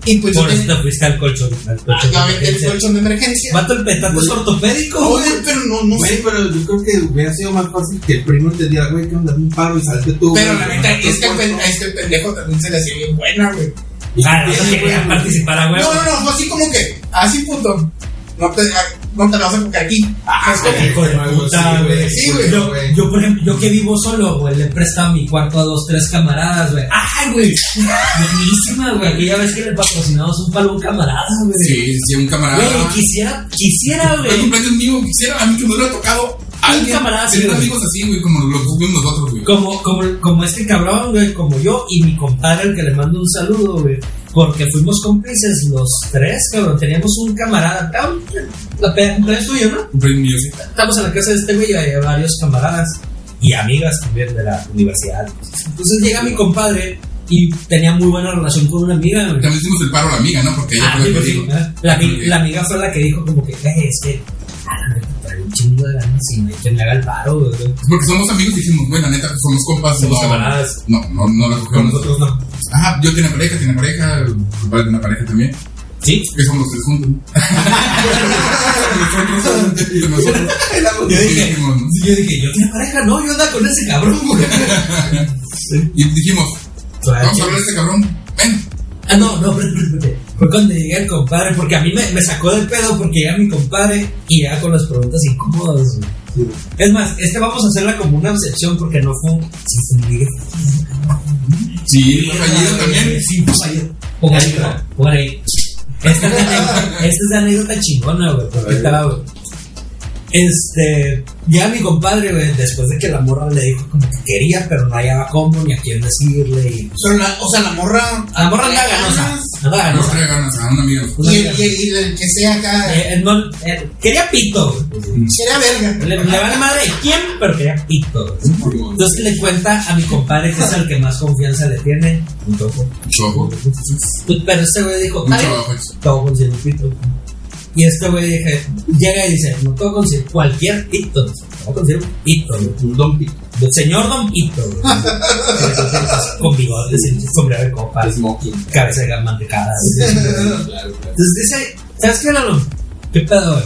Y pues yo Por eso te fuiste al colchón. Al Ah, colchón. aventé el de colchón de emergencia. Vato, el petate es ortopédico, Oye, pero no, no Güey, sé. pero yo creo que hubiera sido más fácil que el primo entendiera, güey, que onda un paro y salte tú. Pero güey, la neta, es que el, tu pen- cuerpo. es que el pendejo también se le hacía bien buena, güey. Ah, no quería participar a huevo. No, no, no, fue así como que, así punto. No te, no te la vas a coger aquí. Ah, Es como- hijo de puta, güey. Sí, güey. Yo, yo, por ejemplo, yo que vivo solo, güey, le he prestado mi cuarto a dos, tres camaradas, güey. ¡Ay, güey! Buenísima, güey. Aquella vez que le patrocinamos un palo a un camarada, güey. Sí, sí, un camarada. Güey, quisiera, quisiera, güey. cumpleaños mío, quisiera a mí que me hubiera tocado alguien. camarada, sí, tener amigos así, güey, como los tuvimos nosotros, güey. Como, como, como este cabrón, güey, como yo y mi compadre, el que le mando un saludo, güey. Porque fuimos cómplices los tres, cabrón. Teníamos un camarada. cabrón, La cumpleaños tuyo, ¿no? Cumpleaños mío, sí. Estamos en la casa de este güey y había varios camaradas y amigas también de la universidad. Entonces llega mi compadre y tenía muy buena relación con una amiga. güey. También hicimos el paro a la amiga, ¿no? Porque ella Ah, fue sí, la pues que sí, dijo. ¿verdad? la, la amiga fue la que dijo como que, "Eh, es que chingo de ganas y no hay que me haga el paro, güey. Porque somos amigos y dijimos, güey, la neta, somos compas. Somos no, camaradas. No, no, no la cogemos nosotros. no. Ajá, yo tenía pareja, tiene pareja, el compadre tiene pareja también. ¿Sí? Que somos los tres juntos. nosotros, nosotros. Yo dije, ¿no? yo dije, yo tenía pareja, no, yo andaba con ese cabrón, güey. <laughs> Y dijimos, vamos a hablar de este cabrón. Ven. Ah, no, no, espérate, espérate. Fue cuando llegué el compadre, porque a mí me, me sacó del pedo porque llega mi compadre y llega con las preguntas incómodas. güey. Es más, este vamos a hacerla como una excepción porque no fue un. Sí, fue un ligue. Sí, fue fallido también. Sí, fue fallido. Pongan ahí, güey, pongan ahí. Esta es de anécdota, esta es de anécdota chingona, güey. porque ahorita la, güey. Este, ya mi compadre, güey, después de que la morra le dijo como que quería, pero no hallaba cómo ni a quién decirle. Y, Pero la, o sea, la morra. la morra andaba ganosa. Andaba No ganosa. trae ganas a un amigo. Una Y el, amiga. y el- y el que sea acá. Eh, eh, no, eh, quería pito. Sería verga. Le, le vale madre de quién, pero quería pito. Entonces le cuenta a mi compadre que es el que más confianza le tiene. Un topo. Choco. Pues, Pero este güey dijo, Mucho "Ay, abajo eso. todo conseguir un pito. Y este güey dije, llega y dice, no puedo conseguir cualquier pito. No conseguir un pito. Un don pito. Del señor Don Pito. <laughs> con bigotes, sombrero de copa, cabeza de mantecada. Claro. Entonces dice, ¿sabes qué, Lalo? ¿Qué pedo, güey?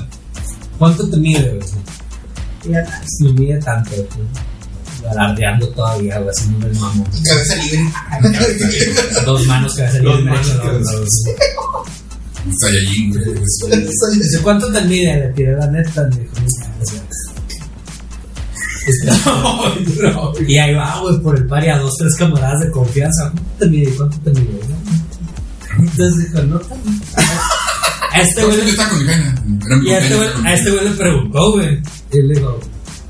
¿Cuánto te mide, güey? Ya, no me mide tanto, güey. Alardeando todavía, güey, haciendo el mamón. Cabeza libre. Dos manos cabeza Dos libre. Un Saiyajin, güey. ¿cuánto te mide? Le tiré la neta, me dijo, "Mira, o sea, Y ahí va, güey, por el pari a dos, tres camaradas de confianza. ¿Cuánto te mide? ¿Cuánto te mide? Entonces dijo, no, bien. A este güey, y a este güey, a este güey le preguntó, güey. Y él le dijo,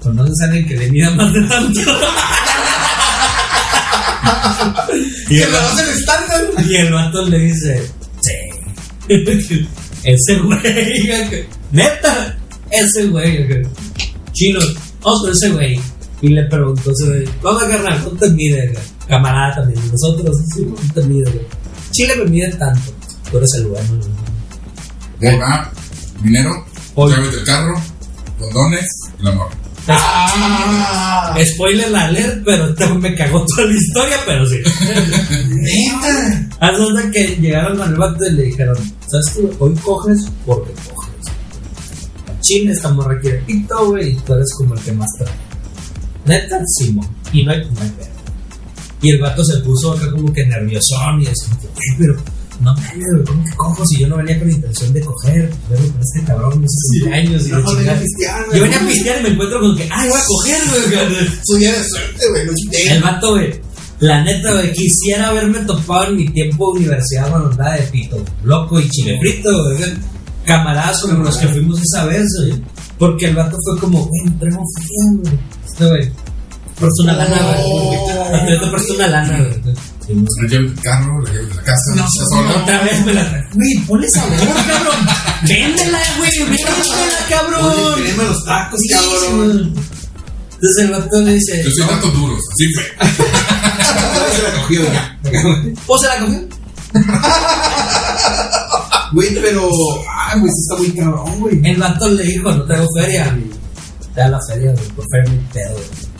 ¿conoces a alguien que le mida más de tanto? <laughs> y, el estándar. y el vato le dice, sí. <laughs> ese güey, <laughs> neta, ese güey, chino, vamos con ese güey. Y le preguntó ese güey, ¿cómo carnal? ¿Cuánto te mide? güey? Camarada también, nosotros, sí, ¿cuánto te mide? güey? Chile me mide tanto. Tú eres el bueno, ¿no? Ahí va, dinero, Hoy. llaves del carro, condones y la morra. Ah, Spoiler alert, pero güey <laughs> me cagó toda la historia, pero sí. neta. Haz que llegaron con el vato y le dijeron, ¿sabes qué? güey? Hoy coges porque coges. Chile esta morra quiere pito, güey, y tú eres como el que más trae. Neta, Simón. Y no hay, no pedo. Y el vato se puso acá como que nerviosón y así, güey, pero no mames, güey, ¿cómo que cojo si yo no venía con la intención de coger? Pero con este cabrón, no sé, cumpleaños y No, no venía a pistear. Yo venía a pistear y me encuentro con que, ay, voy a coger, güey. Su <laughs> día de suerte, güey. Quité. El vato, güey. La neta, güey, quisiera haberme topado en mi tiempo de universidad cuando andaba de pito, loco y chile frito, güey. Camaradas con los que fuimos esa vez, güey. Porque el vato fue como, güey, no traigo feria, güey. Este, güey. Prestó una lana, güey. No, yo te presto una lana, güey. Sí, no. La llave del carro, la llave de la casa, No, sola. Otra vez me la traje. Güey, ponle sabor, cabrón. Véndela, güey, véndela, cabrón. Créeme los tacos, Sí, cabrón. Entonces el vato le dice, Yo soy datos duros, así fue. <laughs> <laughs> Se la cogió ya. ¿o se la cogió? <laughs> Güey, pero. Ay, güey, está muy cabrón, güey. El vato le dijo, no traigo feria. Te da la feria, güey, por feria mi pedo, güey.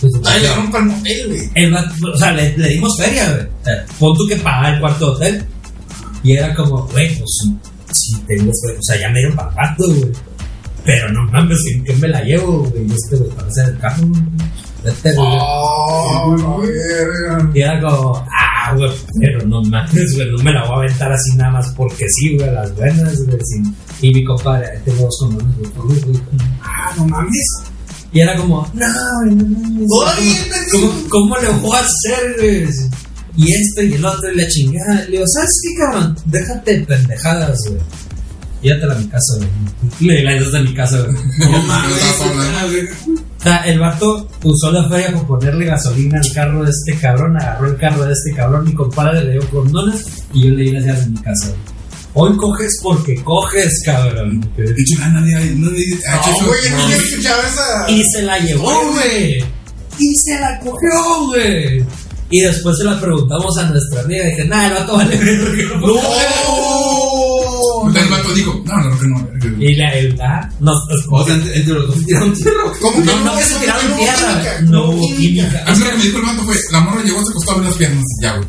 Pues, Ay, le rompa el motel, güey. el vato, o sea, le, le dimos feria, güey. O sea, pon tú que pagar el cuarto de hotel. Y era como, güey, pues sí tengo feria. O sea, ya me dieron para el güey. Pero no mames, ¿en qué me la llevo, güey? Y este, güey, para hacer el carro, güey. Oh. <laughs> Y era como, ah, güey, pero no mames, güey, no me la voy a aventar así nada más porque sí, güey, las buenas, güey. sí. Y mi compadre, ahí tengo dos condones, güey, güey. Ah, no mames. Y era como, no, güey, no mames. ¿Cómo, cómo, cómo le voy a hacer, güey? Y esto y el otro y la chingada. Le digo, ¿sabes qué, cabrón? Déjate de pendejadas, güey. Llévatela a mi casa, güey. Le la a mi casa, güey. No mames. O sea, el vato usó la feria para ponerle gasolina al carro de este cabrón, agarró el carro de este cabrón, mi compadre le dio condones y yo le di las llaves de mi casa. Hoy coges porque coges, cabrón. De hecho, nadie, nadie No, güey, No, esa. Y se la llevó, güey. Y se la cogió, güey. Y después se la preguntamos a nuestra amiga y dije, nah, el vato vale verga". ¡No! <laughs> El vato dijo, no, no, que no. Y la, el, ah, no, O sea, entre, entre los dos tiraron tierra. ¿Cómo no, no que se tiraron tierra, no hubo química. A mí lo que me dijo el vato fue, la morra llegó, se acostó a ver las piernas y ya, güey.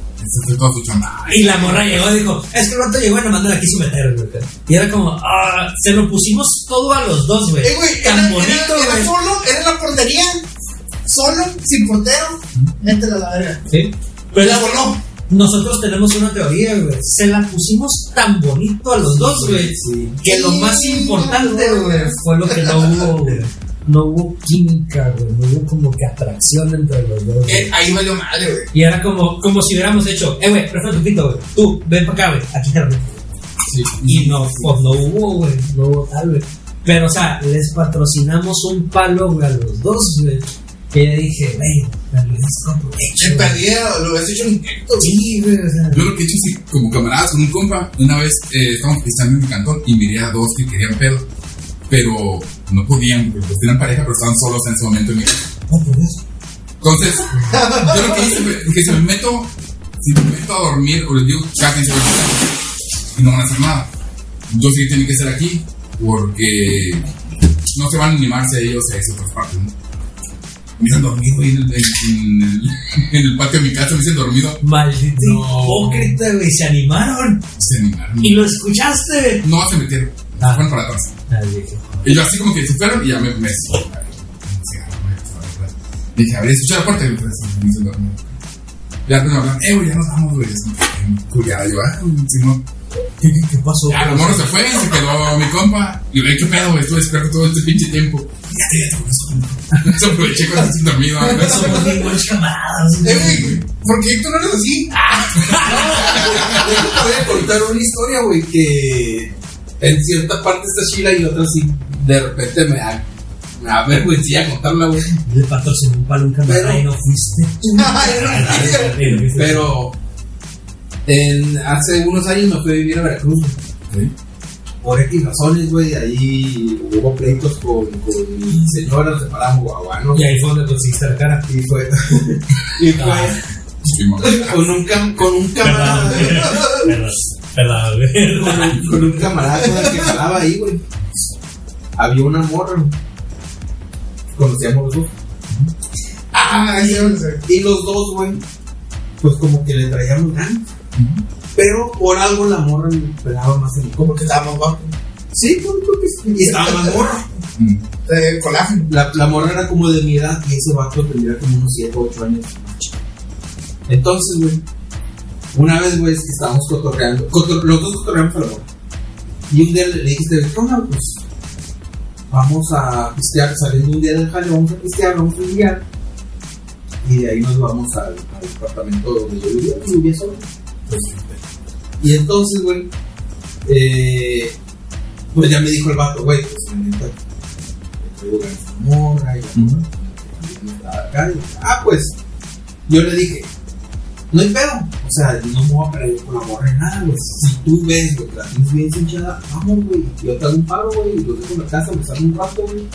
Chamba. Y la morra llegó y dijo, es que el vato llegó y nomás no la quiso meter, güey. Y era como, ah, se lo pusimos todo a los dos, güey. Eh, güey, Tan era, bonito, era, era güey. solo, era en la portería. Solo, sin portero. Métela a la verga. Sí. Pero Pero la voló. Nosotros tenemos una teoría, güey. Se la pusimos tan bonito a los dos, güey. Sí. Que lo más importante, güey, fue lo que no hubo, güey. <laughs> No hubo química, güey. No hubo como que atracción entre los dos. Eh, ahí valió madre, güey. Y era como, como si hubiéramos hecho, eh, güey, tu pito, güey. Tú, ven para acá, güey. Aquí te lo meto. Y no, pues no hubo, güey. No hubo tal, güey. Pero, o sea, les patrocinamos un palo, güey, a los dos, güey. Que yo dije, güey, dale, es como perdía, lo hubieras hecho un intento, güey. Sí, güey, o sea. Yo lo que he hecho así, como camaradas con un compa, una vez eh, estábamos pisando en mi cantón y miré a dos que querían pedo, pero no podían, porque pues tenían pareja, pero estaban solos en ese momento en mi. No. Entonces, yo lo que hice fue que si me meto, si me meto a dormir, o les digo, cada quien se va a quedar, y no van a hacer nada. Yo sí tienen que estar aquí, porque no se van a animarse ellos a irse a otras partes, ¿no? Me dicen dormido ahí en el, en, el, <laughs> en el patio de mi casa, me dicen dormido, Maldito hipócrita, güey. Se animaron. se animaron. Y lo escuchaste. No se metieron, se Ah. fueron para atrás. Ah, dije, Y yo así como que se fueron y ya me... me dije, a ver, escucha la puerta y me dicen dormido. Ya me hablan, eh, güey, ya nos vamos, güey. Culiada, yo, ah, Simón. ¿Qué, qué, qué pasó? Ya, el morro se fue, se quedó mi compa. Y le dije, ¿qué pedo, güey? Estuve despierto todo este pinche tiempo. Ya te ya te conozco. Se aproveché cuando estoy dormido. ¿no? Somos bien buenos camaradas. Eh, güey, ¿por qué tú no eres así? Te voy a contar una historia, güey, que en cierta parte está chila y otra sí. De repente me da, me da vergüenza contarla, güey. Le patrocinó un palo un camarada y no fuiste tú. Pero en, hace unos años me fui a vivir a Veracruz. Sí. Por X razones, güey, ahí hubo pleitos con, con mi señora, nos separamos. Y ahí fue donde conseguiste la cara. Y fue, <laughs> y fue mo. con un, cam- con un camarada. <laughs> Perdón, perdón, güey. con, un, con un camarada con el que jalaba ahí, güey. Había una morra, güey. Conocíamos los dos. Ah, sé. Y los dos, güey, pues como que le traíamos ganas. Pero por algo la morra le pelaba más en el Como que estaba más guapo. Sí, pues creo que. Y estaba más morra. Mm. Eh, colágeno. La, la morra era como de mi edad y ese vato tendría como unos 7 o 8 años. Entonces, güey, una vez, güey, es que estábamos cotorreando. cotor- los dos cotorreamos a la morra. Y un día le, dijiste, ¿qué onda? Pues vamos a pistear, saliendo un día del jale, vamos a pistear, vamos a guiar. Y de ahí nos vamos al, al departamento donde yo vivía, yo vivía solo. Y entonces, güey, eh, pues ya me dijo el vato, güey, pues neta, me ganas de morra y acá. Ah, pues, yo le dije, no hay pedo, o sea, no me voy a perder con la morra ni nada, güey. Si tú ves, güey, la tienes bien hinchada, vamos, güey, yo te hago un paro, güey, y los dejo en la casa, me salgo un rato, güey.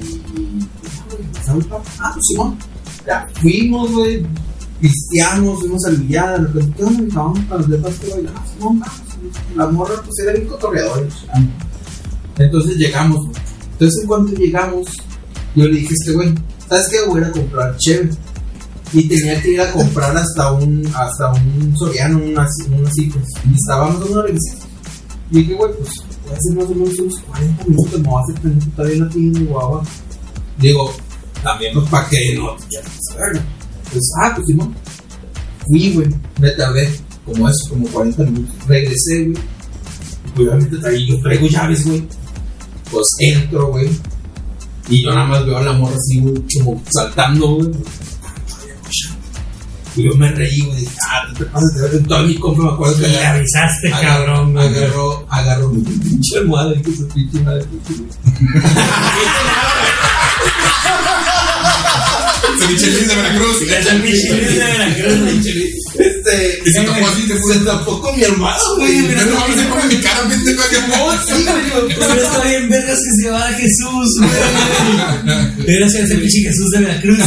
Y, y ya, güey, me salgo un paro. Ah, pues Simón, ya fuimos, güey, pisteamos, fuimos de ¿qué onda, mija? Vamos para los depas que bailan. Ah, Simón, vamos. La morra, pues era bien cotorreadora. Entonces llegamos, güey. Entonces, en cuanto llegamos, yo le dije a este güey, ¿sabes qué? Voy a a comprar chévere. Y tenía que ir a comprar hasta un, hasta un Soriano, una, una así, pues. Y estábamos en una revista. Y dije, güey, pues voy a hacer más o menos unos 40 minutos, me voy a hacer pendiente todavía en la tienda, guau. Digo, también, pues, ¿para qué no? Ya, pues, a Pues, ah, pues, Simón. Fui, güey, me tardé como eso, como 40 minutos. Regresé, güey. Pues, obviamente traí, yo traigo llaves, güey. Pues entro, güey. Y yo nada más veo a la morra así, güey, como saltando, güey. Y yo me reí, güey. Dije, ah, te pasas de ver. Entonces mi compa me acuerdo que Le avisaste, cabrón, güey. Agarró, agarró mi pinche almohada y que su pinche madre. <laughs> Se Michelin de Veracruz. El Michelin de Veracruz. Este. Y se tocó así, te. Se tapó con mi almohada, güey. Mira, no mames, se pone mi cara, pendejo, que Sí, güey. Pero está bien vergas que se llamara Jesús, güey. Era ese pinche Jesús de Veracruz.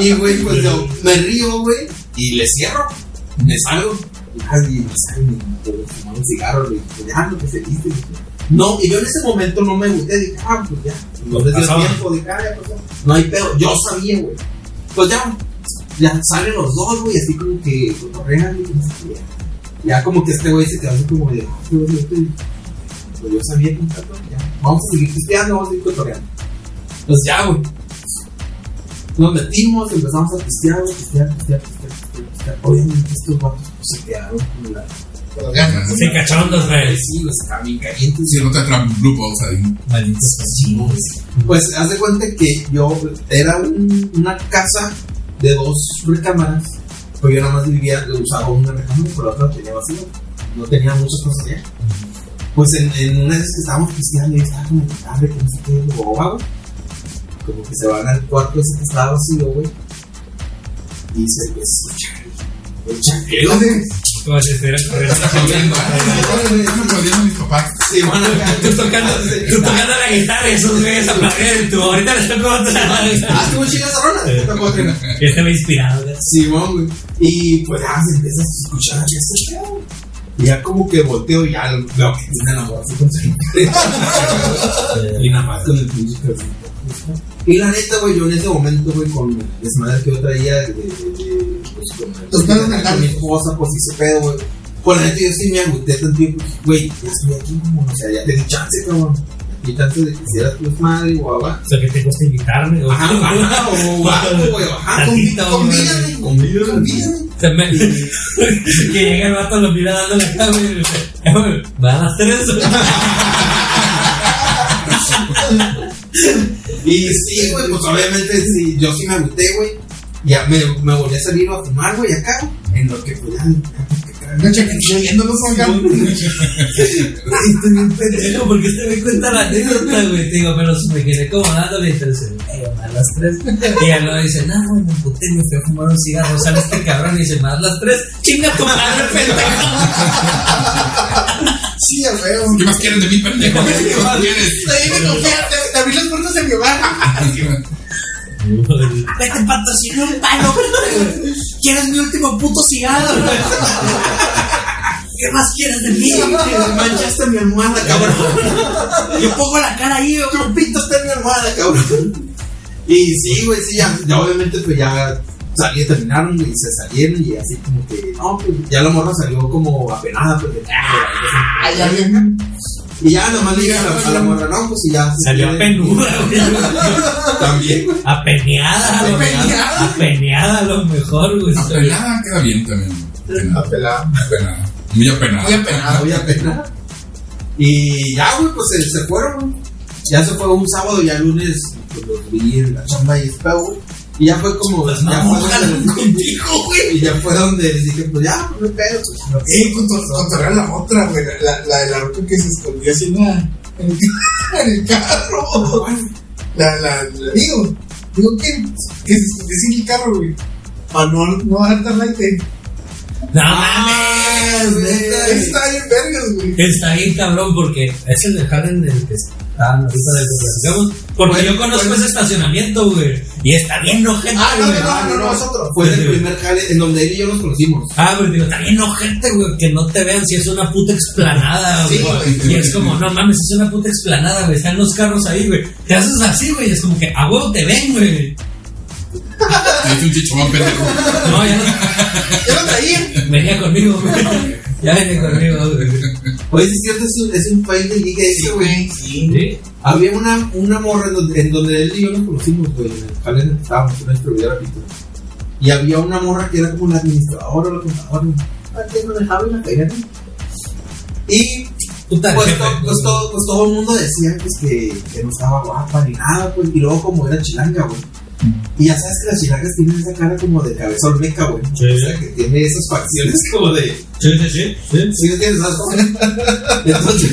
Y, güey, pues yo me río, güey, y le cierro. Me salgo. Y nadie me sale, me fumar un cigarro, ya, lo que se dice. No, y yo en ese momento no me gusté, dije, ah, pues ya. Entonces dio tiempo, dije, ah, ya pasó. No hay pedo, yo sabía, güey. Pues ya, ya salen los dos, güey, así como que cotorrean y no sé. Ya como que este güey se quedó así como de, ah, este- pues yo sabía que ya. Vamos a seguir pisteando, vamos a seguir cotorreando. Pues ya, güey. Nos metimos, empezamos a pistear, pistear, pistear, pistear, pistear, pistear. Obviamente estos vatos pues, se quedaron con la... Con las ganas. Se cachondos, güey. Sí, güey, estaban bien calientes. Si no te traen Blue Balls ahí. Malditos casinos. Pues haz de cuenta que yo era un- una casa de dos recámaras, pero yo nada más vivía, usaba una recámara, pero la otra tenía vacía. No tenía muchas cosas allá. Pues en, en una vez que estábamos pisteando y estaba como que tarde, que no sé qué, lo. Como que se van al cuarto ese que estaba vacío, güey. Y se empieza a escuchar el chaqueo, si estuviera corriendo. Aplaudiendo. Están aplaudiendo mis papás. Sí, bueno, Tú tocando, tú tocando la guitarra y esos güeyes aplaudiendo. Tú ahorita les toco otra. Ah, estuvo chida esa rola. Esta puedo tener. Yo estaba inspirado. Simón, güey. Y pues ya se empieza a escuchar ya queda, güey. Y ya como que volteo y ya lo veo que tiene la así con su Y nada más con el pinche calcetín. Y la neta, güey, yo en ese momento, güey, con el desmadre que yo traía de, de, de- pues, con, pedos con mi esposa, pues ese pedo, güey. Pues la neta yo sí me agüité tanto tiempo, güey, ya estoy aquí como, o sea, ya te di chance, cabrón. Y chance de que hicieras tu desmadre, guau, guau. O sea, que te gusta invitarme. o- Ajá, ajá, o algo, <laughs> güey, ajá, Tantito, conví- convídame, güey. convídame, convídame. Se me... <laughs> que llega el vato, lo mira dándole acá, <laughs> güey. y dice, "Eh, güey, Va a las tres. Y sí, güey, pues obviamente sí, yo sí me agüité, güey. Ya me, me volví a salir a fumar, güey, acá. En lo que pues ya. No, chequen, viéndolos <laughs> acá. Estoy bien pendejo porque este me cuenta la anécdota, güey. Te digo, pero me quedé como dándole y entonces, eh, a las tres. Y ya luego dice, no, güey, me emputé, me fui a fumar un cigarro. Sale este cabrón y dice, más las tres, chinga tu madre, <laughs> pendejo. <laughs> Sí, a huevo. ¿Qué más quieren de mí, pendejo? ¿Qué más quieres? Ahí me confía, te, te abrí las puertas de mi hogar. <laughs> Vete patrocinar un palo. ¿Quieres mi último puto cigarro? ¿Qué más quieres de mí? Manchaste mi almohada, cabrón. Yo pongo la cara ahí. Tu pito está en mi almohada, cabrón. Y sí, güey, sí, ya, ya obviamente pues ya salí, terminaron y se salieron y así como que, no, pues ya la morra salió como apenada, pues de Ay, ya bien. Y ya nomás le dije a la, a la morra, no, pues y ya. Salió penuda, <laughs> güey. También, güey. Apeneada, a lo mejor. Apeneada. A lo mejor, güey. Apelada queda bien también. Apenada. Apelada. Apenada. Muy apenada. Muy apenada. Muy apenada. Y ya, güey, pues se, se fueron, güey. Ya se fue un sábado, ya el lunes, pues los vi en la chamba y espero, güey. Y ya fue como, Pues ya fue donde, Contigo, güey. y ya fue donde les dije, pues ya, pues no hay pedo, pues no Eh, controlar la otra, güey. La, la de la roca que se escondió así en, la- en el, <laughs> en el carro. La, la, la, digo, digo que, que se escondió así en el carro, güey. Para no, no bajar aire. No mames, neta. Eso está bien vergas, güey. Está bien cabrón porque es el de Harlem en el que estaban ahorita del que platicamos. Porque Bueno, yo conozco bueno. ese estacionamiento, güey. Y está bien ojete, Ah, no, güey. no, no, no, es otro. Fue el primer jale en donde él y yo nos conocimos. Ah, pero digo, está bien ojete, güey, que no te vean si es una puta explanada, Sí, güey. güey. y es como, no mames, es una puta explanada, güey. Están los carros ahí, güey. Te haces así, güey. Es como que a huevo te ven, güey. <laughs> Es un chichomán pendejo. No, ya no. <laughs> Ya lo traía. Venía conmigo, güey. Ya venía conmigo, güey. Oye, sí es cierto, es un, es un fail de liga ese, güey. Sí. ¿Sí? Había una, una morra en donde, en donde él y yo nos conocimos, güey, en el jale que estábamos, una distribuidora pito. Y había una morra que era como la administradora o la contadora. Ah, que manejaba en la feria, ¿no? Y Puta pues, jefe, to- pues, todo, pues todo el mundo decía pues, que, que no estaba guapa ni nada, pues. Y luego como era chilanga, güey. Y ya sabes que las chilangas tienen esa cara como de cabeza olmeca, güey. Sí. O sea, que tiene esas facciones como de... Sí, sí, sí. sí. ¿Sí. <laughs> Entonces,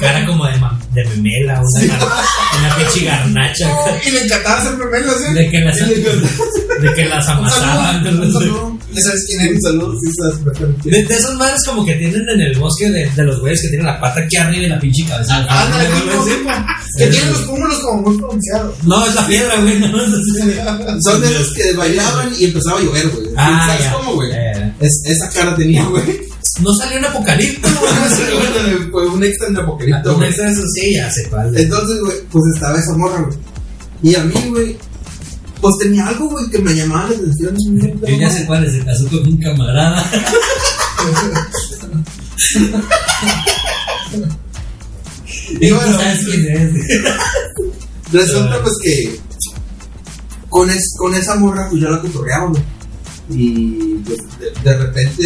Cara como de, de memela, una, gar- una pinche garnacha. Y le encantaba hacer memelas, ¿eh? De que las, de que las amasaban. Un saludo. ¿Ya sabes quién un eres? saludo, sí. De, de esas madres como que tienen en el bosque de, de los güeyes que tienen la pata aquí arriba y la pinche cabeza. Ah, no, no, Que tienen los pómulos como muy pronunciados. No, es la piedra, güey. No, es. Son de esos que bailaban y empezaba a llover, güey. Ah, ¿Sabes ya. cómo, güey? Es, esa cara tenía, güey. No salió un apocalipto, güey. <laughs> Fue un extra en Apocalipto, Un extra de eso sí, ya cuál. Entonces, güey, pues estaba esa morra, güey. Y a mí, güey, pues tenía algo, güey, que me llamaba la atención. Yo ya sé cuál es, se casó con un camarada. Y bueno, sabes quién es. resulta, pues, que con, es, con esa morra, pues yo la cotorreaba, güey. Y pues, de, de repente.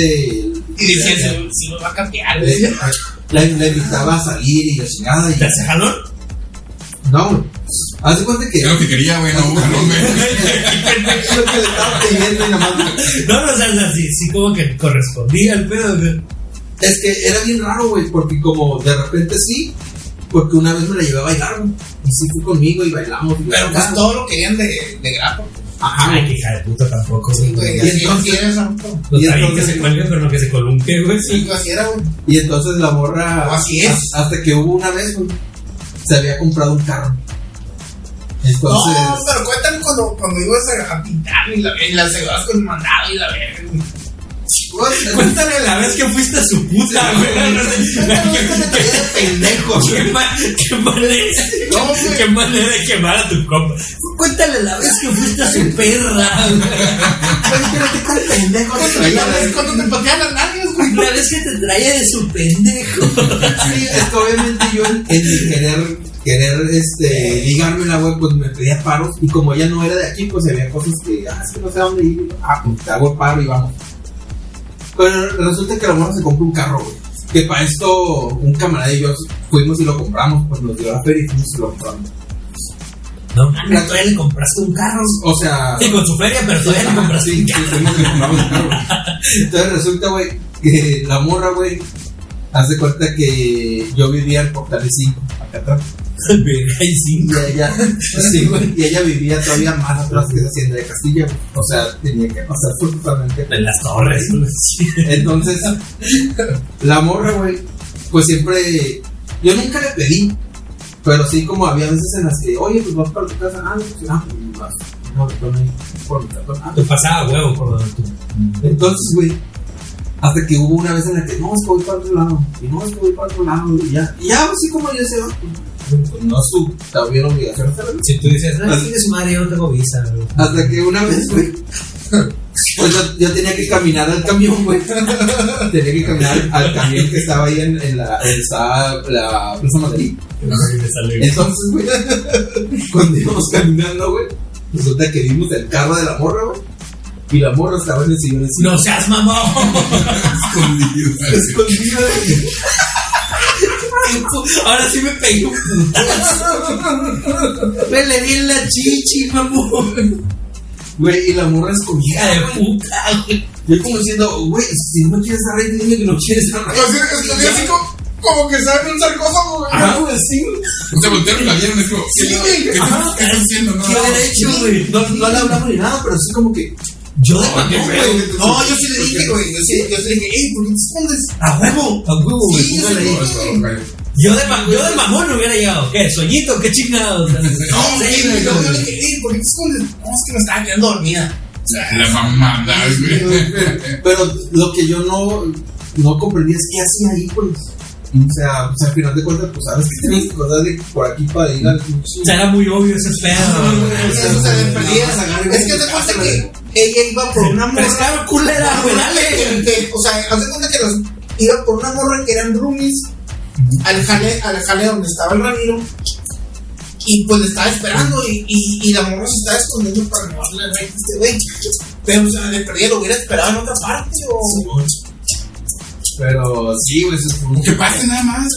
Y decían, si, si lo va a cambiar, güey. la, la invitaba a salir y la chingada. Y, ¿Te hace jalón? no, güey. Haz de cuenta que. Es lo que quería, güey. No, <laughs> no, güey. es lo que le estaba pidiendo y nada más. güey. No, no, o sea, sí, sí, como que correspondía al pedo, güey. Es que era bien raro, güey, porque como de repente sí, porque una vez me la llevé a bailar, güey. Y sí fue conmigo y bailamos. y Pero pues todo lo querían de, de grapa. Ajá, Ay, que hija de puta tampoco, güey. Güey, Y entonces-. Pues y bien que entonces- se cuelgue, pero no que se colunque, güey. Sí, así era, güey. Y entonces la morra. Así es. has- Hasta que hubo una vez, güey, se había comprado un carro. Entonces. No, pero cuéntame cuando, cuando ibas a, pintar y, la, y las llevabas con el mandado y la verga. güey. Cuéntale la vez que fuiste a su puta, güey. pendejo, Qué, ma- qué güey. qué manera de quemar a tu compa. Cuéntale la vez que fuiste a su perra. pendejo Cuando, la vez cuando te patean las nalgas, güey. La vez que te traía de su pendejo. Sí, es que obviamente yo en, en mi querer, querer este, ligármela, güey, pues me pedía paros. Y como ella no era de aquí, pues había cosas que, ah, es que no sé a dónde ir. Ah, pues te hago el paro y vamos. Pero resulta que la morra se compró un carro, güey. Que para esto, un camarada y yo fuimos y lo compramos, pues nos dio la feria y fuimos y lo compramos. No mames, todavía le compraste un carro. O sea. Sí, con su feria, pero todavía le compraste Sí, un sí, carro. fuimos y le compramos un carro. Entonces resulta, güey, que la morra, güey, hace cuenta que yo vivía en Portales 5, acá atrás. Ay, sí. Y ella, sí, y ella vivía todavía más atrás que esa hacienda de Castilla. O sea, tenía que pasar forzosamente. En las torres. Entonces, la morra, güey, pues siempre. Yo nunca le pedí, pero sí, como había veces en las que, oye, pues vas para tu casa, ah, pues ah, pues vas. No, pues, por mi ah, Te pasaba huevo por donde tú. entonces, güey, hasta que hubo una vez en la que no, es que voy para otro lado, y no, es que voy para otro lado, y ya, y ya, así como yo sé, pues, pues, no es su, bien obligación hacerlo. Si tú dices, no, su madre, yo no tengo visa. güey". Hasta que una vez, <laughs> güey, pues yo, yo tenía que caminar al camión, güey. <laughs> tenía que caminar al camión que estaba ahí en, en la, en la Plaza Madrid. Entonces, güey, <laughs> cuando íbamos caminando, güey, resulta que vimos el carro de la morra, güey. Y la morra estaba en el sillón encima. No seas mamón. Escondido. Escondida de <laughs> Ahora sí me pegué un putazo. Me le di en la chichi, mamón. Güey, y la morra escondida Hija de puta, güey. Yo como diciendo, güey, si no quieres estar ahí, dime que no quieres. O sea, escondí así como, como que saben un sarcófago, güey. Ajá, güey, sí. O sea, voltearon y la vieron, es como, Sí, ¿qué, güey, ¿qué, ajá. ¿qué estás haciendo? No, ¿Qué haber hecho, güey? No, no le hablamos ni nada, pero sí como que. Yo de mamón, güey. No, yo sí le dije, güey. Yo sí, yo sí le dije, ey, ¿por qué te escondes? A huevo, a huevo, güey. Sí, yo de, ma- yo de mamón no hubiera llegado. ¿Qué? ¿Soñito? ¿Qué chingados? No, Sí, güey, yo le dije, ey, ¿por qué te escondes? No, es que me estaba quedando dormida. La mamada, güey. Pero lo que yo no, no comprendí es qué hacía ahí, pues. O sea, pues al final de cuentas, pues sabes que tienes que correr de por aquí para ir al O sea, era muy obvio ese pedo. güey. Eso se le perdía. Es que te cuenta que ella iba por una morra. Pescado culera, güey, dale. que- que- O sea, haz de cuenta que los, iba por una morra que eran roomies al jale, al jale donde estaba el Ramiro. Y pues le estaba esperando y, y, y la morra se estaba escondiendo para no darle rey a este güey. Pero o sea, le perdía, lo hubiera esperado en otra parte o. Pero sí, güey, eso es como Que pase nada más.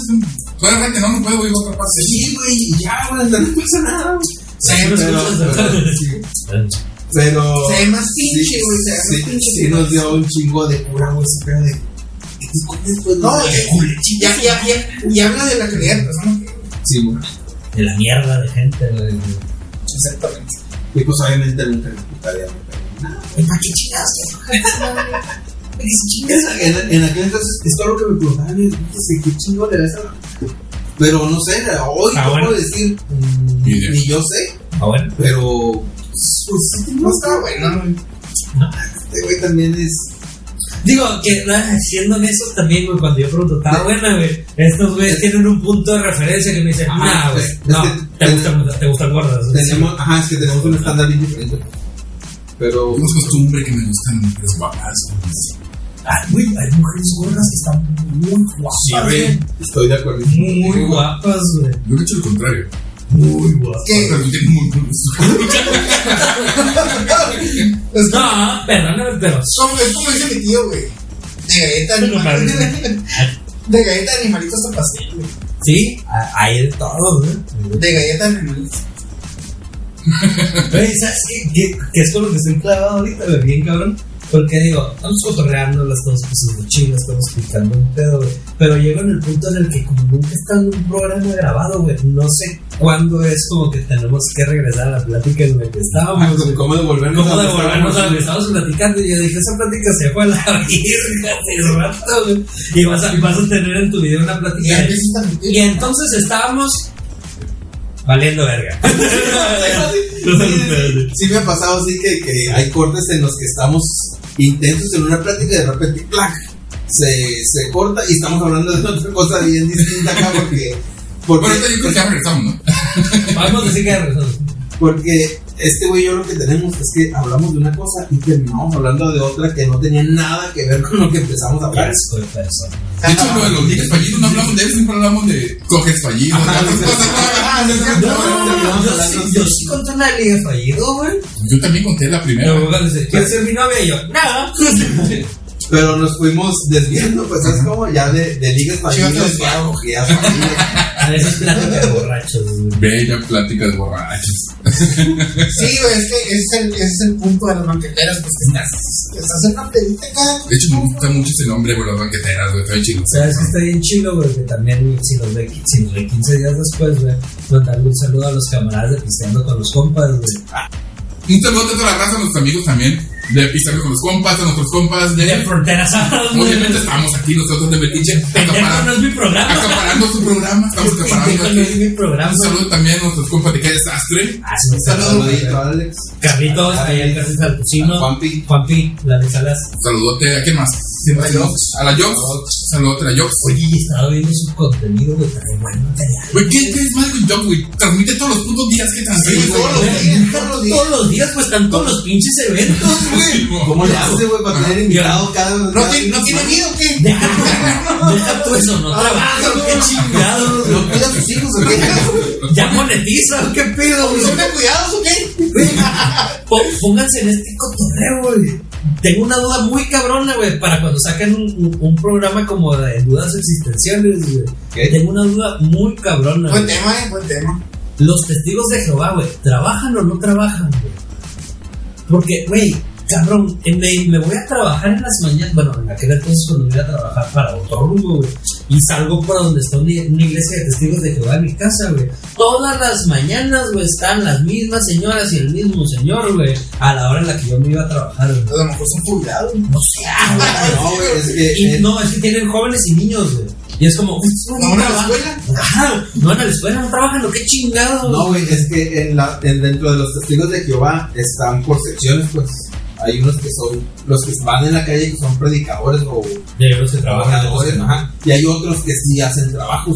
Claramente no, no puedo ir a otra parte. Sí, güey, y ya, güey, no pasa nada. Sí, pero, escuchas, pero, <laughs> sí. Pero. Se ve más pinche, güey. Se ve Sí, más pinche. sí nos dio un chingo de cura, güey, ese pedo de. ¿Qué te escondes, pues? No, de y, ya, ya, ya, y habla de la calidad de persona. Sí, güey. De la mierda de gente, güey. Exactamente. Y pues obviamente nunca me putaría, güey, pero nada. ¿Para qué chingados? En, en aquel entonces, es todo lo que me preguntaban, y dije, ¿qué chingo le ves a Pero no sé, hoy Ah, no bueno. puedo decir, mm, ni yo sé, Ah, bueno. pero. Pues No está bueno, güey. este güey también es. Digo, que ah, siendo honestos también, güey, cuando yo pregunto, está buena, güey. Estos güeyes tienen un punto de referencia que me dicen, nah, güey, no, que te gustan, te gustan gordas. Tenemos, ajá, es que tenemos un estándar bien diferente. Pero. Es costumbre que me gustan mujeres guapas. Ay, güey, hay mujeres gordas que están muy guapas, Sí, güey. güey, estoy de acuerdo. Muy guapas, güey. Yo he hecho el contrario. Muy guapas. ¿Qué? Muy buen gusto. Es como, No, perdóname, pero como- es como dice mi tío, güey. De galleta animalito. De galleta de animalito hasta pastel, güey. sí, hay de todo, güey. De galleta de animalito. Güey, ¿sabes qué? qué? Que es con lo que estoy clavado ahorita, güey, bien cabrón. Porque digo, estamos cotorreando, las estamos pasando chido, estamos explicando un pedo, güey. Pero llego en el punto en el que, como nunca está en un programa grabado, güey, no sé cuándo es como que tenemos que regresar a la plática en la que estábamos, güey. ¿Cómo devolvernos? ¿Cómo a lo que devolvernos a lo que estábamos? platicando? Y yo dije, esa plática se fue a la <laughs> virga rato. Y vas a, vas a tener en tu video una plática. de-. Y entonces estábamos valiendo verga. <laughs> Sí me ha pasado así que, que hay cortes en los que estamos intensos en una plática y de repente ¡plac! Se, se corta y estamos hablando de otra cosa bien distinta acá porque porque, Bueno, yo creo que ya regresamos, ¿no? <laughs> Vamos a decir que regresamos. porque este güey y yo lo que tenemos es que hablamos de una cosa y terminamos hablando de otra que no tenía nada que ver con lo que empezamos a hablar. Asco de persona. De hecho, lo de los ligues fallidos no hablamos de eso, siempre hablamos de coges fallidos. Ah, no yo, sí, yo sí conté una liga fallido, güey. Yo también conté la primera. ¿quieres ser mi novia? Y yo, no. <laughs> Pero nos fuimos desviando, pues, ¿sabes cómo? Ya de, de ligas que ya familias. A veces plática de borrachos, güey. Bella plática de borrachos. Sí, güey, es que ese es el, ese es el punto de las banqueteras, pues que estás, estás en una pedita acá. De hecho, me gusta mucho ese nombre, güey, las banqueteras, güey, está bien chido. ¿Sabes que está bien chido, güey? Que también, si nos ve, si nos ve 15 días después, güey, mandarle un saludo a los camaradas de Pisteando con los compas, güey. Un saludo a toda la raza, a nuestros amigos también, de Pizarro con los compas, a nuestros compas de... De fronteras. <laughs> Obviamente estamos aquí nosotros de Metiche, Pendejo no es acaparando, mi programa. acaparando su programa, estamos acaparando Pendejo no es aquí. mi programa. Un saludo también a nuestros compas de Qué Desastre. Ah, sí, un saludo. Saludito, Alex. Carlitos, ahí el Carlitos Alcocino. A Juanpi. Juanpi, la de Salas. Saludote, ¿a quién más? A la Jox. A la Jox. Saludote a la Jox. Oye, y estaba viendo su contenido, güey, trae buen material. Güey, ¿qué, ¿qué es mal con Jox, güey? Transmite todos los putos días que transmite, Sí, güey. todos los días, todos los días. Pues están todos los pinches eventos, güey. ¿Cómo le hace, güey, para tener invitado cada ¿No, tiene- ¿No tiene vida o qué? Deja tú, deja tú eso, no trabaja, qué chingados. ¿No cuida a sus hijos o qué? <laughs> Ya monetiza, qué pedo, güey. ¿Son de cuidados o qué? Pónganse en este cotorreo, güey. Tengo una duda muy cabrona, güey, para cuando saquen un, un- un programa como de dudas existenciales, güey. Tengo una duda muy cabrona. Buen tema, eh, buen tema. Los testigos de Jehová, güey, ¿trabajan o no trabajan, güey? Porque, güey, cabrón, eh, me, me voy a trabajar en las mañanas, bueno, en aquel entonces cuando me iba a trabajar para otro rumbo, güey, y salgo por donde está una, iglesia de testigos de Jehová en mi casa, güey. Todas las mañanas, güey, están las mismas señoras y el mismo señor, güey, a la hora en la que yo me iba a trabajar, güey. A lo mejor son jubilados. No sé, güey. No, güey, es que. Y eh, no, es que tienen jóvenes y niños, güey. Y es como, ¿No van a la escuela? Ajá, no van a la escuela, no trabajan, lo que chingado. No, güey, es que en la, en- dentro de los testigos de Jehová están por secciones, pues. Hay unos que son los que van en la calle que son predicadores o De los que trabajan. trabajadores, ajá. Y hay otros que sí hacen trabajos.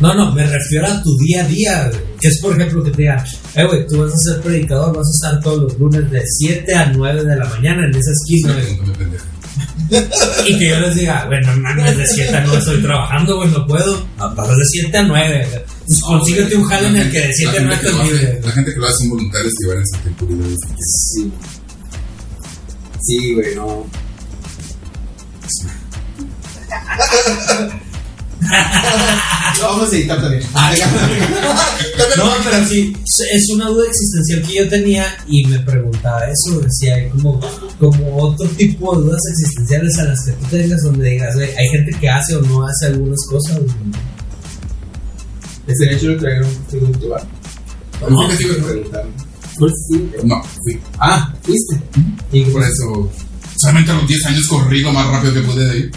No, no, me refiero a tu día a día, güey. Que es, por ejemplo, que te digan, eh, güey, tú vas a ser predicador, vas a estar todos los lunes de 7 a 9 de la mañana en esa esquina. <laughs> Y que yo les diga, güey, no mames, de 7 a 9 estoy trabajando, güey, no puedo. Vas de 7 a 9, güey. Pues consíguete un jale en el que de 7 a 9 La gente que estás lo hace- libre. La gente que lo hace son voluntarios que van a ese tiempo libre. Sí. Sí, güey, no. Lo <laughs> vamos a editar también. No, pero sí, es una duda existencial que yo tenía y me preguntaba eso, si hay como, como otro <laughs> tipo de dudas existenciales a las que tú tengas donde digas, güey, hay gente que hace o no hace algunas cosas, güey. Estaría hecho traer un de Jehová. No, Pues. No, fui. Ah, fuiste. Y Por eso, solamente a los 10 años corrí lo más rápido que pude de ir.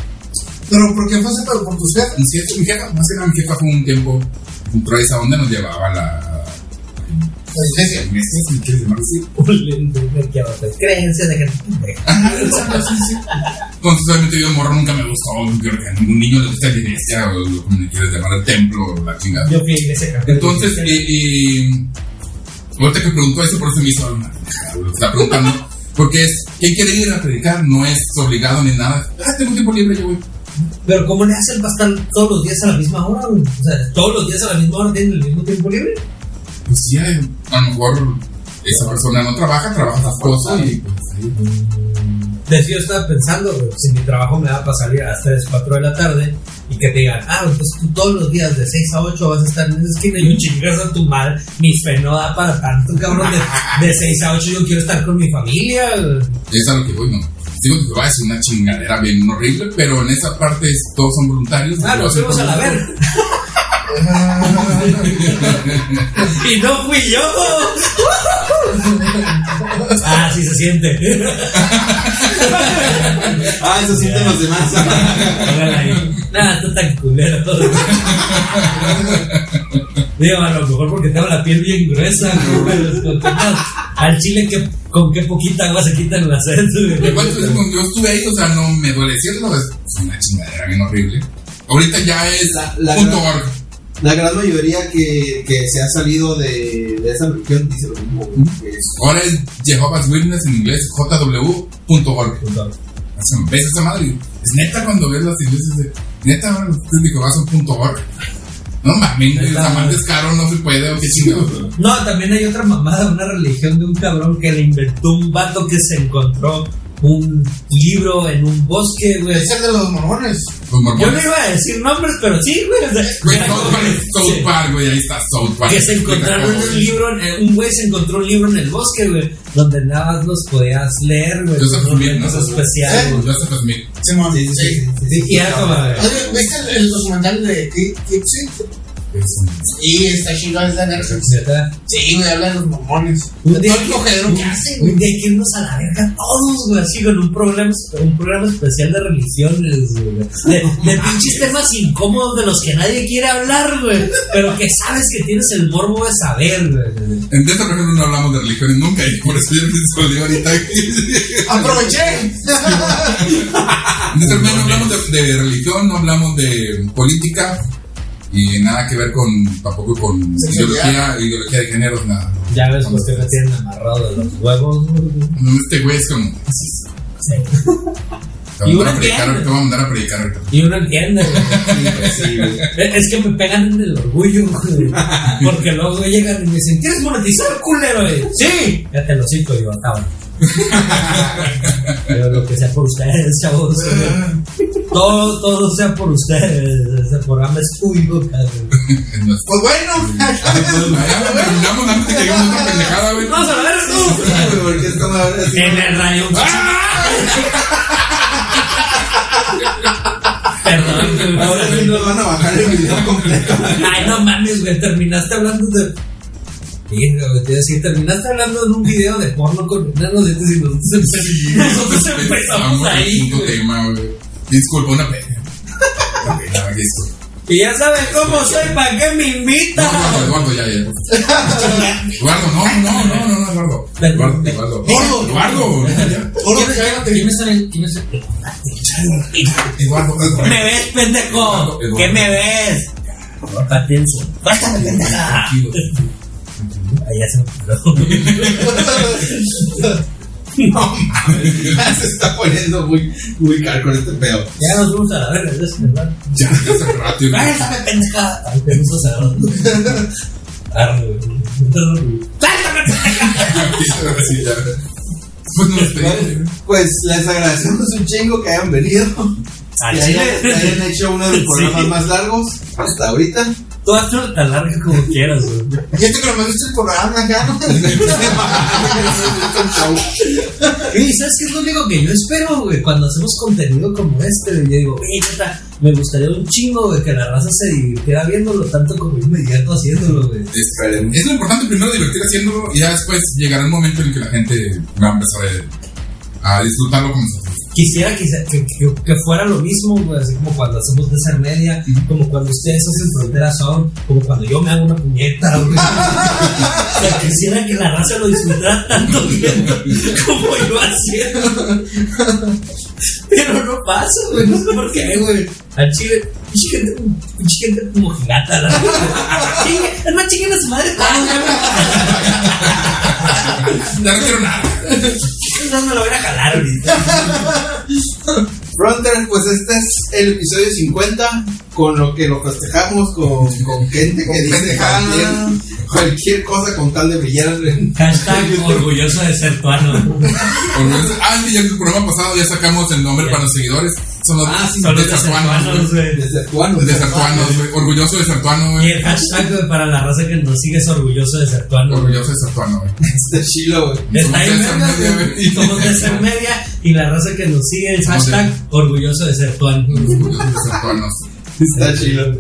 ¿Pero por qué fue por, por tus jefes? Mi jefa, mi jefa, más que nada, mi jefa fue un tiempo, a esa onda, nos llevaba la. La iglesia. ¿Me quieres llamar así? <laughs> que otras creencias de gente. Entonces, obviamente, yo de morro nunca me gustó. Creo que a ningún niño le gusta la iglesia, o lo como le quieres llamar, el templo, o la chingada. Yo fui a iglesia católica. Entonces, y, y ahorita que preguntó eso, por eso me hizo una está preguntando. Porque es, ¿quién quiere ir a predicar? No es obligado ni nada. Ah, tengo tiempo libre, yo voy. Pero ¿cómo le hacen para estar todos los días a la misma hora, güey? O sea, todos los días a la misma hora tienen el mismo tiempo libre. Pues sí, a lo mejor esa persona no trabaja, trabaja sus cosas y pues sí. De hecho, yo estaba pensando, güey, si mi trabajo me da para salir a las 3, 4 de la tarde y que te digan, ah, pues tú todos los días de 6 a 8 vas a estar en esa esquina y un chingas a tu madre, mi fe no da para tanto, cabrón, de, de 6 a 8 yo quiero estar con mi familia. Es a lo que voy, no. Digo que va a ser una chingadera bien horrible, pero en esa parte es- todos son voluntarios. Ah, nos fuimos a la verga. <laughs> y no fui yo. <laughs> <laughs> ah, sí se siente. <laughs> Ah, eso sienten los demás. Nada, tú tan culero. Digo, a lo mejor porque tengo la piel bien gruesa, Al chile, que, con qué poquita agua se quitan las sed. Igual, pues, yo estuve ahí, o sea, no me duele decirlo, es una chingadera bien horrible. Ahorita ya es La- la punto gran- org. La gran mayoría que, que se ha salido de, de esa religión dice lo mismo. güey, que es- Ahora es Jehovah's Witness en inglés, jw.org. ¿Ves esa madre? Es neta cuando ves las iglesias de. Neta, vas a punto org. No mames, madre madre. es caro, no se puede, o qué chingados. No, también hay otra mamada, una religión de un cabrón que le inventó un vato que se encontró un libro en un bosque, güey. Es el de los mormones. Los Yo mormones. no iba a decir nombres, pero sí, güey. o sea, Güey, South Park, sí. Güey, ahí está South Park. que se encontraron un libro, en- un güey se encontró un libro en el bosque, güey, donde nada más los podías leer, güey. Joseph Smith, ¿no? güey. Joseph Smith. Sí, sí, sí, sí, sí. Oye, ¿viste el, documental de Ki- Kipsy? Y está chido, es de Netflix. neta, Sí, güey, habla de los mormones. Un De día todo el que- cogedero que hacen, Un güey. día que irnos a la verga todos, güey, así con un programa, un programa especial de religiones, güey. De, de pinches temas incómodos de los que nadie quiere hablar, güey. Pero que sabes que tienes el morbo de saber, güey. En esta, ejemplo, no hablamos de religiones nunca, y por eso yo me ahorita. ¡Aproveché! En esta no hablamos de, de religión, no hablamos de política, y nada que ver con, tampoco con Sexualidad. ideología, ideología de género, nada. Ya ves por qué me tienen amarrado de los huevos, Este güey es como. Sí. Y uno entiende. te voy a mandar a predicar ahorita. Y uno entiende, güey. Sí, güey. Es que me pegan en el orgullo, güey. Porque luego llegan y me dicen, ¿quieres monetizar, culero? Y, sí. Ya te lo cito, yo, acabo. Pero lo que sea por ustedes, chavos. Todo, todo sea por ustedes. Ese programa es tuyo, cabrón. Es nuestro. Pues bueno. Terminamos antes de que a otra pendejada, güey. Vamos a ver tú. Ahora. En el rayo. Perdón, güey. Ahora sí nos van a bajar el video completo. Ay, no mames, güey. Terminaste hablando de. Venga, güey, te decir, terminaste hablando en un video de porno con enanos y nosotros, empe- nosotros empezamos ahí, tema, güey. Disculpa, una pena. Una pena, disculpa. Y ya saben cómo soy, ¿para qué me No, invita? Eduardo, Eduardo, ya, ya. Eduardo, no, no, no, no, no, Eduardo. Eduardo, Eduardo. Eduardo, ya. ¿Quiénes- ¿Quiénes son el.? ¿Quiénes son el.? Eduardo, Eduardo. ¿Me ves, pendejo? Eduardo. ¿Qué me ves? Atención. Bájame, pendeja. Tranquilo. <laughs> Ya se me olvidó. No mames, se está poniendo muy, muy caro con este pedo. Ya nos fuimos a la verga, ya es verdad. Ya, ya hace rato. ¡Suéltame, pendeja! Ay, te gusta cerrar. Arre. Pues no. Pues les agradecemos un chingo que hayan venido. Que hayan, que hayan hecho uno de los <laughs> programas más largos hasta ahorita. Tú hazlo tan largo como quieras, güey. Este que no me gusta el programa acá, ¿no? <laughs> Y ¿sabes qué es lo único que yo espero, güey? Cuando hacemos contenido como este, güey, yo digo, güey, neta, me gustaría un chingo, güey, que la raza se divirtiera viéndolo tanto como yo me divierto haciéndolo, güey. Esperemos. Es lo importante primero divertir haciéndolo y ya después llegará el momento en el que la gente va a empezar a, a disfrutarlo con nosotros. Quisiera que, que, que- fuera lo mismo, güey, así como cuando hacemos de ser media, como cuando ustedes hacen Frontera Sound, como cuando yo me hago una puñeta, güey. <laughs> o sea, quisiera que la raza lo disfrutara tanto viendo <laughs> como yo haciendo. Pero no pasa, güey, no sé por qué, güey. Al chile, pinche gente, pinche gente como gigata, la Es más, chinguen a su madre <laughs> no quiero nada. No me lo voy a jalar ahorita. <laughs> Fronter, pues este es el episodio 50, con lo que lo festejamos con, con gente que dice cualquier, cualquier cosa con tal de brillar. Hashtag orgulloso de ser tuano. Orgulloso- Ah, sí, ya en el programa pasado ya sacamos el nombre para los seguidores. Son los Ah, sí, Son los de desertuanos, Desertuanos, güey. Orgulloso de sertuano, Y güey. el hashtag para la raza que nos sigue es orgulloso de ser tuano. güey. Orgulloso de sertuano, güey. <laughs> Este chilo, güey. Está ahí, Somos de media, güey. Somos de ser media y la raza que nos sigue es hashtag orgulloso de ser tuano. Orgulloso de sertuanos. Está chilo.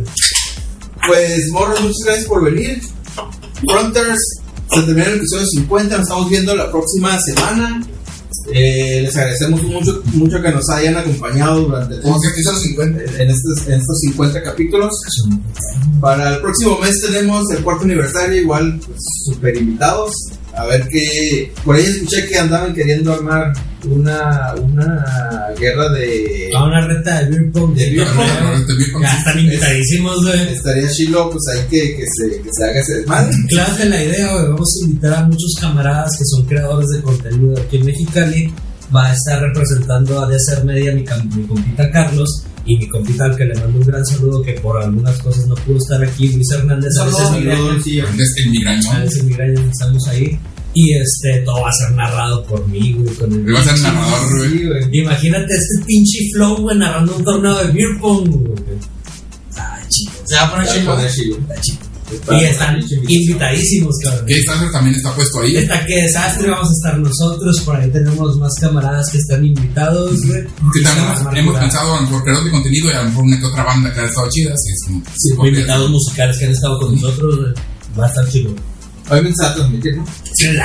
Pues, morros, muchas gracias por venir. Fronters, se termina el episodio 50. Nos estamos viendo la próxima semana. Eh, les agradecemos mucho, mucho que nos hayan acompañado durante todos los 50. en estos, en estos 50 capítulos. Para el próximo mes tenemos el cuarto aniversario, igual pues, super invitados. A ver qué. Por ahí escuché que andaban queriendo armar una, una guerra de. A una reta de beer pong. De beer pong. Beer pong, Ya sí. están invitadísimos, güey. Estaría chilo, pues ahí que, que, se, que se haga ese desmadre. Claro que la idea, güey, vamos a invitar a muchos camaradas que son creadores de contenido aquí en Mexicali. Va a estar representando a Desert Media mi, mi compita Carlos y mi compita al que le mando un gran saludo que por algunas cosas no pudo estar aquí, Luis Hernández. A veces migraña. sí. A veces migraña, estamos ahí. Y este, todo va a ser narrado por mí, güey. Con el Va a ser narrador, güey. Sí, güey. Imagínate este pinche flow, güey, narrando un torneo de beer pong, güey. Ah, chido, Se va a poner chido. está chido. Y están invitadísimos, cabrón. Gay Starter también está puesto ahí. Está que desastre, vamos a estar nosotros, por ahí tenemos más camaradas que están invitados, güey. Porque también hemos, hemos pensado a lo mejor creador de contenido y a lo mejor una que otra banda que ha estado chida. Así es como. Sí, invitados musicales que han estado con nosotros, güey. Va a estar chido. Obviamente se va a transmitir, ¿no? Ser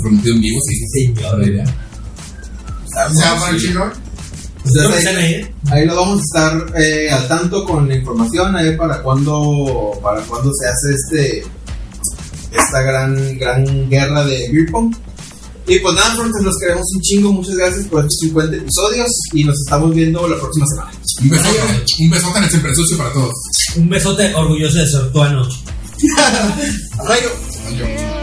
Prometido en vivo, sí. señor. Se va a poner chido. Ustedes ¿Dónde ahí- ahí? eh? Ahí lo vamos a estar eh, al tanto con la información ahí para cuando para cuando se hace este esta gran gran guerra de beer pong. Y pues nada, Frontes, los queremos un chingo. Muchas gracias por estos 50 episodios y nos estamos viendo la próxima semana. Un besote, un besote en el siempre sucio para todos. Un besote orgulloso de ser tuano. <laughs> Rayo. Adiós.